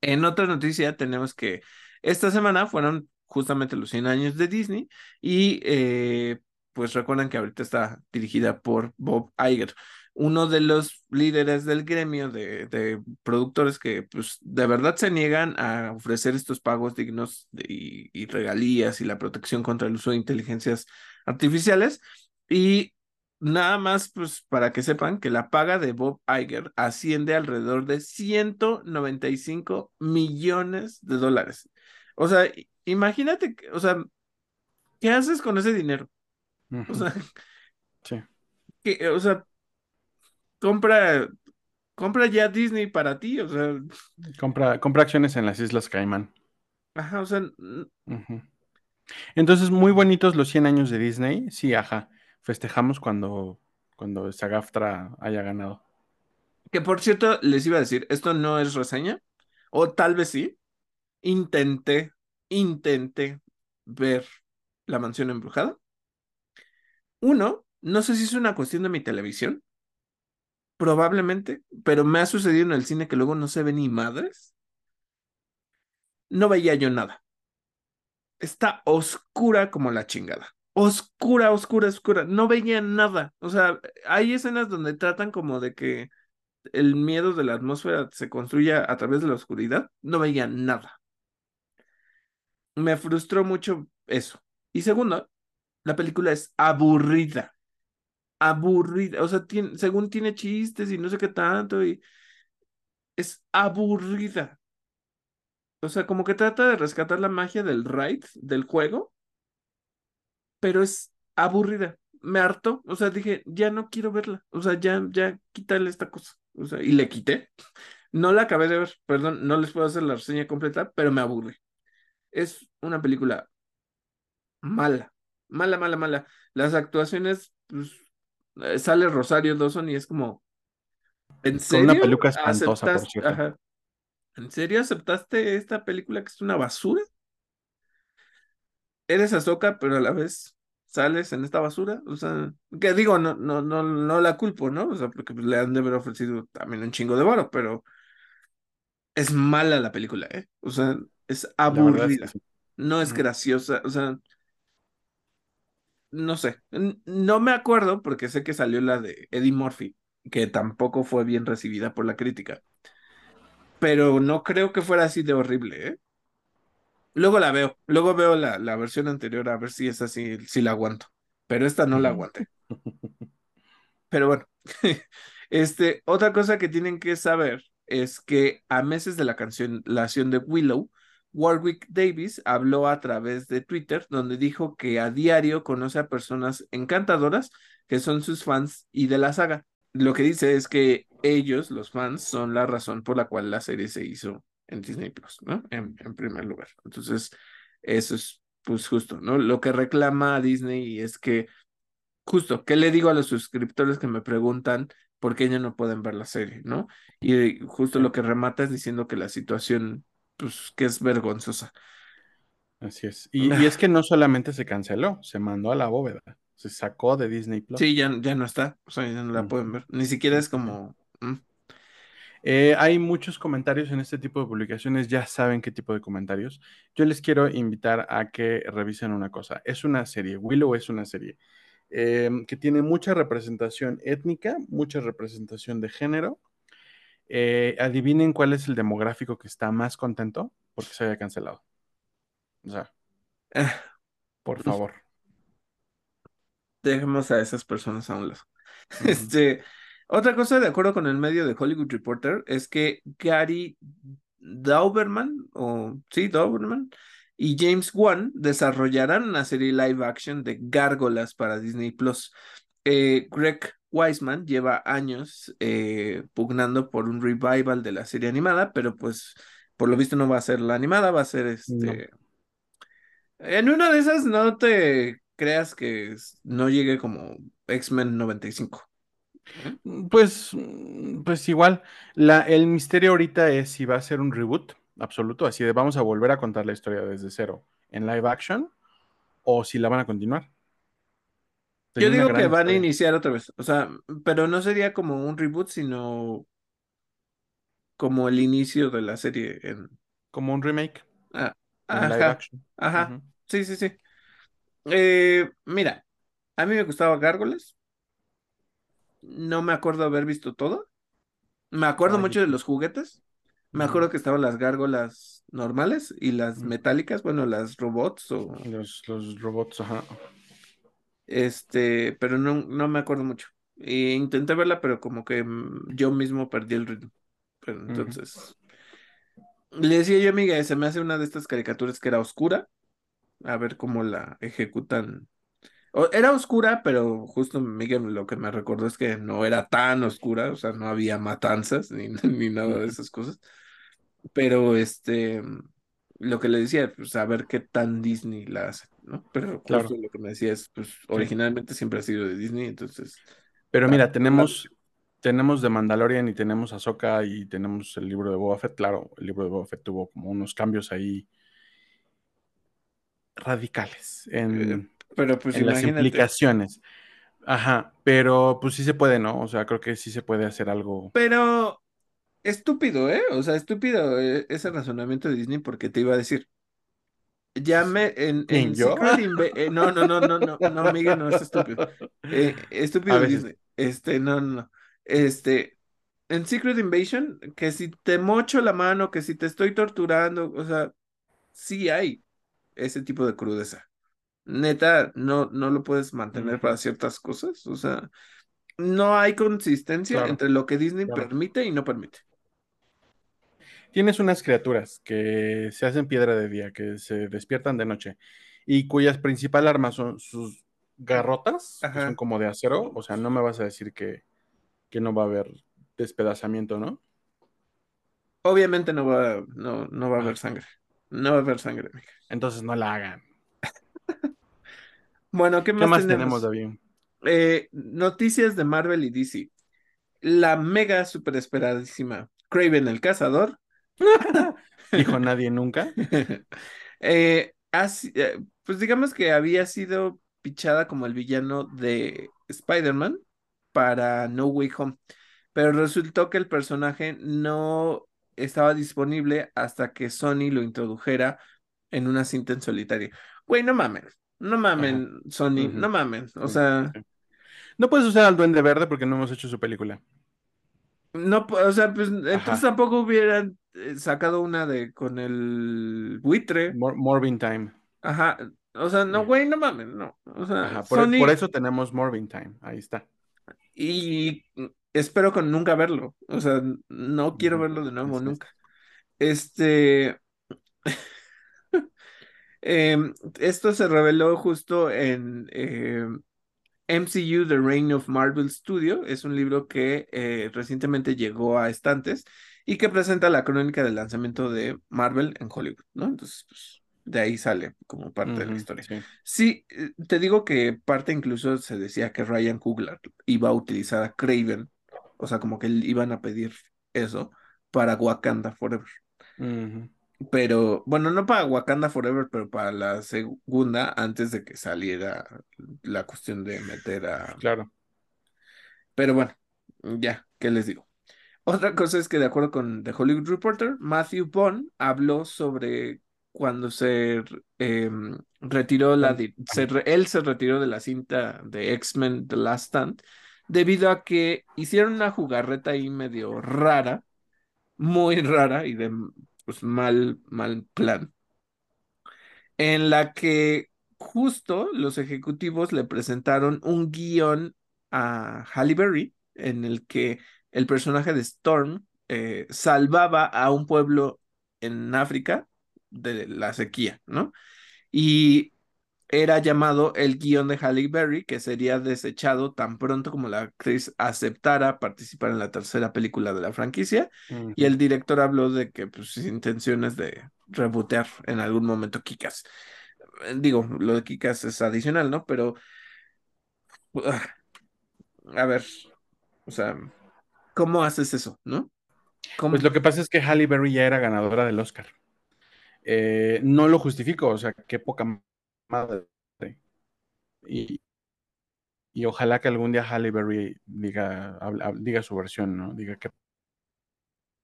S1: En otra noticia tenemos que esta semana fueron justamente los 100 años de Disney y eh, pues recuerdan que ahorita está dirigida por Bob Iger, uno de los líderes del gremio de, de productores que pues de verdad se niegan a ofrecer estos pagos dignos de- y, y regalías y la protección contra el uso de inteligencias artificiales y Nada más, pues, para que sepan que la paga de Bob Iger asciende alrededor de 195 millones de dólares. O sea, imagínate, o sea, ¿qué haces con ese dinero? O sea,
S2: Sí.
S1: que, o sea, compra, compra ya Disney para ti, o sea,
S2: Compra, compra acciones en las Islas Caimán.
S1: ajá, o sea.
S2: Entonces, muy bonitos los 100 años de Disney. Sí, ajá. Festejamos cuando, cuando SAG-AFTRA haya ganado.
S1: que por cierto, les iba a decir, esto no es reseña, o tal vez sí, intenté, intenté ver La Mansión Embrujada. Uno, no sé si es una cuestión de mi televisión, probablemente, pero me ha sucedido en el cine que luego no se ve ni madres. No veía yo nada. Está oscura como la chingada. Oscura, oscura, oscura. No veía nada. O sea, hay escenas donde tratan como de que el miedo de la atmósfera se construya a través de la oscuridad. No veía nada. Me frustró mucho eso. Y segundo, la película es aburrida. Aburrida. O sea, tiene, según tiene chistes y no sé qué tanto, y es aburrida. O sea, como que trata de rescatar la magia del ride, del juego, pero es aburrida. Me hartó. O sea, dije, ya no quiero verla. O sea, ya, ya quítale esta cosa. O sea, y le quité. No la acabé de ver, perdón, no les puedo hacer la reseña completa, pero me aburre. Es una película mala, mala, mala, mala. Las actuaciones, pues, eh, sale Rosario Dawson y es como, ¿en
S2: Con una
S1: serio
S2: peluca espantosa, por cierto.
S1: Ajá. ¿En serio aceptaste esta película que es una basura? Eres Ahsoka, pero a la vez sales en esta basura. O sea, que digo, no, no, no, no la culpo, ¿no? O sea, porque pues, le han de haber ofrecido también un chingo de varo, pero es mala la película, ¿eh? O sea, es
S2: que
S1: aburrida.
S2: sí.
S1: No es graciosa, o sea, no sé. No me acuerdo porque sé que salió la de Eddie Murphy, que tampoco fue bien recibida por la crítica, pero no creo que fuera así de horrible, ¿eh? Luego la veo, luego veo la, la versión anterior a ver si es así, si la aguanto, pero esta no la aguanté. Pero bueno, este, otra cosa que tienen que saber es que a meses de la cancelación de Willow, Warwick Davis habló a través de Twitter, donde dijo que a diario conoce a personas encantadoras que son sus fans y de la saga. Lo que dice es que ellos, los fans, son la razón por la cual la serie se hizo en Disney Plus, ¿no? En, en primer lugar. Entonces, eso es pues justo, ¿no? Lo que reclama a Disney es que Justo, ¿qué le digo a los suscriptores que me preguntan por qué ya no pueden ver la serie, ¿no? Y justo
S2: Sí,
S1: lo que remata es diciendo que la situación, pues, que es vergonzosa.
S2: así es. Y, y es que no solamente se canceló, se mandó a la bóveda. Se sacó de Disney
S1: Sí,
S2: Plus.
S1: ya, ya no está, o sea, ya no la pueden ver. Ni siquiera es como,
S2: Eh, hay muchos comentarios en este tipo de publicaciones, ya saben qué tipo de comentarios. Yo les quiero invitar a que revisen una cosa. Es una serie, Willow es una serie eh, que tiene mucha representación étnica, mucha representación de género. Eh, adivinen cuál es el demográfico que está más contento porque se haya cancelado. O sea, por favor.
S1: Dejemos a esas personas a un lado. Este, otra cosa, de acuerdo con el medio de Hollywood Reporter, es que Gary Dauberman, o sí, Dauberman, y James Wan desarrollarán una serie live action de gárgolas para Disney Plus. Eh, Greg Wiseman lleva años eh, pugnando por un revival de la serie animada, pero pues por lo visto no va a ser la animada, va a ser este. En una de esas no te creas que no llegue como X-Men 95. ¿Eh?
S2: Pues, mm, pues igual, la, el misterio ahorita es si va a ser un reboot absoluto, así de vamos a volver a contar la historia desde cero en live action o si la van a continuar.
S1: Yo
S2: Tenía
S1: digo que van a iniciar otra vez, o sea, pero no sería como un reboot, sino como el inicio de la serie en...
S2: Como un remake
S1: ah,
S2: en live
S1: ajá,
S2: action.
S1: ajá, sí, sí, sí. Eh, mira, a mí me gustaba Gárgolas, no me acuerdo haber visto todo, me acuerdo
S2: Ay,
S1: mucho de los juguetes, me acuerdo que estaban las gárgolas normales y las metálicas, bueno, las robots o...
S2: Los, los robots, ajá.
S1: Este, pero no, no me acuerdo mucho. E intenté verla, pero como que mm, yo mismo perdí el ritmo. Pero entonces, le decía yo, amiga, se me hace una de estas caricaturas que era oscura, a ver cómo la ejecutan. Era oscura, pero justo Miguel lo que me recordó es que no era tan oscura, o sea, no había matanzas ni, ni nada de esas cosas. Pero este, lo que le decía, pues a ver qué tan Disney la hace, ¿no? Pero justo
S2: Claro,
S1: lo que me decía es, pues
S2: sí.
S1: originalmente siempre ha sido de Disney, entonces,
S2: Pero mira, tenemos, tenemos de Mandalorian y tenemos Ahsoka y tenemos el libro de Boba Fett. Claro, el libro de Boba Fett tuvo como unos cambios ahí radicales
S1: Eh, pero pues
S2: en las
S1: imagínate.
S2: implicaciones. Ajá, pero pues sí se puede, ¿no? O sea, creo que sí se puede hacer algo.
S1: Pero estúpido, ¿eh? O sea, estúpido eh, ese razonamiento de Disney porque te iba a decir, ya me, en,
S2: ¿Quién,
S1: en
S2: yo?
S1: Secret Invasion, no, no, no, no, no, no, Miguel, no es estúpido. Eh, estúpido. Disney. Este, no, no, no. Este, en Secret Invasion, que si te mocho la mano, que si te estoy torturando, o sea, sí hay ese tipo de crudeza. Neta, no, no lo puedes mantener para ciertas cosas. O sea, no hay consistencia
S2: Claro,
S1: entre lo que Disney
S2: claro.
S1: permite y no permite.
S2: Tienes unas criaturas que se hacen piedra de día, que se despiertan de noche y cuyas principal armas son sus garrotas, que son como de acero. O sea, no me vas a decir que, que no va a haber despedazamiento, ¿no?
S1: Obviamente no va, no, no va a haber
S2: Ah,
S1: sangre. No va a haber sangre,
S2: entonces no la hagan.
S1: Bueno, ¿qué
S2: ¿Qué
S1: más
S2: más tenemos,
S1: tenemos?
S2: David?
S1: Eh, noticias de Marvel y DC. La mega super esperadísima Kraven el Cazador.
S2: Dijo nadie nunca.
S1: Eh, eh, pues digamos que había sido pichada como el villano de Spider-Man para No Way Home, pero resultó que el personaje no estaba disponible hasta que Sony lo introdujera en una cinta en solitario. Güey, no mamen, no
S2: Ajá.
S1: mamen, Sony, no mamen, o sea.
S2: No puedes usar al Duende Verde porque no hemos hecho su película.
S1: no, o sea, pues entonces
S2: Ajá.
S1: tampoco hubieran eh, sacado una de con el buitre.
S2: Mor- Morbin Time.
S1: Ajá, o sea, no, güey, no mames, no. O sea,
S2: Ajá. Por, por
S1: Sony,
S2: eso tenemos Morbin Time. Ahí está.
S1: y espero con nunca verlo. O sea, no quiero verlo de nuevo
S2: es.
S1: nunca. Este, em, esto se reveló justo en em, MCU The Reign of Marvel Studio. Es un libro que eh, recientemente llegó a estantes y que presenta la crónica del lanzamiento de Marvel en Hollywood, ¿no? Entonces, pues, de ahí sale como parte de la historia.
S2: sí.
S1: Sí, eh, te digo que parte incluso se decía que Ryan Coogler iba a utilizar a Craven, o sea, como que iban a pedir eso para Wakanda Forever.
S2: Ujú,
S1: Pero, bueno, no para Wakanda Forever, pero para la segunda, antes de que saliera la cuestión de meter a...
S2: Claro.
S1: Pero bueno, ya, ¿qué les digo? Otra cosa es que de acuerdo con The Hollywood Reporter, Matthew Bond habló sobre cuando se em, retiró la se él se retiró de la cinta de X-Men The Last Stand debido a que hicieron una jugarreta ahí medio rara, muy rara y de pues, mal mal plan, en la que justo los ejecutivos le presentaron un guion a Halle Berry en el que el personaje de Storm eh, salvaba a un pueblo en África de la sequía, ¿no? Y era llamado el guion de Halle Berry, que sería desechado tan pronto como la actriz aceptara participar en la tercera película de la franquicia. Y el director habló de que pues, sus intenciones de rebotear en algún momento Kikas. Digo, lo de Kikas es adicional, ¿no? Pero, uh, a ver, o sea, ¿cómo haces eso, no? ¿Cómo?
S2: Pues lo que pasa es que Halle Berry ya era ganadora del Oscar. Eh, no lo justifico, o sea, qué poca madre. Y, y ojalá que algún día Halle Berry diga, diga su versión, ¿no? Diga qué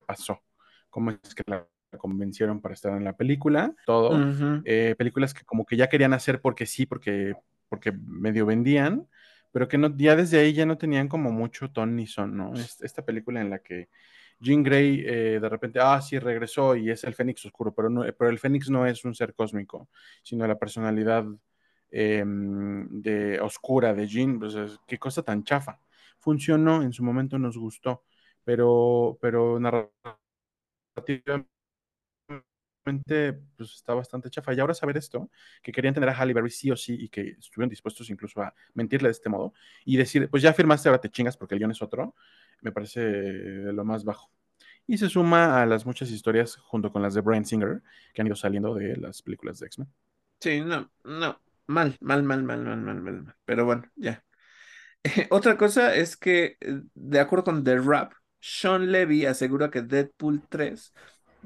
S2: pasó, cómo es que la convencieron para estar en la película, todo. Eh, películas que como que ya querían hacer porque sí, porque, porque medio vendían, pero que no, ya desde ahí ya no tenían como mucho ton ni son, ¿no? Es- esta película en la que Jean Grey eh, de repente, ah, sí, regresó y es el Fénix Oscuro, pero, no, pero el Fénix no es un ser cósmico, sino la personalidad eh, de, oscura de Jean, pues es- qué cosa tan chafa. Funcionó, en su momento nos gustó, pero, pero narrativamente pues está bastante chafa. Y ahora saber esto, que querían tener a Halle Berry sí o sí y que estuvieron dispuestos incluso a mentirle de este modo y decir, pues ya firmaste, ahora te chingas porque el guion es otro, me parece de lo más bajo. Y se suma a las muchas historias junto con las de Bryan Singer que han ido saliendo de las películas de X-Men.
S1: Sí, no, no, mal, mal, mal, mal, mal, mal, mal, mal. Pero bueno, ya. Otra cosa es que, eh, de acuerdo con The Rap, Sean Levy asegura que Deadpool 3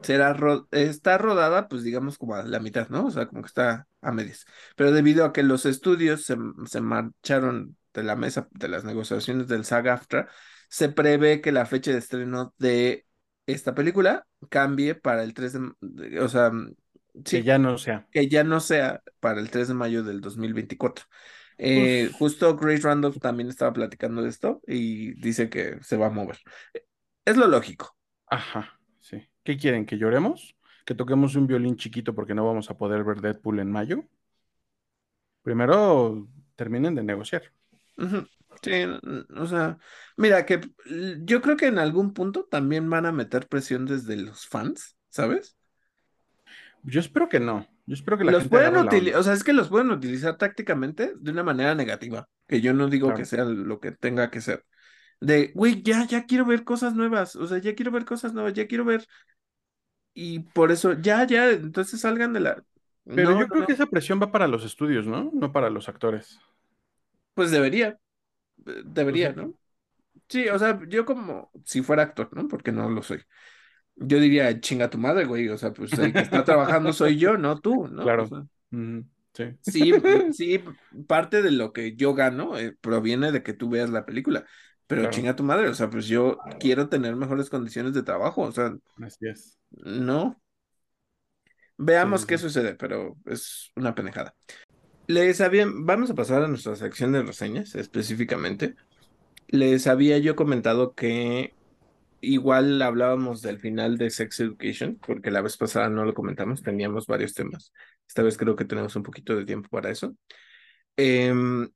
S1: será está rodada, pues digamos como a la mitad, ¿no? O sea, como que está a medias. Pero debido a que los estudios se, se marcharon de la mesa de las negociaciones del SAG-AFTRA, se prevé que la fecha de estreno de esta película cambie para el 3 de, o sea,
S2: Que
S1: sí,
S2: ya no sea.
S1: que ya no sea para el 3 de mayo del 2024. Eh, justo Grace Randolph también estaba platicando de esto y dice que se va a mover. Es lo lógico.
S2: Ajá, sí. ¿Qué quieren? ¿Que lloremos? ¿Que toquemos un violín chiquito porque no vamos a poder ver Deadpool en mayo? Primero terminen de negociar.
S1: Sí, o sea, mira, que yo creo que en algún punto también van a meter presión desde los fans, ¿sabes?
S2: Yo espero que no. Yo espero que la
S1: Los
S2: gente
S1: pueden utilizar, o sea, es que los pueden utilizar tácticamente de una manera negativa, que yo no digo que sea lo que tenga que ser. De, güey, ya, ya quiero ver cosas nuevas, o sea, ya quiero ver cosas nuevas, ya quiero ver, y por eso, ya, ya, entonces salgan de la...
S2: Pero
S1: No,
S2: yo creo
S1: no,
S2: que esa presión va para los estudios, ¿no? No para los actores.
S1: pues debería, debería. ¿no? Sí, o sea, yo como si fuera actor, ¿no? Porque no lo soy. Yo diría, chinga tu madre, güey, o sea, pues el que está trabajando soy yo, no tú, ¿no? O
S2: Claro.
S1: sea,
S2: Sí.
S1: sí, sí, parte de lo que yo gano eh, proviene de que tú veas la película, pero
S2: Claro.
S1: chinga tu madre, o sea, pues yo quiero tener mejores condiciones de trabajo, o sea,
S2: Así es.
S1: no. Veamos
S2: sí,
S1: qué
S2: sí.
S1: sucede, pero es una pendejada. Les había, vamos a pasar a nuestra sección de reseñas específicamente. Les había yo comentado que igual hablábamos del final de Sex Education, porque la vez pasada no lo comentamos, teníamos varios temas. Esta vez creo que tenemos un poquito de tiempo para eso. Em,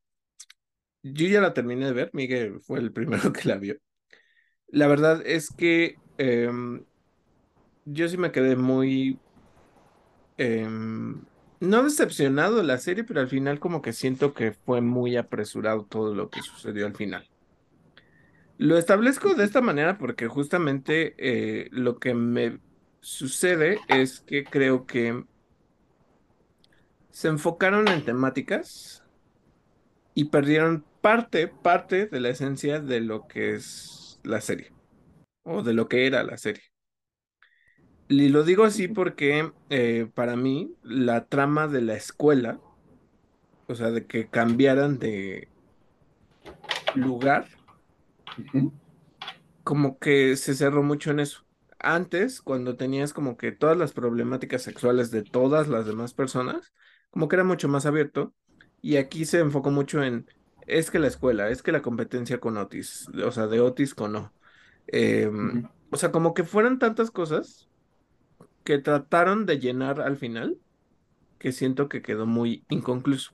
S1: yo ya la terminé de ver, Miguel fue el primero que la vio. La verdad es que em, yo sí me quedé muy em, no decepcionado de la serie, pero al final como que siento que fue muy apresurado todo lo que sucedió al final. Lo establezco de esta manera porque justamente eh, lo que me sucede es que creo que se enfocaron en temáticas y perdieron parte, parte de la esencia de lo que es la serie o de lo que era la serie. Y lo digo así porque eh, para mí la trama de la escuela, o sea, de que cambiaran de lugar, como que se cerró mucho en eso. Antes, cuando tenías como que todas las problemáticas sexuales de todas las demás personas, como que era mucho más abierto. Y aquí se enfocó mucho en, es que la escuela, es que la competencia con Otis, o sea, de Otis con. Em,
S2: Ujú,
S1: o sea, como que fueran tantas cosas que trataron de llenar al final, que siento que quedó muy inconcluso.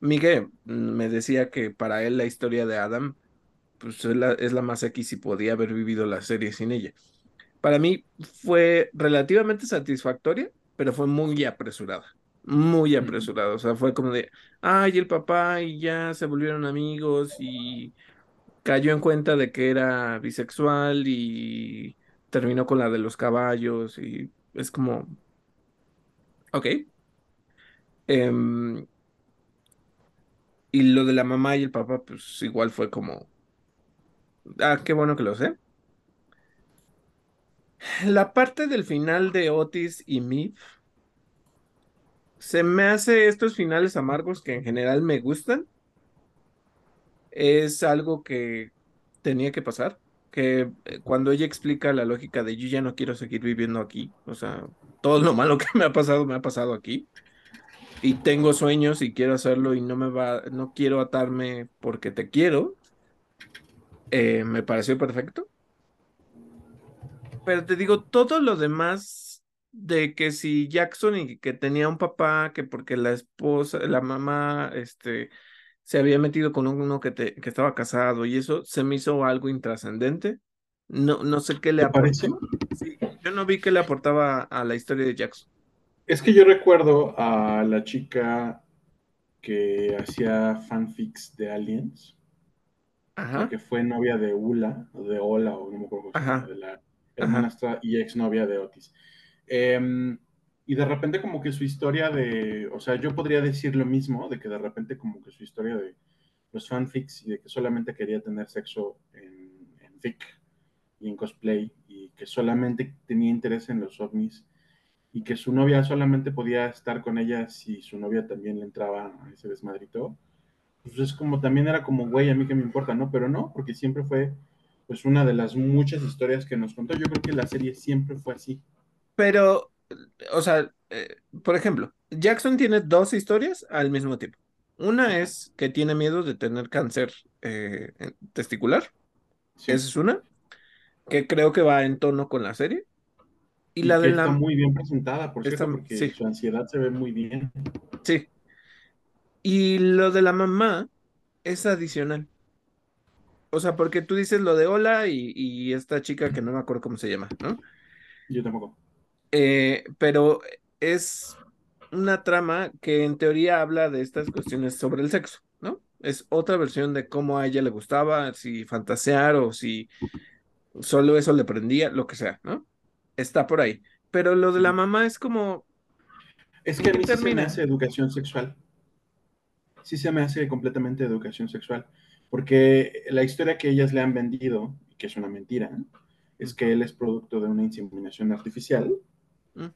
S1: Miguel mm, me decía que para él la historia de Adam pues es la, es la más X y podía haber vivido la serie sin ella. Para mí fue relativamente satisfactoria, pero fue muy apresurada, muy apresurada. O sea, fue como de, ay, el papá y ya se volvieron amigos y cayó en cuenta de que era bisexual y terminó con la de los caballos y es como, ok. Em, y lo de la mamá y el papá, pues igual fue como, ah, qué bueno que lo sé. La parte del final de Otis y Miff se me hace estos finales amargos que en general me gustan. Es algo que tenía que pasar. Que eh, cuando ella explica la lógica de yo ya no quiero seguir viviendo aquí, o sea, todo lo malo que me ha pasado me ha pasado aquí. Y tengo sueños y quiero hacerlo y no me va, no quiero atarme porque te quiero. eh, me pareció perfecto. Pero te digo, todo lo demás de que si Jackson y que tenía un papá, que porque la esposa, la mamá, este, se había metido con uno que, te, que estaba casado y eso se me hizo algo intrascendente. No, no sé qué le aportó. Sí, yo no vi qué le aportaba a la historia de Jackson.
S2: Es que yo recuerdo a la chica que hacía fanfics de Aliens,
S1: Ajá,
S2: que fue novia de Ula, de Ola, o no me acuerdo
S1: ajá,
S2: de la hermanastra y exnovia de Otis. Em, y de repente como que su historia de, o sea, yo podría decir lo mismo, de que de repente como que su historia de los fanfics y de que solamente quería tener sexo en, fic y en cosplay y que solamente tenía interés en los ovnis y que su novia solamente podía estar con ella si su novia también le entraba a ese desmadrito, pues es como también era como, güey, a mí que me importa, ¿no? Pero no, porque siempre fue pues una de las muchas historias que nos contó. Yo creo que la serie siempre fue así.
S1: Pero, o sea, eh, por ejemplo, Jackson tiene dos historias al mismo tiempo. Una es que tiene miedo de tener cáncer eh, testicular.
S2: sí.
S1: Esa es una, que creo que va en tono con la serie. Y
S2: Y
S1: la de
S2: que está
S1: la...
S2: muy bien presentada, por porque
S1: sí,
S2: su ansiedad se ve muy bien.
S1: sí. Y lo de la mamá es adicional. O sea, porque tú dices lo de hola y, y esta chica que no me acuerdo cómo se llama, ¿no?
S2: Yo tampoco.
S1: Eh, pero es una trama que en teoría habla de estas cuestiones sobre el sexo, ¿no? Es otra versión de cómo a ella le gustaba, si fantasear o si solo eso le prendía, lo que sea, ¿no? Está por ahí. Pero lo de la mamá es como,
S2: Es que
S1: ¿en
S2: a mí sí se me hace educación sexual. Sí se me hace completamente educación sexual. Porque la historia que ellas le han vendido, que es una mentira, es que él es producto de una inseminación artificial.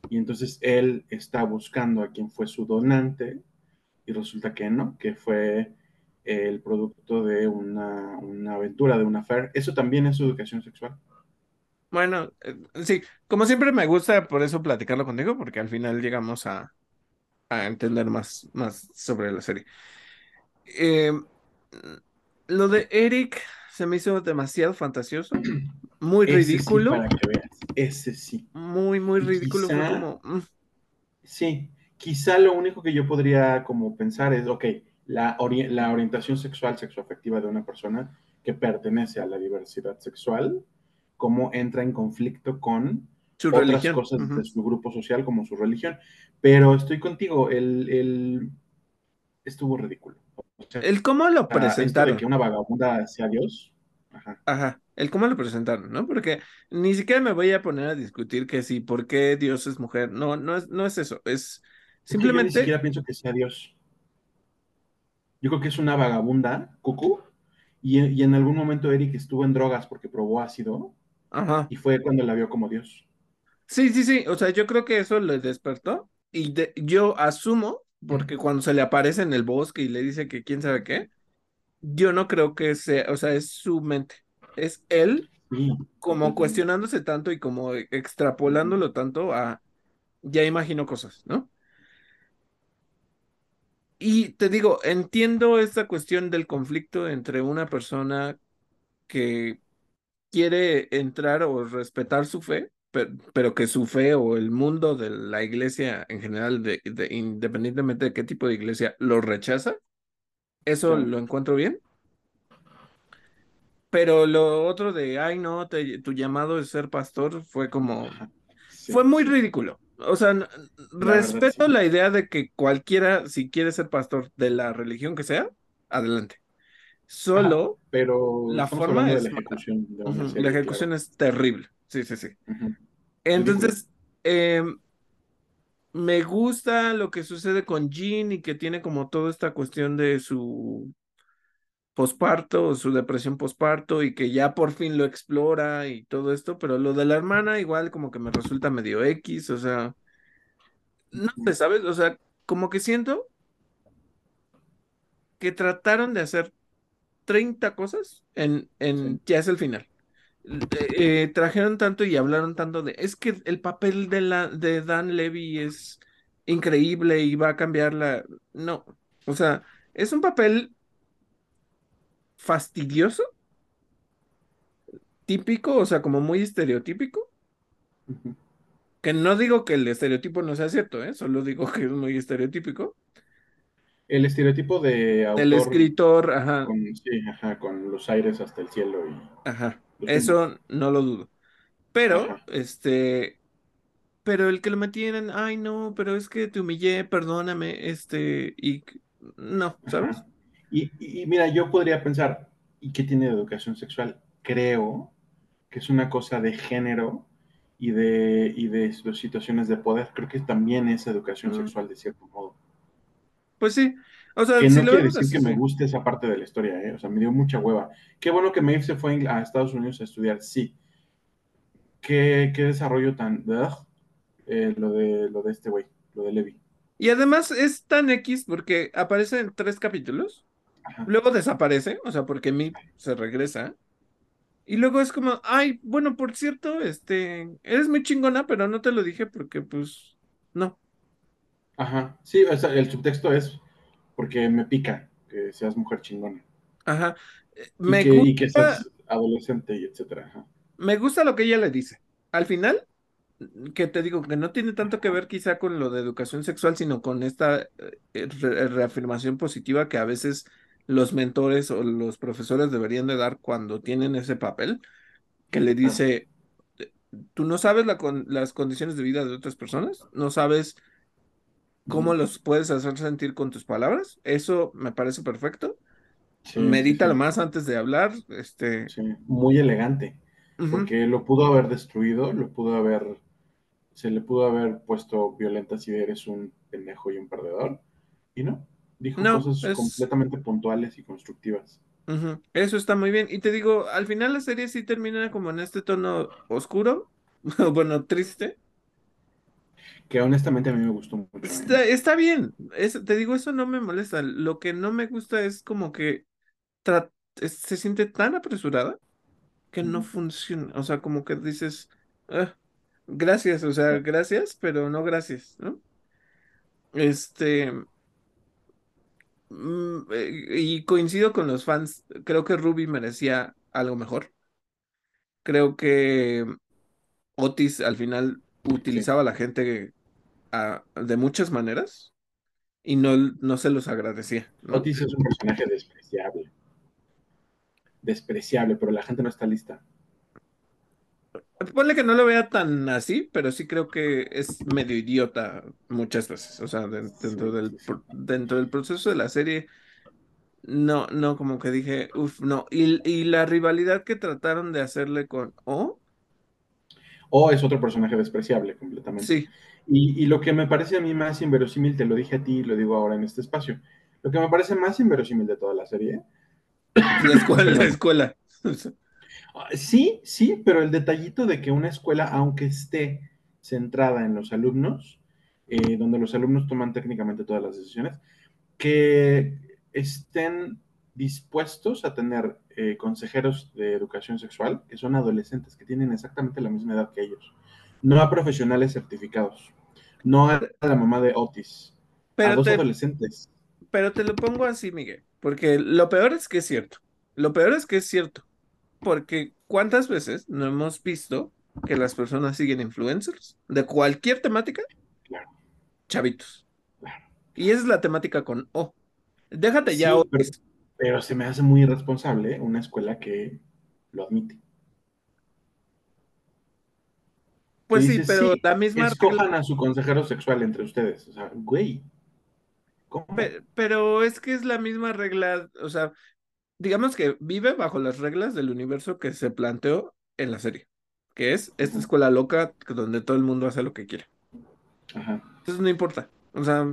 S2: Y entonces él está buscando a quien fue su donante y resulta que no, que fue el producto de una, una aventura, de una affair. Eso también es educación sexual.
S1: Bueno, eh, sí, como siempre me gusta por eso platicarlo contigo, porque al final llegamos a, a entender más, más sobre la serie. Eh, lo de Eric se me hizo demasiado fantasioso, muy
S2: Ese sí,
S1: ridículo,
S2: para que veas, ese sí.
S1: muy, muy ridículo.
S2: Quizá,
S1: como, mm,
S2: sí, quizá lo único que yo podría como pensar es, ok, la, ori la orientación sexual, sexoafectiva de una persona que pertenece a la diversidad sexual, cómo entra en conflicto con
S1: su
S2: otras
S1: religión.
S2: cosas de su grupo social como su religión. Pero estoy contigo, el, el estuvo ridículo. O sea,
S1: El cómo lo
S2: esto de que
S1: presentaron,
S2: una vagabunda sea Dios, ajá.
S1: ajá, el cómo lo presentaron, ¿no? Porque ni siquiera me voy a poner a discutir que sí, por qué Dios es mujer. No, no es, no es eso, es
S2: Es que yo ni
S1: simplemente,
S2: siquiera pienso que sea Dios. Yo creo que es una vagabunda, cucú, y, y en algún momento Eric estuvo en drogas porque probó ácido
S1: ajá.
S2: y fue cuando la vio como Dios.
S1: Sí, sí, sí, o sea, yo creo que eso le despertó y de- yo asumo, porque cuando se le aparece en el bosque y le dice que quién sabe qué, yo no creo que sea, o sea, es su mente, es él como cuestionándose tanto y como extrapolándolo tanto a ya imagino cosas, ¿no? Y te digo, entiendo esta cuestión del conflicto entre una persona que quiere entrar o respetar su fe, pero, pero que su fe o el mundo de la iglesia en general, de, de- independientemente de qué tipo de iglesia, lo rechaza. Eso lo encuentro bien. Pero lo otro de, ay, no, te- tu llamado es ser pastor, fue como, fue muy ridículo. O sea,
S2: verdad, sí.
S1: respeto la idea de que cualquiera, si quiere ser pastor de la religión que sea, adelante.
S2: Ajá.
S1: Solo
S2: Pero
S1: la forma
S2: hablando de la
S1: es
S2: ejecución de
S1: La
S2: claro.
S1: ejecución es terrible. Sí, sí, sí. Entonces, em, me gusta lo que sucede con Jean y que tiene como toda esta cuestión de su posparto o su depresión posparto y que ya por fin lo explora y todo esto, pero lo de la hermana igual como que me resulta medio X, o sea, no sé, ¿sabes? O sea, como que siento que trataron de hacer 30 cosas en, en ya es el final. Eh, eh, trajeron tanto y hablaron tanto de, es que el papel de, la, de Dan Levy es increíble y va a cambiar la... No, o sea, es un papel fastidioso, típico, o sea, como muy estereotípico, que no digo que el estereotipo no sea cierto, ¿eh? Solo digo que es muy estereotípico.
S2: El estereotipo de
S1: Del
S2: autor
S1: escritor, ajá,
S2: con, sí, ajá, con los aires hasta el cielo y
S1: ajá,
S2: tumbos.
S1: eso no lo dudo. Pero,
S2: Ajá,
S1: este, pero el que lo metieran, ay, no, pero es que te humillé, perdóname, este, y no, ¿sabes?
S2: ajá. Y, mira, yo podría pensar, ¿y qué tiene de educación sexual? Creo que es una cosa de género y de, y de situaciones de poder. Creo que también es educación sexual de cierto modo.
S1: Pues sí, o sea,
S2: Que
S1: si
S2: no quiere decir
S1: así,
S2: que me guste esa parte de la historia, ¿eh? O sea, me dio mucha hueva. Qué bueno que Maeve se fue a Estados Unidos a estudiar, sí. Qué, qué desarrollo tan... eh, lo, de, lo de este güey, lo de Levi.
S1: Y además es tan X porque aparece en tres capítulos, luego desaparece, o sea, porque Mip se regresa, y luego es como, ay, bueno, por cierto, este, eres muy chingona, pero no te lo dije porque, pues, no,
S2: ajá. Sí, o sea, el subtexto es porque me pica que seas mujer chingona.
S1: ajá. Eh,
S2: Y
S1: Me
S2: que, y que
S1: gusta,
S2: seas adolescente y etcétera. Ajá.
S1: me gusta lo que ella le dice. Al final, que te digo que no tiene tanto que ver quizá con lo de educación sexual, sino con esta eh, re- reafirmación positiva que a veces los mentores o los profesores deberían de dar cuando tienen ese papel, que le dice, tú no sabes la con- las condiciones de vida de otras personas, no sabes cómo los puedes hacer sentir con tus palabras, eso me parece perfecto.
S2: Sí,
S1: Medítalo
S2: sí.
S1: más antes de hablar, este,
S2: Sí, muy elegante, porque lo pudo haber destruido, lo pudo haber, se le pudo haber puesto violenta si eres un pendejo y un perdedor, y no, dijo
S1: No,
S2: cosas
S1: es
S2: completamente puntuales y constructivas,
S1: Eso está muy bien. Y te digo, al final la serie sí termina como en este tono oscuro, bueno, triste.
S2: que honestamente a mí me gustó mucho.
S1: Está, está bien. Es- te digo, eso no me molesta. Lo que no me gusta es como que es- se siente tan apresurada que no funciona. O sea, como que dices, "Ah, gracias, o sea, gracias, pero no gracias, ¿no? Este, y coincido con los fans. Creo que Ruby merecía algo mejor. Creo que Otis al final utilizaba a la gente ah, de muchas maneras y no, no se los agradecía, ¿no?
S2: Otis es un personaje despreciable, despreciable, pero la gente no está lista.
S1: Ponle que no lo vea tan así, pero sí creo que es medio idiota muchas veces. O sea, de- dentro del, dentro del proceso de la serie, no, no, como que dije, uff, no. Y, y la rivalidad que trataron de hacerle con O,
S2: O es otro personaje despreciable completamente.
S1: sí,
S2: Y, y lo que me parece a mí más inverosímil, te lo dije a ti y lo digo ahora en este espacio, lo que me parece más inverosímil de toda la serie,
S1: la escuela, la escuela.
S2: ah, sí, sí, pero el detallito de que una escuela, aunque esté centrada en los alumnos, eh, donde los alumnos toman técnicamente todas las decisiones, que estén dispuestos a tener eh, consejeros de educación sexual que son adolescentes, que tienen exactamente la misma edad que ellos, no a profesionales certificados, no a la mamá de Otis, a dos
S1: te,
S2: adolescentes.
S1: Pero te lo pongo así, Miguel, porque lo peor es que es cierto. Lo peor es que es cierto, porque ¿cuántas veces no hemos visto que las personas siguen influencers de cualquier temática?
S2: Claro.
S1: Chavitos. Claro. Y esa es la temática con O. Déjate ya.
S2: Pero, se me hace muy irresponsable una escuela que lo admite.
S1: Pues sí, pero la misma.
S2: Escojan a su consejero sexual entre ustedes. O sea, güey.
S1: Pero, es que es la misma regla, o sea, digamos que vive bajo las reglas del universo que se planteó en la serie, que es esta escuela loca donde todo el mundo hace lo que quiere. Ajá. Entonces no importa. O sea,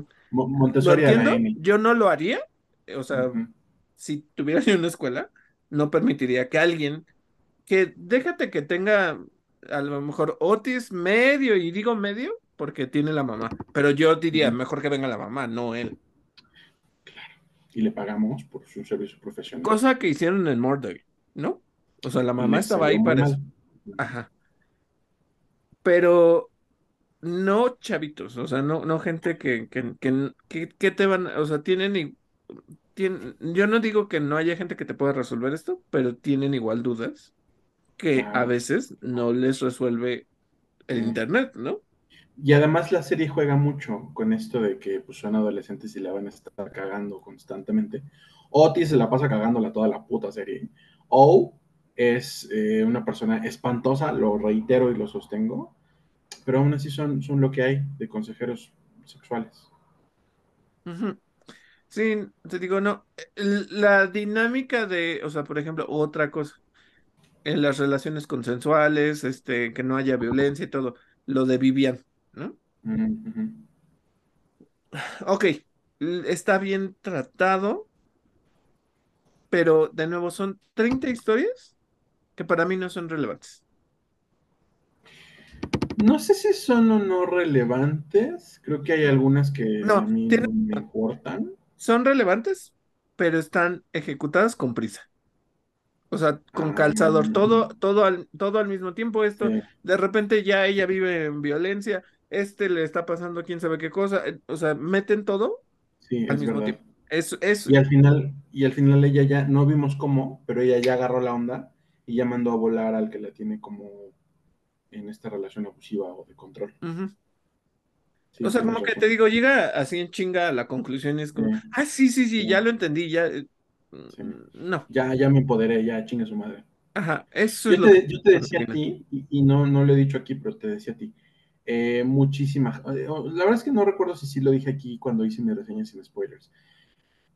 S1: yo no lo haría. O sea, si tuviera yo una escuela, no permitiría que alguien que déjate que tenga a lo mejor Otis medio, y digo medio porque tiene la mamá, pero yo diría mejor que venga la mamá, no él
S2: y le pagamos por su servicio profesional.
S1: Cosa que hicieron en Murdoch, ¿no? O sea, la mamá estaba ahí para eso. Ajá. Pero no chavitos, o sea, no, no gente que, que, que, te van, o sea, tienen, y, tienen, yo no digo que no haya gente que te pueda resolver esto, pero tienen igual dudas que a veces no les resuelve el internet, ¿no?
S2: Y además la serie juega mucho con esto de que pues, son adolescentes y la van a estar cagando constantemente. Otis se la pasa cagándola toda la puta serie. O es eh, una persona espantosa, lo reitero y lo sostengo, pero aún así son, son lo que hay de consejeros sexuales.
S1: Sí, te digo, no. La dinámica de, o sea, por ejemplo, otra cosa, en las relaciones consensuales, este, que no haya violencia y todo, lo de Vivian. ¿No? Ok, está bien tratado, pero de nuevo son 30 historias que para mí no son relevantes.
S2: No sé si son o no relevantes. Creo que hay algunas que a mí no me importan.
S1: Son relevantes, pero están ejecutadas con prisa. O sea, con calzador, ah. todo, todo al, todo al mismo tiempo. Esto, de repente ya ella vive en violencia, este le está pasando quién sabe qué cosa, eh, o sea, meten todo
S2: sí,
S1: al
S2: mismo tiempo. Y al final, y al final ella ya, no vimos cómo, pero ella ya agarró la onda y ya mandó a volar al que la tiene como en esta relación abusiva o de control.
S1: o sea, como que te digo, llega así en chinga a la conclusión es como, ah, sí, sí, sí, ya lo entendí, ya. Eh, mm, no.
S2: Ya, ya me empoderé, ya chinga su madre.
S1: Ajá, eso
S2: yo es te, Yo te decía a ti, y, y, no, no lo he dicho aquí, pero te decía a ti, eh, muchísimas. Eh, la verdad es que no recuerdo si sí lo dije aquí cuando hice mi reseña sin spoilers.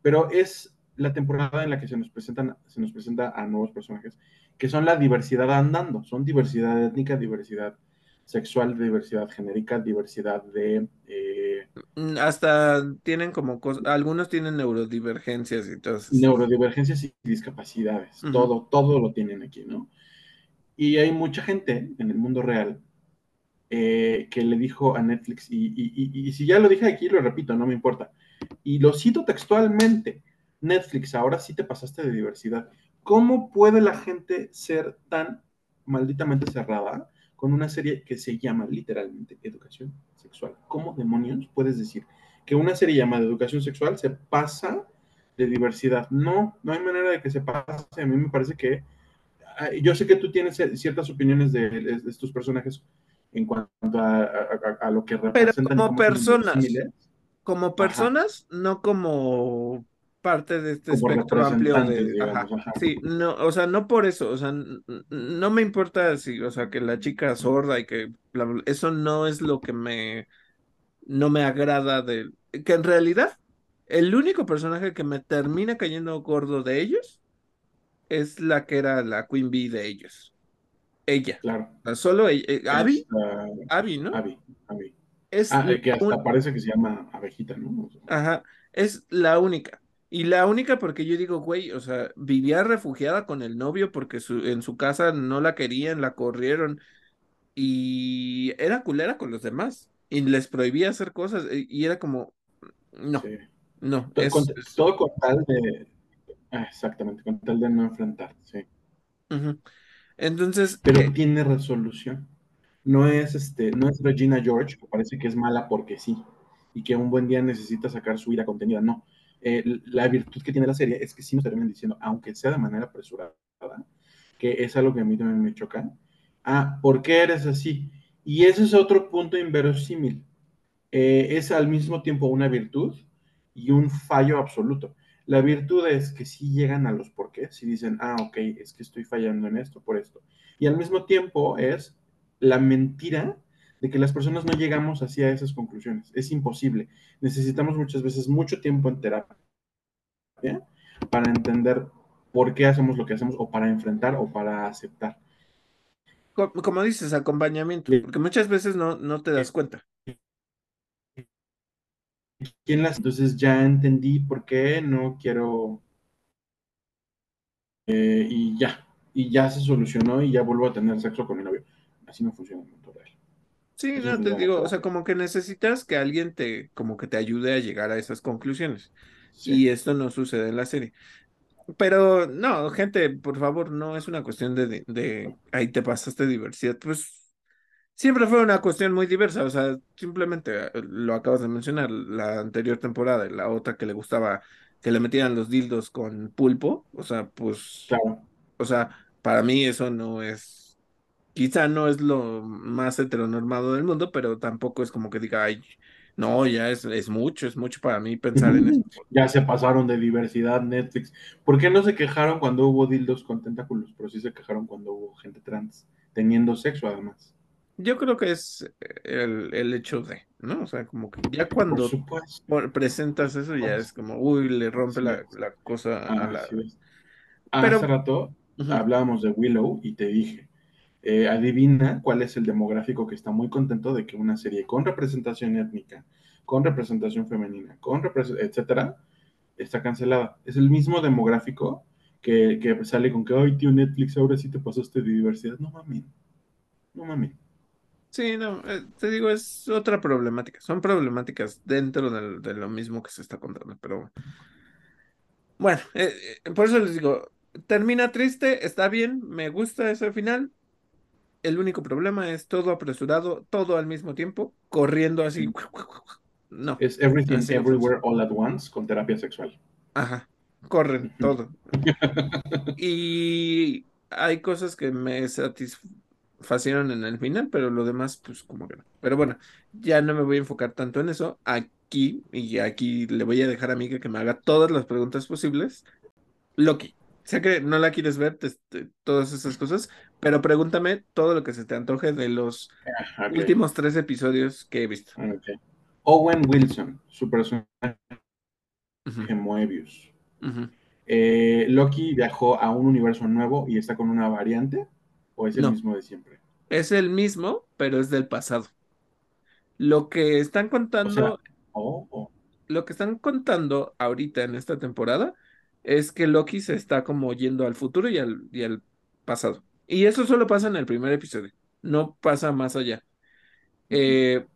S2: Pero es la temporada en la que se nos presentan, se nos presenta a nuevos personajes, que son la diversidad andando. Son diversidad étnica, diversidad sexual, diversidad genérica, diversidad de. Eh,
S1: mm, hasta tienen como cosas. Algunos tienen neurodivergencias y todo
S2: Neurodivergencias y discapacidades. Todo, todo lo tienen aquí, ¿no? Y hay mucha gente en el mundo real eh, que le dijo a Netflix, y, si ya lo dije aquí, lo repito, no me importa. Y lo cito textualmente, Netflix, ahora sí te pasaste de diversidad. ¿Cómo puede la gente ser tan malditamente cerrada con una serie que se llama literalmente Educación Sexual? ¿Cómo demonios puedes decir que una serie llamada Educación Sexual se pasa de diversidad? No, no hay manera de que se pase. A mí me parece que... Yo sé que tú tienes ciertas opiniones de estos personajes en cuanto a, lo que
S1: representan. Pero como, personas, como personas, no como parte de este espectro amplio de sí no o sea no por eso o sea no me importa si o sea que la chica sorda y que eso no es lo que me no me agrada de que en realidad el único personaje que me termina cayendo gordo de ellos es la que era la Queen Bee de ellos ella. Claro. solo ella. Eh, Abby. Abby, ¿no?
S2: Abby, Abby. Es ah, que hasta parece que se llama abejita, ¿no?
S1: Ajá. Es la única. Y la única porque yo digo, güey, o sea, vivía refugiada con el novio porque su, en su casa no la querían, la corrieron y era culera con los demás y les prohibía hacer cosas y era como, no, no.
S2: Todo, con, todo con tal de, Ah, exactamente, con tal de no enfrentar, sí.
S1: Ujú. Entonces,
S2: Pero
S1: eh,
S2: tiene resolución. No es, este, no es Regina George, que parece que es mala porque sí, y que un buen día necesita sacar su ira contenida. No. Eh, la virtud que tiene la serie es que sí nos terminan diciendo, aunque sea de manera apresurada, que es algo que a mí también me choca. Ah, ¿por qué eres así? Y ese es otro punto inverosímil. Eh, es al mismo tiempo una virtud y un fallo absoluto. La virtud es que sí llegan a los porqués y dicen, ah, ok, es que estoy fallando en esto por esto. Y al mismo tiempo es la mentira de que las personas no llegamos así a esas conclusiones. Es imposible. Necesitamos muchas veces mucho tiempo en terapia para entender por qué hacemos lo que hacemos o para enfrentar o para aceptar.
S1: co- como dices, acompañamiento, porque muchas veces no, no te das cuenta.
S2: ¿Quién las? Entonces ya entendí por qué no quiero eh, y ya, y ya se solucionó y ya vuelvo a tener sexo con mi novio. Así no funciona el mundo real.
S1: Sí,
S2: Así no
S1: te digo, o sea, como que necesitas que alguien te, como que te ayude a llegar a esas conclusiones.
S2: Sí.
S1: Y esto no sucede en la serie. Pero no, gente, por favor, no es una cuestión de, de, de ahí te pasaste diversidad. Pues siempre fue una cuestión muy diversa. O sea, simplemente eh, lo acabas de mencionar, la anterior temporada, la otra que le gustaba que le metieran los dildos con pulpo. O sea, pues,
S2: Claro.
S1: o sea, para mí eso no es, quizá no es lo más heteronormado del mundo, pero tampoco es como que diga, ay, no, ya es, es mucho, es mucho para mí pensar en eso.
S2: Ya se pasaron de diversidad Netflix. ¿Por qué no se quejaron cuando hubo dildos con tentáculos? Pero sí se quejaron cuando hubo gente trans, teniendo sexo además.
S1: Yo creo que es el, el hecho de, ¿no? O sea, como que ya cuando por- presentas eso, ya es como, uy, le rompe la, la cosa a la...
S2: Así es. Hace
S1: Pero,
S2: rato hablábamos de Willow y te dije, eh, adivina cuál es el demográfico que está muy contento de que una serie con representación étnica, con representación femenina, con represen- etcétera, está cancelada. Es el mismo demográfico que, que sale con que, ay, tío Netflix, ahora sí te pasaste de diversidad. No mames, no mames.
S1: Sí, no, eh, te digo, es otra problemática. Son problemáticas dentro del- de lo mismo que se está contando, pero bueno, eh, eh, por eso les digo, termina triste, está bien, me gusta ese final. El único problema es todo apresurado, todo al mismo tiempo, corriendo así. No,
S2: Es Everything
S1: así.
S2: Everywhere All at Once con terapia sexual.
S1: Ajá, corren todo. Y hay cosas que me satisfacieron en el final, pero lo demás, pues como que no. Pero bueno, ya no me voy a enfocar tanto en eso. Aquí, y aquí le voy a dejar a Mika que me haga todas las preguntas posibles. Loki, sé que no la quieres ver, te- te- todas esas cosas, pero pregúntame todo lo que se te antoje de los últimos tres episodios que he visto.
S2: ok. Owen Wilson, su personaje
S1: Ujú,
S2: Moebius.
S1: ujú.
S2: Eh, Loki viajó a un universo nuevo y está con una variante, o es el
S1: No,
S2: mismo de siempre.
S1: es el mismo, pero es del pasado. Lo que están
S2: O sea,
S1: contando
S2: oh, oh,
S1: lo que están contando ahorita en esta temporada es que Loki se está como yendo al futuro y al, y al pasado. Y eso solo pasa en el primer episodio, no pasa más allá. Eh,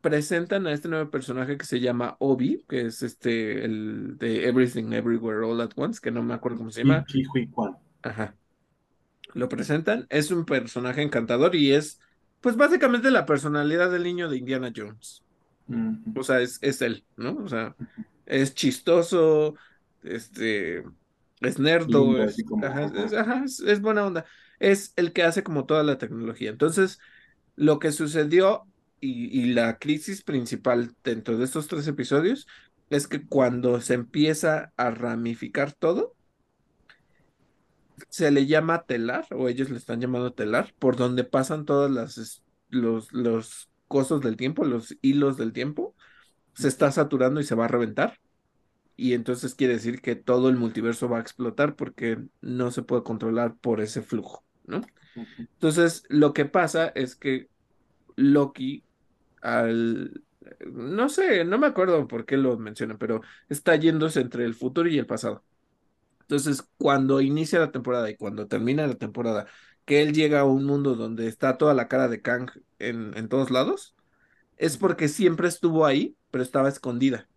S1: presentan a este nuevo personaje que se llama Obi, que es este, el de Everything Everywhere All at Once, que no me acuerdo cómo se llama.
S2: Ki Hui Kwan.
S1: Ajá. Lo presentan, es un personaje encantador y es, pues básicamente la personalidad del niño de Indiana Jones. O sea, es, es él, ¿no? O sea, es chistoso, este, es nerdo,
S2: Lindo,
S1: es,
S2: como,
S1: ajá, es,
S2: ajá.
S1: ajá, es- es buena onda. Es el que hace como toda la tecnología. Entonces, lo que sucedió y, y la crisis principal dentro de estos tres episodios es que cuando se empieza a ramificar todo, se le llama telar, o ellos le están llamando telar, por donde pasan todas las, los, los cosas del tiempo, los hilos del tiempo se está saturando y se va a reventar. Y entonces quiere decir que todo el multiverso va a explotar porque no se puede controlar por ese flujo, ¿no? Entonces, lo que pasa es que Loki, al... No sé, no me acuerdo por qué lo mencionan, pero está yéndose entre el futuro y el pasado. Entonces, cuando inicia la temporada y cuando termina la temporada, que él llega a un mundo donde está toda la cara de Kang en, en todos lados, es porque siempre estuvo ahí, pero estaba escondida.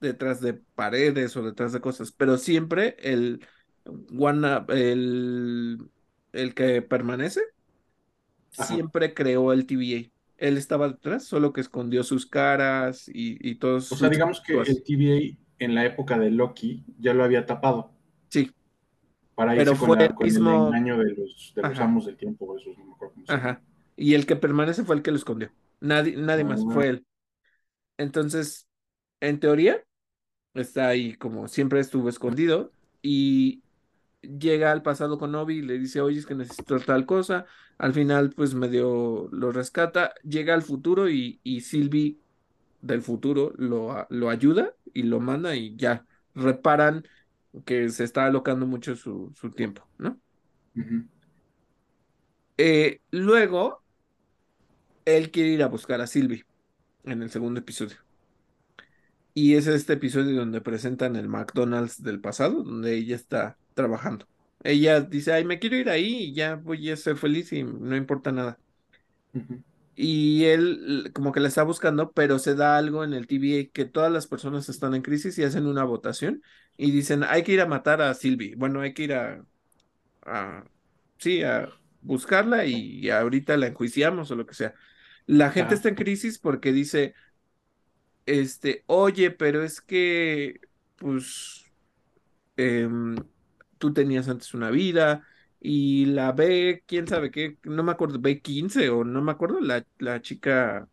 S1: detrás de paredes o detrás de cosas, pero siempre el one, el, el que permanece,
S2: Ajá.
S1: siempre creó el TVA. Él estaba detrás, solo que escondió sus caras y, y todos
S2: O sea, digamos que
S1: cosas.
S2: el TVA en la época de Loki ya lo había tapado
S1: Sí,
S2: para
S1: pero
S2: irse con,
S1: fue el
S2: la, con el
S1: mismo,
S2: engaño de los, de los amos del tiempo, esos no me acuerdo cómo se llaman.
S1: ajá. Y el que permanece fue el que lo escondió. Nadie, nadie más,
S2: Ah,
S1: fue él. Entonces, en teoría, está ahí como siempre estuvo escondido y llega al pasado con Obi y le dice, oye, es que necesito tal cosa. Al final, pues medio lo rescata. Llega al futuro y, y Sylvie del futuro lo, lo ayuda y lo manda y ya reparan que se está alocando mucho su, su tiempo, ¿no? Eh, luego, él quiere ir a buscar a Sylvie en el segundo episodio. Y es este episodio donde presentan el McDonald's del pasado, donde ella está trabajando. Ella dice, ay, me quiero ir ahí y ya voy a ser feliz y no importa nada. Y él como que la está buscando, pero se da algo en el TVA que todas las personas están en crisis y hacen una votación y dicen, hay que ir a matar a Sylvie. Bueno, hay que ir a, a sí, a buscarla y, y ahorita la enjuiciamos o lo que sea. La gente está en crisis porque dice, este, oye, pero es que, pues em, tú tenías antes una vida y la B, quién sabe qué, no me acuerdo, B15 o no me acuerdo, la, la chica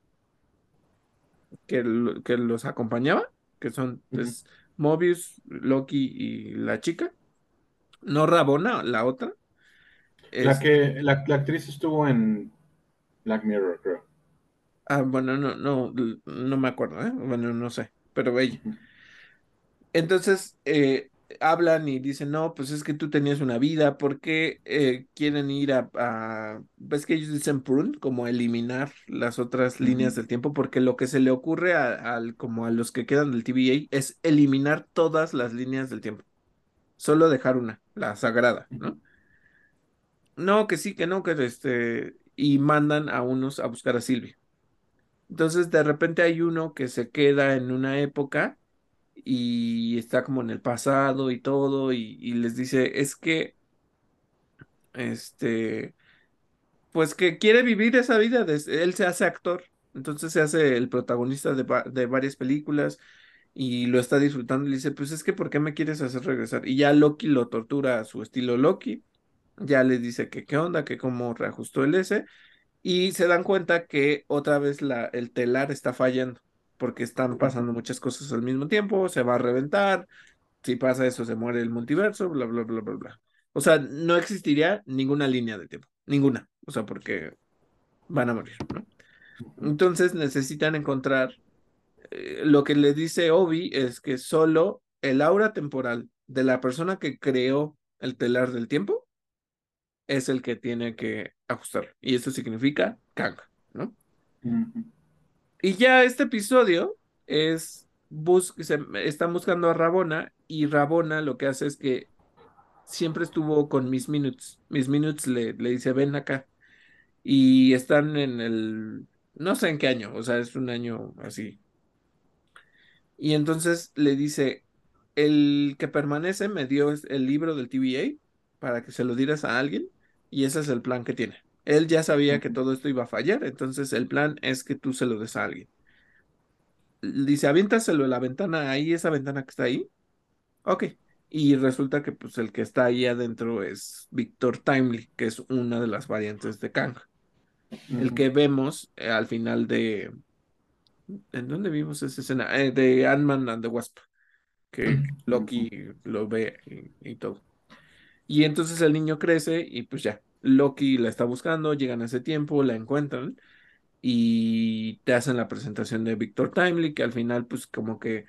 S1: que, que los acompañaba, que son
S2: ujú.
S1: es Mobius, Loki y la chica, no Rabona, la otra,
S2: La
S1: es,
S2: que la, la actriz estuvo en Black Mirror, creo.
S1: ah, bueno, no, no, no me acuerdo, ¿eh? Bueno, no sé, pero ella. Entonces, eh, hablan y dicen, no, pues es que tú tenías una vida, ¿por qué eh, quieren ir a, a- ves que ellos dicen prune, como eliminar las otras líneas del tiempo, porque lo que se le ocurre a, al, como a los que quedan del TVA es eliminar todas las líneas del tiempo, solo dejar una, la sagrada, ¿no? No, que sí, que no, que este, y mandan a unos a buscar a Sylvie. Entonces, de repente hay uno que se queda en una época y está como en el pasado y todo, y, les dice, es que, este, pues que quiere vivir esa vida, de- él se hace actor, entonces se hace el protagonista de, de varias películas y lo está disfrutando y le dice, pues es que, ¿por qué me quieres hacer regresar? Y ya Loki lo tortura a su estilo Loki, ya le dice que qué onda, que cómo reajustó el S, y se dan cuenta que otra vez la, el telar está fallando. Porque están pasando muchas cosas al mismo tiempo, se va a reventar, si pasa eso, se muere el multiverso, bla, bla, bla, bla, bla. O sea, no existiría ninguna línea de tiempo, ninguna. O sea, porque van a morir, ¿no? Entonces necesitan encontrar, eh, lo que le dice Obi es que solo el aura temporal de la persona que creó el telar del tiempo es el que tiene que ajustar. Y eso significa Kang, ¿no? Y ya este episodio es, bus se, están buscando a Rabona y Rabona lo que hace es que siempre estuvo con Miss Minutes. Miss Minutes le, le dice, ven acá. Y están en el, no sé en qué año, o sea, es un año así. Y entonces le dice, el que permanece me dio el libro del TVA para que se lo dieras a alguien y ese es el plan que tiene. Él ya sabía que todo esto iba a fallar, entonces el plan es que tú se lo des a alguien. Dice, aviéntaselo en la ventana ahí, esa ventana que está ahí. Ok. Y resulta que pues el que está ahí adentro es Victor Timely, que es una de las variantes de Kang. El que vemos eh, al final de... ¿En dónde vimos esa escena? Eh, de Ant-Man and the Wasp, que, Loki lo ve y, y todo. Y entonces el niño crece y pues ya, Loki la está buscando, llegan a ese tiempo, la encuentran y te hacen la presentación de Victor Timely, que al final pues como que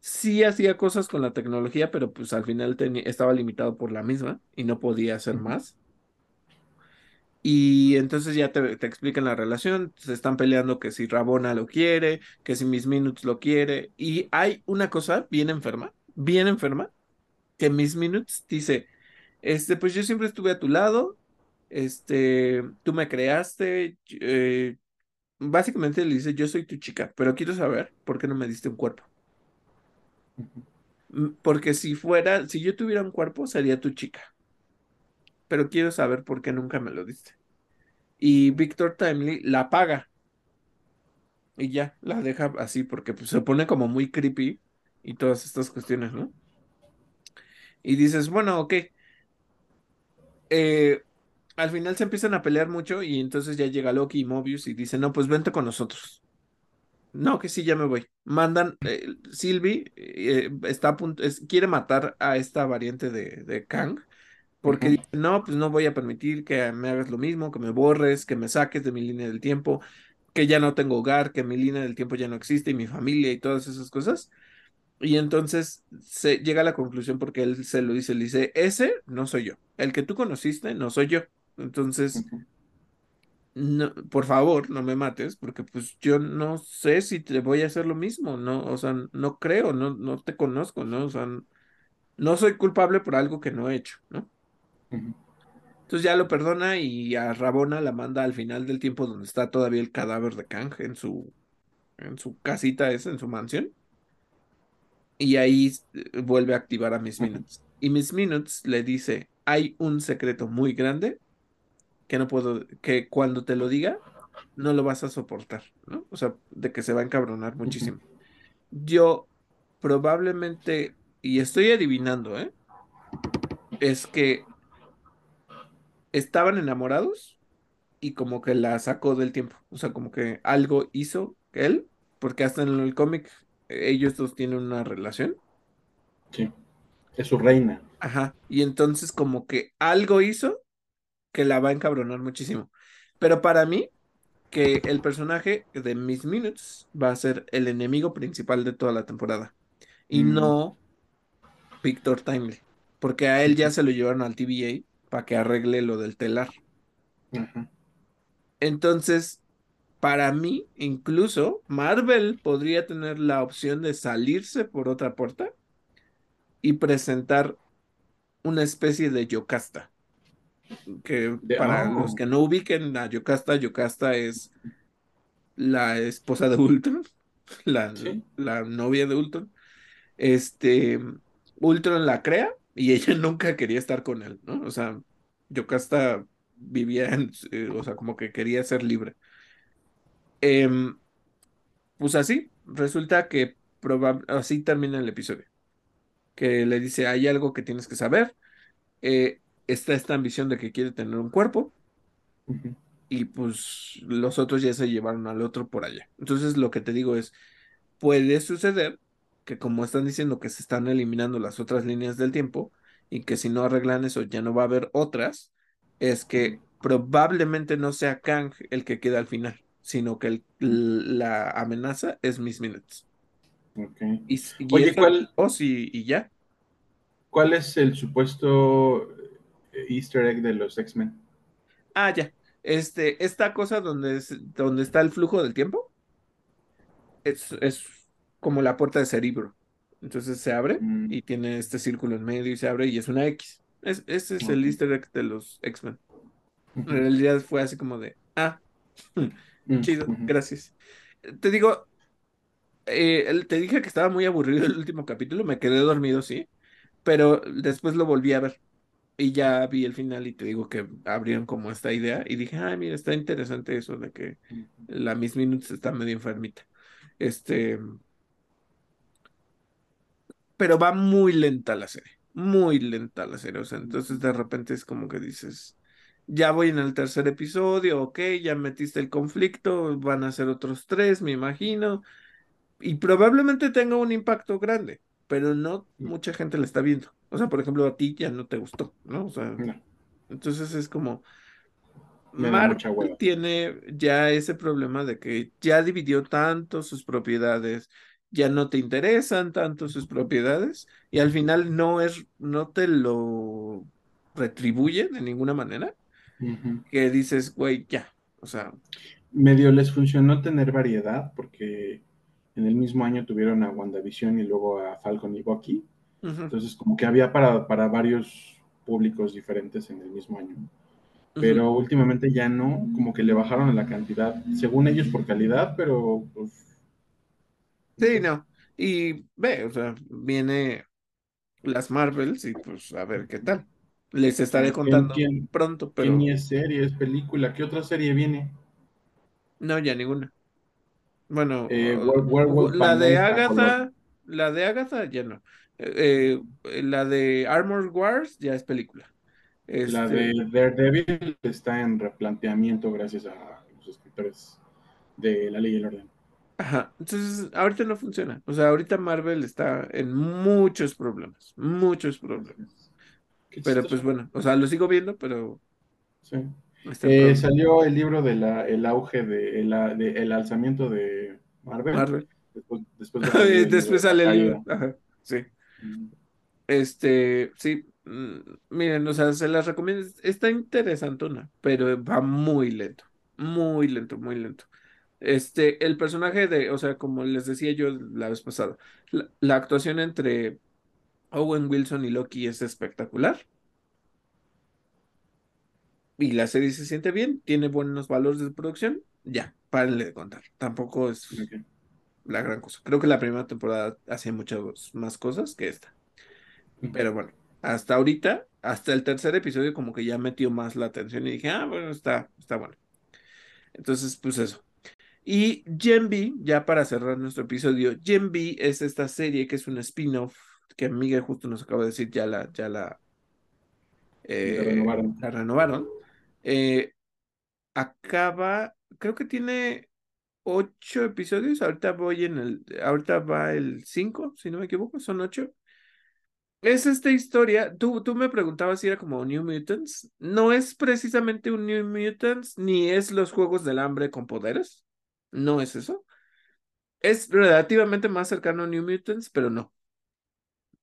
S1: sí hacía cosas con la tecnología, pero pues al final estaba limitado por la misma y no podía hacer más. Y entonces ya te, te explican la relación, se están peleando que si Rabona lo quiere, que si Miss Minutes lo quiere, y hay una cosa bien enferma, bien enferma, que Miss Minutes dice, este, pues yo siempre estuve a tu lado, este, tú me creaste, eh, básicamente le dice, yo soy tu chica, pero quiero saber por qué no me diste un cuerpo. Porque si fuera, si yo tuviera un cuerpo, sería tu chica. Pero quiero saber por qué nunca me lo diste. Y Victor Timely la paga y ya, la deja así porque pues, se pone como muy creepy y todas estas cuestiones, ¿no? Y dices, bueno, ok. Eh, al final se empiezan a pelear mucho y entonces ya llega Loki y Mobius y dicen, no, pues vente con nosotros. No, que sí, ya me voy. Mandan, eh, Sylvie eh, está a punto, es- quiere matar a esta variante de, de Kang, porque dice, no, pues no voy a permitir que me hagas lo mismo, que me borres, que me saques de mi línea del tiempo, que ya no tengo hogar, que mi línea del tiempo ya no existe y mi familia y todas esas cosas. Y entonces se llega a la conclusión porque él se lo dice, le dice, ese no soy yo, el que tú conociste no soy yo. Entonces no, por favor, no me mates, porque pues yo no sé si te voy a hacer lo mismo, ¿no? O sea, no creo, no, no te conozco, ¿no? O sea, no soy culpable por algo que no he hecho, ¿no? Entonces ya lo perdona y a Rabona la manda al final del tiempo donde está todavía el cadáver de Kang en su, en su casita esa, en su mansión, y ahí vuelve a activar a Miss Minutes. Y Miss Minutes le dice, hay un secreto muy grande que no puedo, que cuando te lo diga, no lo vas a soportar, ¿no? O sea, de que se va a encabronar muchísimo. Yo probablemente, y estoy adivinando, ¿eh? Es que estaban enamorados y como que la sacó del tiempo. O sea, como que algo hizo él, porque hasta en el cómic eh, ellos dos tienen una relación.
S2: Sí, es su reina.
S1: Ajá. Y entonces como que algo hizo que la va a encabronar muchísimo. Pero para mí, que el personaje de Miss Minutes va a ser el enemigo principal de toda la temporada. Y
S2: Mm,
S1: no Víctor Timely, porque a él ya se lo llevaron al TVA para que arregle lo del telar. Entonces, para mí, incluso Marvel podría tener la opción de salirse por otra puerta y presentar una especie de Yocasta, que
S2: De,
S1: para los
S2: oh,
S1: que no ubiquen a Yocasta, Yocasta es la esposa de Ultron, la,
S2: sí.
S1: la novia de Ultron. Este, Ultron la crea y ella nunca quería estar con él, ¿no? O sea, Yocasta vivía en, eh, o sea, como que quería ser libre. Em, pues así, resulta que así termina el episodio, que le dice, hay algo que tienes que saber, eh, está esta ambición de que quiere tener un cuerpo y pues los otros ya se llevaron al otro por allá. Entonces lo que te digo es, puede suceder que como están diciendo que se están eliminando las otras líneas del tiempo y que si no arreglan eso ya no va a haber otras, es que probablemente no sea Kang el que queda al final, sino que el- la amenaza es Miss Minutes.
S2: ok.
S1: Y,
S2: Oye,
S1: eso
S2: ¿cuál,
S1: oh, sí, y ya.
S2: cuál es el supuesto Easter egg de los X-Men?
S1: Ah, ya. Este, esta cosa donde, es- donde está el flujo del tiempo es, es como la puerta de cerebro. Entonces se abre
S2: Mm,
S1: y tiene este círculo en medio y se abre y es una X. Es, ese es el easter egg de los X-Men. En realidad fue así como de, ah,
S2: mm,
S1: chido, gracias. Te digo, eh, te dije que estaba muy aburrido el último capítulo, me quedé dormido, sí, pero después lo volví a ver y ya vi el final y te digo que abrieron como esta idea y dije, ay, mira, está interesante eso de que la Miss Minutes está medio enfermita. Este, pero va muy lenta la serie, muy lenta la serie, o sea, entonces de repente es como que dices, ya voy en el tercer episodio, ok, ya metiste el conflicto, van a ser otros tres, me imagino, y probablemente tenga un impacto grande, pero no mucha gente la está viendo. O sea, por ejemplo, a ti ya no te gustó, ¿no? O sea,
S2: No,
S1: entonces es como, Marvel tiene ya ese problema de que ya dividió tanto sus propiedades, ya no te interesan tanto sus propiedades y al final no es, no te lo retribuye de ninguna manera, que dices, güey, ya, o sea,
S2: Medio les funcionó tener variedad porque en el mismo año tuvieron a WandaVision y luego a Falcon y Bucky. Entonces, como que había para, para varios públicos diferentes en el mismo año. Pero últimamente ya no, como que le bajaron la cantidad, según ellos por calidad, pero pues,
S1: Sí,
S2: sé.
S1: no. Y ve, o sea, viene las Marvels y pues a ver qué tal. Les estaré
S2: ¿Quién,
S1: contando
S2: quién,
S1: pronto,
S2: quién
S1: pero
S2: es serie, es película? ¿Qué otra serie viene?
S1: no, ya ninguna. Bueno,
S2: Eh,
S1: uh, la de. Agatha, la de Agatha ya no. Eh, eh, la de Armor Wars ya es película.
S2: La de
S1: Este,
S2: Daredevil está en replanteamiento gracias a los escritores de La Ley y el Orden.
S1: ajá. Entonces, ahorita no funciona. O sea, ahorita Marvel está en muchos problemas, muchos problemas. Pero pues bueno, o sea, lo sigo viendo, pero
S2: Sí. Eh, salió el libro de la, el auge de, el, de- el alzamiento de Marvel.
S1: Marvel.
S2: Después, de
S1: sale el libro. Ajá, sí. Este, sí, mm, miren, o sea, se las recomiendo. Está interesantona, pero va muy lento, muy lento, muy lento. Este, el personaje de, o sea, como les decía yo la vez pasada, la, actuación entre Owen Wilson y Loki es espectacular y la serie se siente bien, tiene buenos valores de producción. Ya, párenle de contar. Tampoco es. La gran cosa. Creo que la primera temporada hacía muchas más cosas que esta. Pero bueno, hasta ahorita, hasta el tercer episodio, como que ya metió más la atención y dije, ah, bueno, está, está bueno. Entonces, pues eso. Y Gen V, ya para cerrar nuestro episodio, Gen V es esta serie que es un spin-off que Miguel justo nos acaba de decir, ya la, ya la,
S2: La
S1: eh,
S2: renovaron.
S1: la renovaron. Eh, acaba, creo que tiene ocho episodios. Ahorita voy en el, ahorita va el cinco, si no me equivoco, son ocho. Es esta historia, tú, tú me preguntabas si era como New Mutants. No es precisamente un New Mutants, ni es los Juegos del Hambre con poderes. No es eso. Es relativamente más cercano a New Mutants, pero no.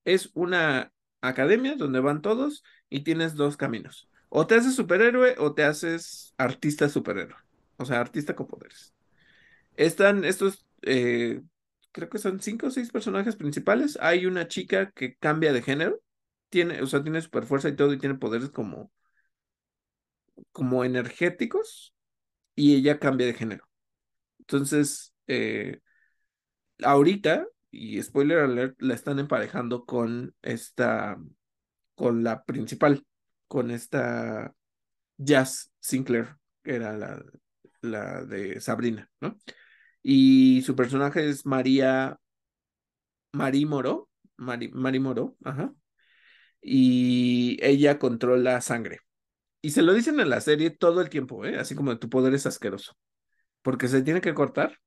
S1: Es una academia donde van todos y tienes dos caminos. O te haces superhéroe o te haces artista superhéroe. O sea, artista con poderes. Están estos, eh, creo que son cinco o seis personajes principales. Hay una chica que cambia de género. Tiene, o sea, tiene super fuerza y todo y tiene poderes como, como energéticos y ella cambia de género. Entonces, eh, ahorita, y spoiler alert, la están emparejando con esta, con la principal, con esta Jazz Sinclair, que era la, la de Sabrina, ¿no? Y su personaje es María, Marí Moro, Mari, Mari Moro, ajá. Y ella controla sangre. Y se lo dicen en la serie todo el tiempo, ¿eh? Así como tu poder es asqueroso. Porque se tiene que cortar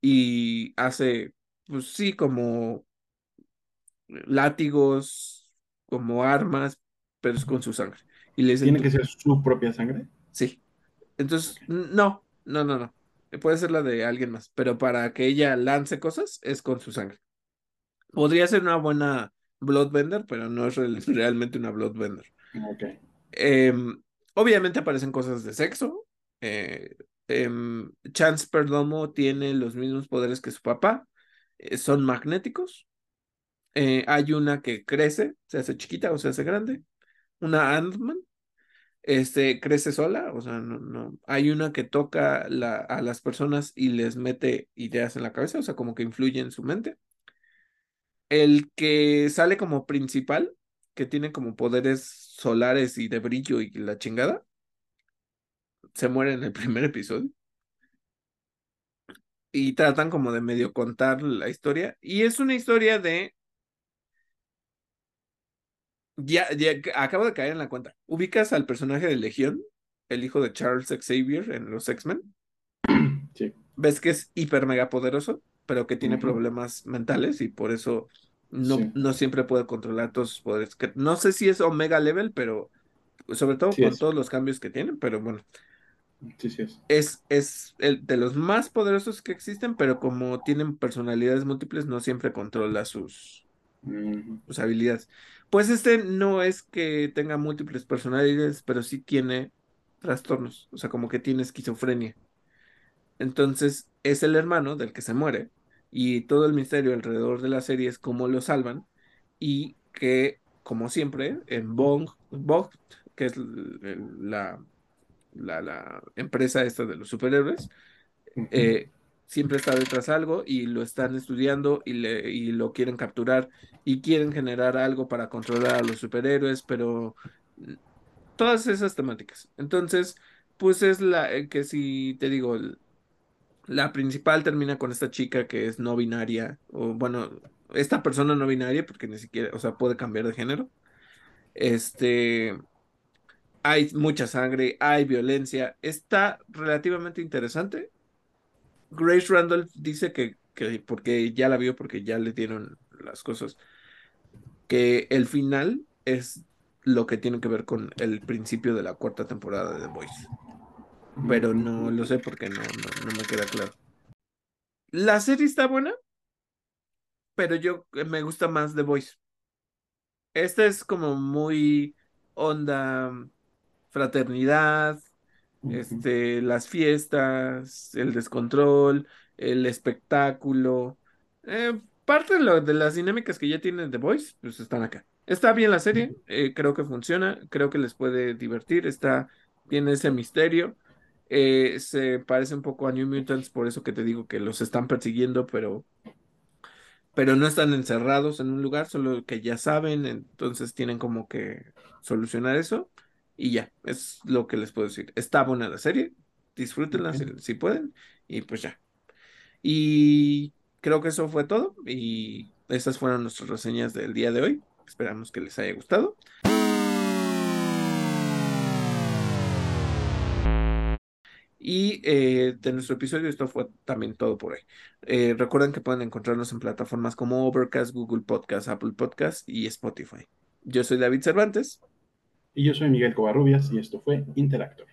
S1: y hace, pues sí, como látigos, como armas, pero es con su sangre. Y le dicen,
S2: ¿Tiene que ser su propia sangre?
S1: sí. Entonces, no, no, no, no. Puede ser la de alguien más, pero para que ella lance cosas es con su sangre. Podría ser una buena Bloodbender, pero no es real- realmente una Bloodbender.
S2: Ok.
S1: Em, obviamente aparecen cosas de sexo. eh, em, Chance Perdomo tiene los mismos poderes que su papá. eh, son magnéticos. Eh, hay una que crece, se hace chiquita o se hace grande. Una Ant-Man. Este crece sola, o sea, no, no. Hay una que toca la, a las personas y les mete ideas en la cabeza, o sea, como que influye en su mente. El que sale como principal, que tiene como poderes solares y de brillo y la chingada, se muere en el primer episodio. Y tratan como de medio contar la historia. Y es una historia de. Ya, ya acabo de caer en la cuenta. ¿Ubicas al personaje de Legión? El hijo de Charles Xavier en los X-Men.
S2: Sí.
S1: Ves que es hiper mega poderoso, pero que tiene problemas mentales y por eso no,
S2: Sí.
S1: no siempre puede controlar todos sus poderes. Que no sé si es Omega Level, pero sobre todo
S2: Sí
S1: con
S2: es.
S1: todos los cambios que tienen, pero bueno,
S2: Sí, sí es.
S1: es, es el de los más poderosos que existen, pero como tienen personalidades múltiples, no siempre controla sus, sus habilidades. Pues este no es que tenga múltiples personalidades, pero sí tiene trastornos, o sea, como que tiene esquizofrenia. Entonces es el hermano del que se muere y todo el misterio alrededor de la serie es cómo lo salvan y que, como siempre, en Bong, Bong que es la, la, la empresa esta de los superhéroes, eh, siempre está detrás algo y lo están estudiando y, le, y lo quieren capturar y quieren generar algo para controlar a los superhéroes, pero todas esas temáticas. Entonces, pues es la eh, que si te digo, la principal termina con esta chica que es no binaria, o bueno, esta persona no binaria, porque ni siquiera, o sea, puede cambiar de género. Este, hay mucha sangre, hay violencia, está relativamente interesante. Grace Randolph dice que, que, porque ya la vio, porque ya le dieron las cosas, que el final es lo que tiene que ver con el principio de la cuarta temporada de The Voice. Pero no lo sé porque no, no, no me queda claro. La serie está buena, pero yo me gusta más The Voice. Esta es como muy onda fraternidad, este, las fiestas, el descontrol, el espectáculo. Eh, parte de, lo, de, las dinámicas que ya tienen The Voice, pues están acá. Está bien la serie, eh, creo que funciona, creo que les puede divertir, está, tiene ese misterio. Eh, se parece un poco a New Mutants, por eso que te digo que los están persiguiendo, pero, pero no están encerrados en un lugar, solo que ya saben, entonces tienen como que solucionar eso. Y ya, es lo que les puedo decir. Está buena la serie, disfrútenla okay. si, si, pueden, y pues ya. Y creo que eso fue todo, y estas fueron nuestras reseñas del día de hoy. Esperamos que les haya gustado. Y eh, de nuestro episodio, esto fue también todo por hoy. Eh, recuerden que pueden encontrarnos en plataformas como Overcast, Google Podcast, Apple Podcast y Spotify. Yo soy David Cervantes.
S2: Y yo soy Miguel Covarrubias y esto fue Interactor.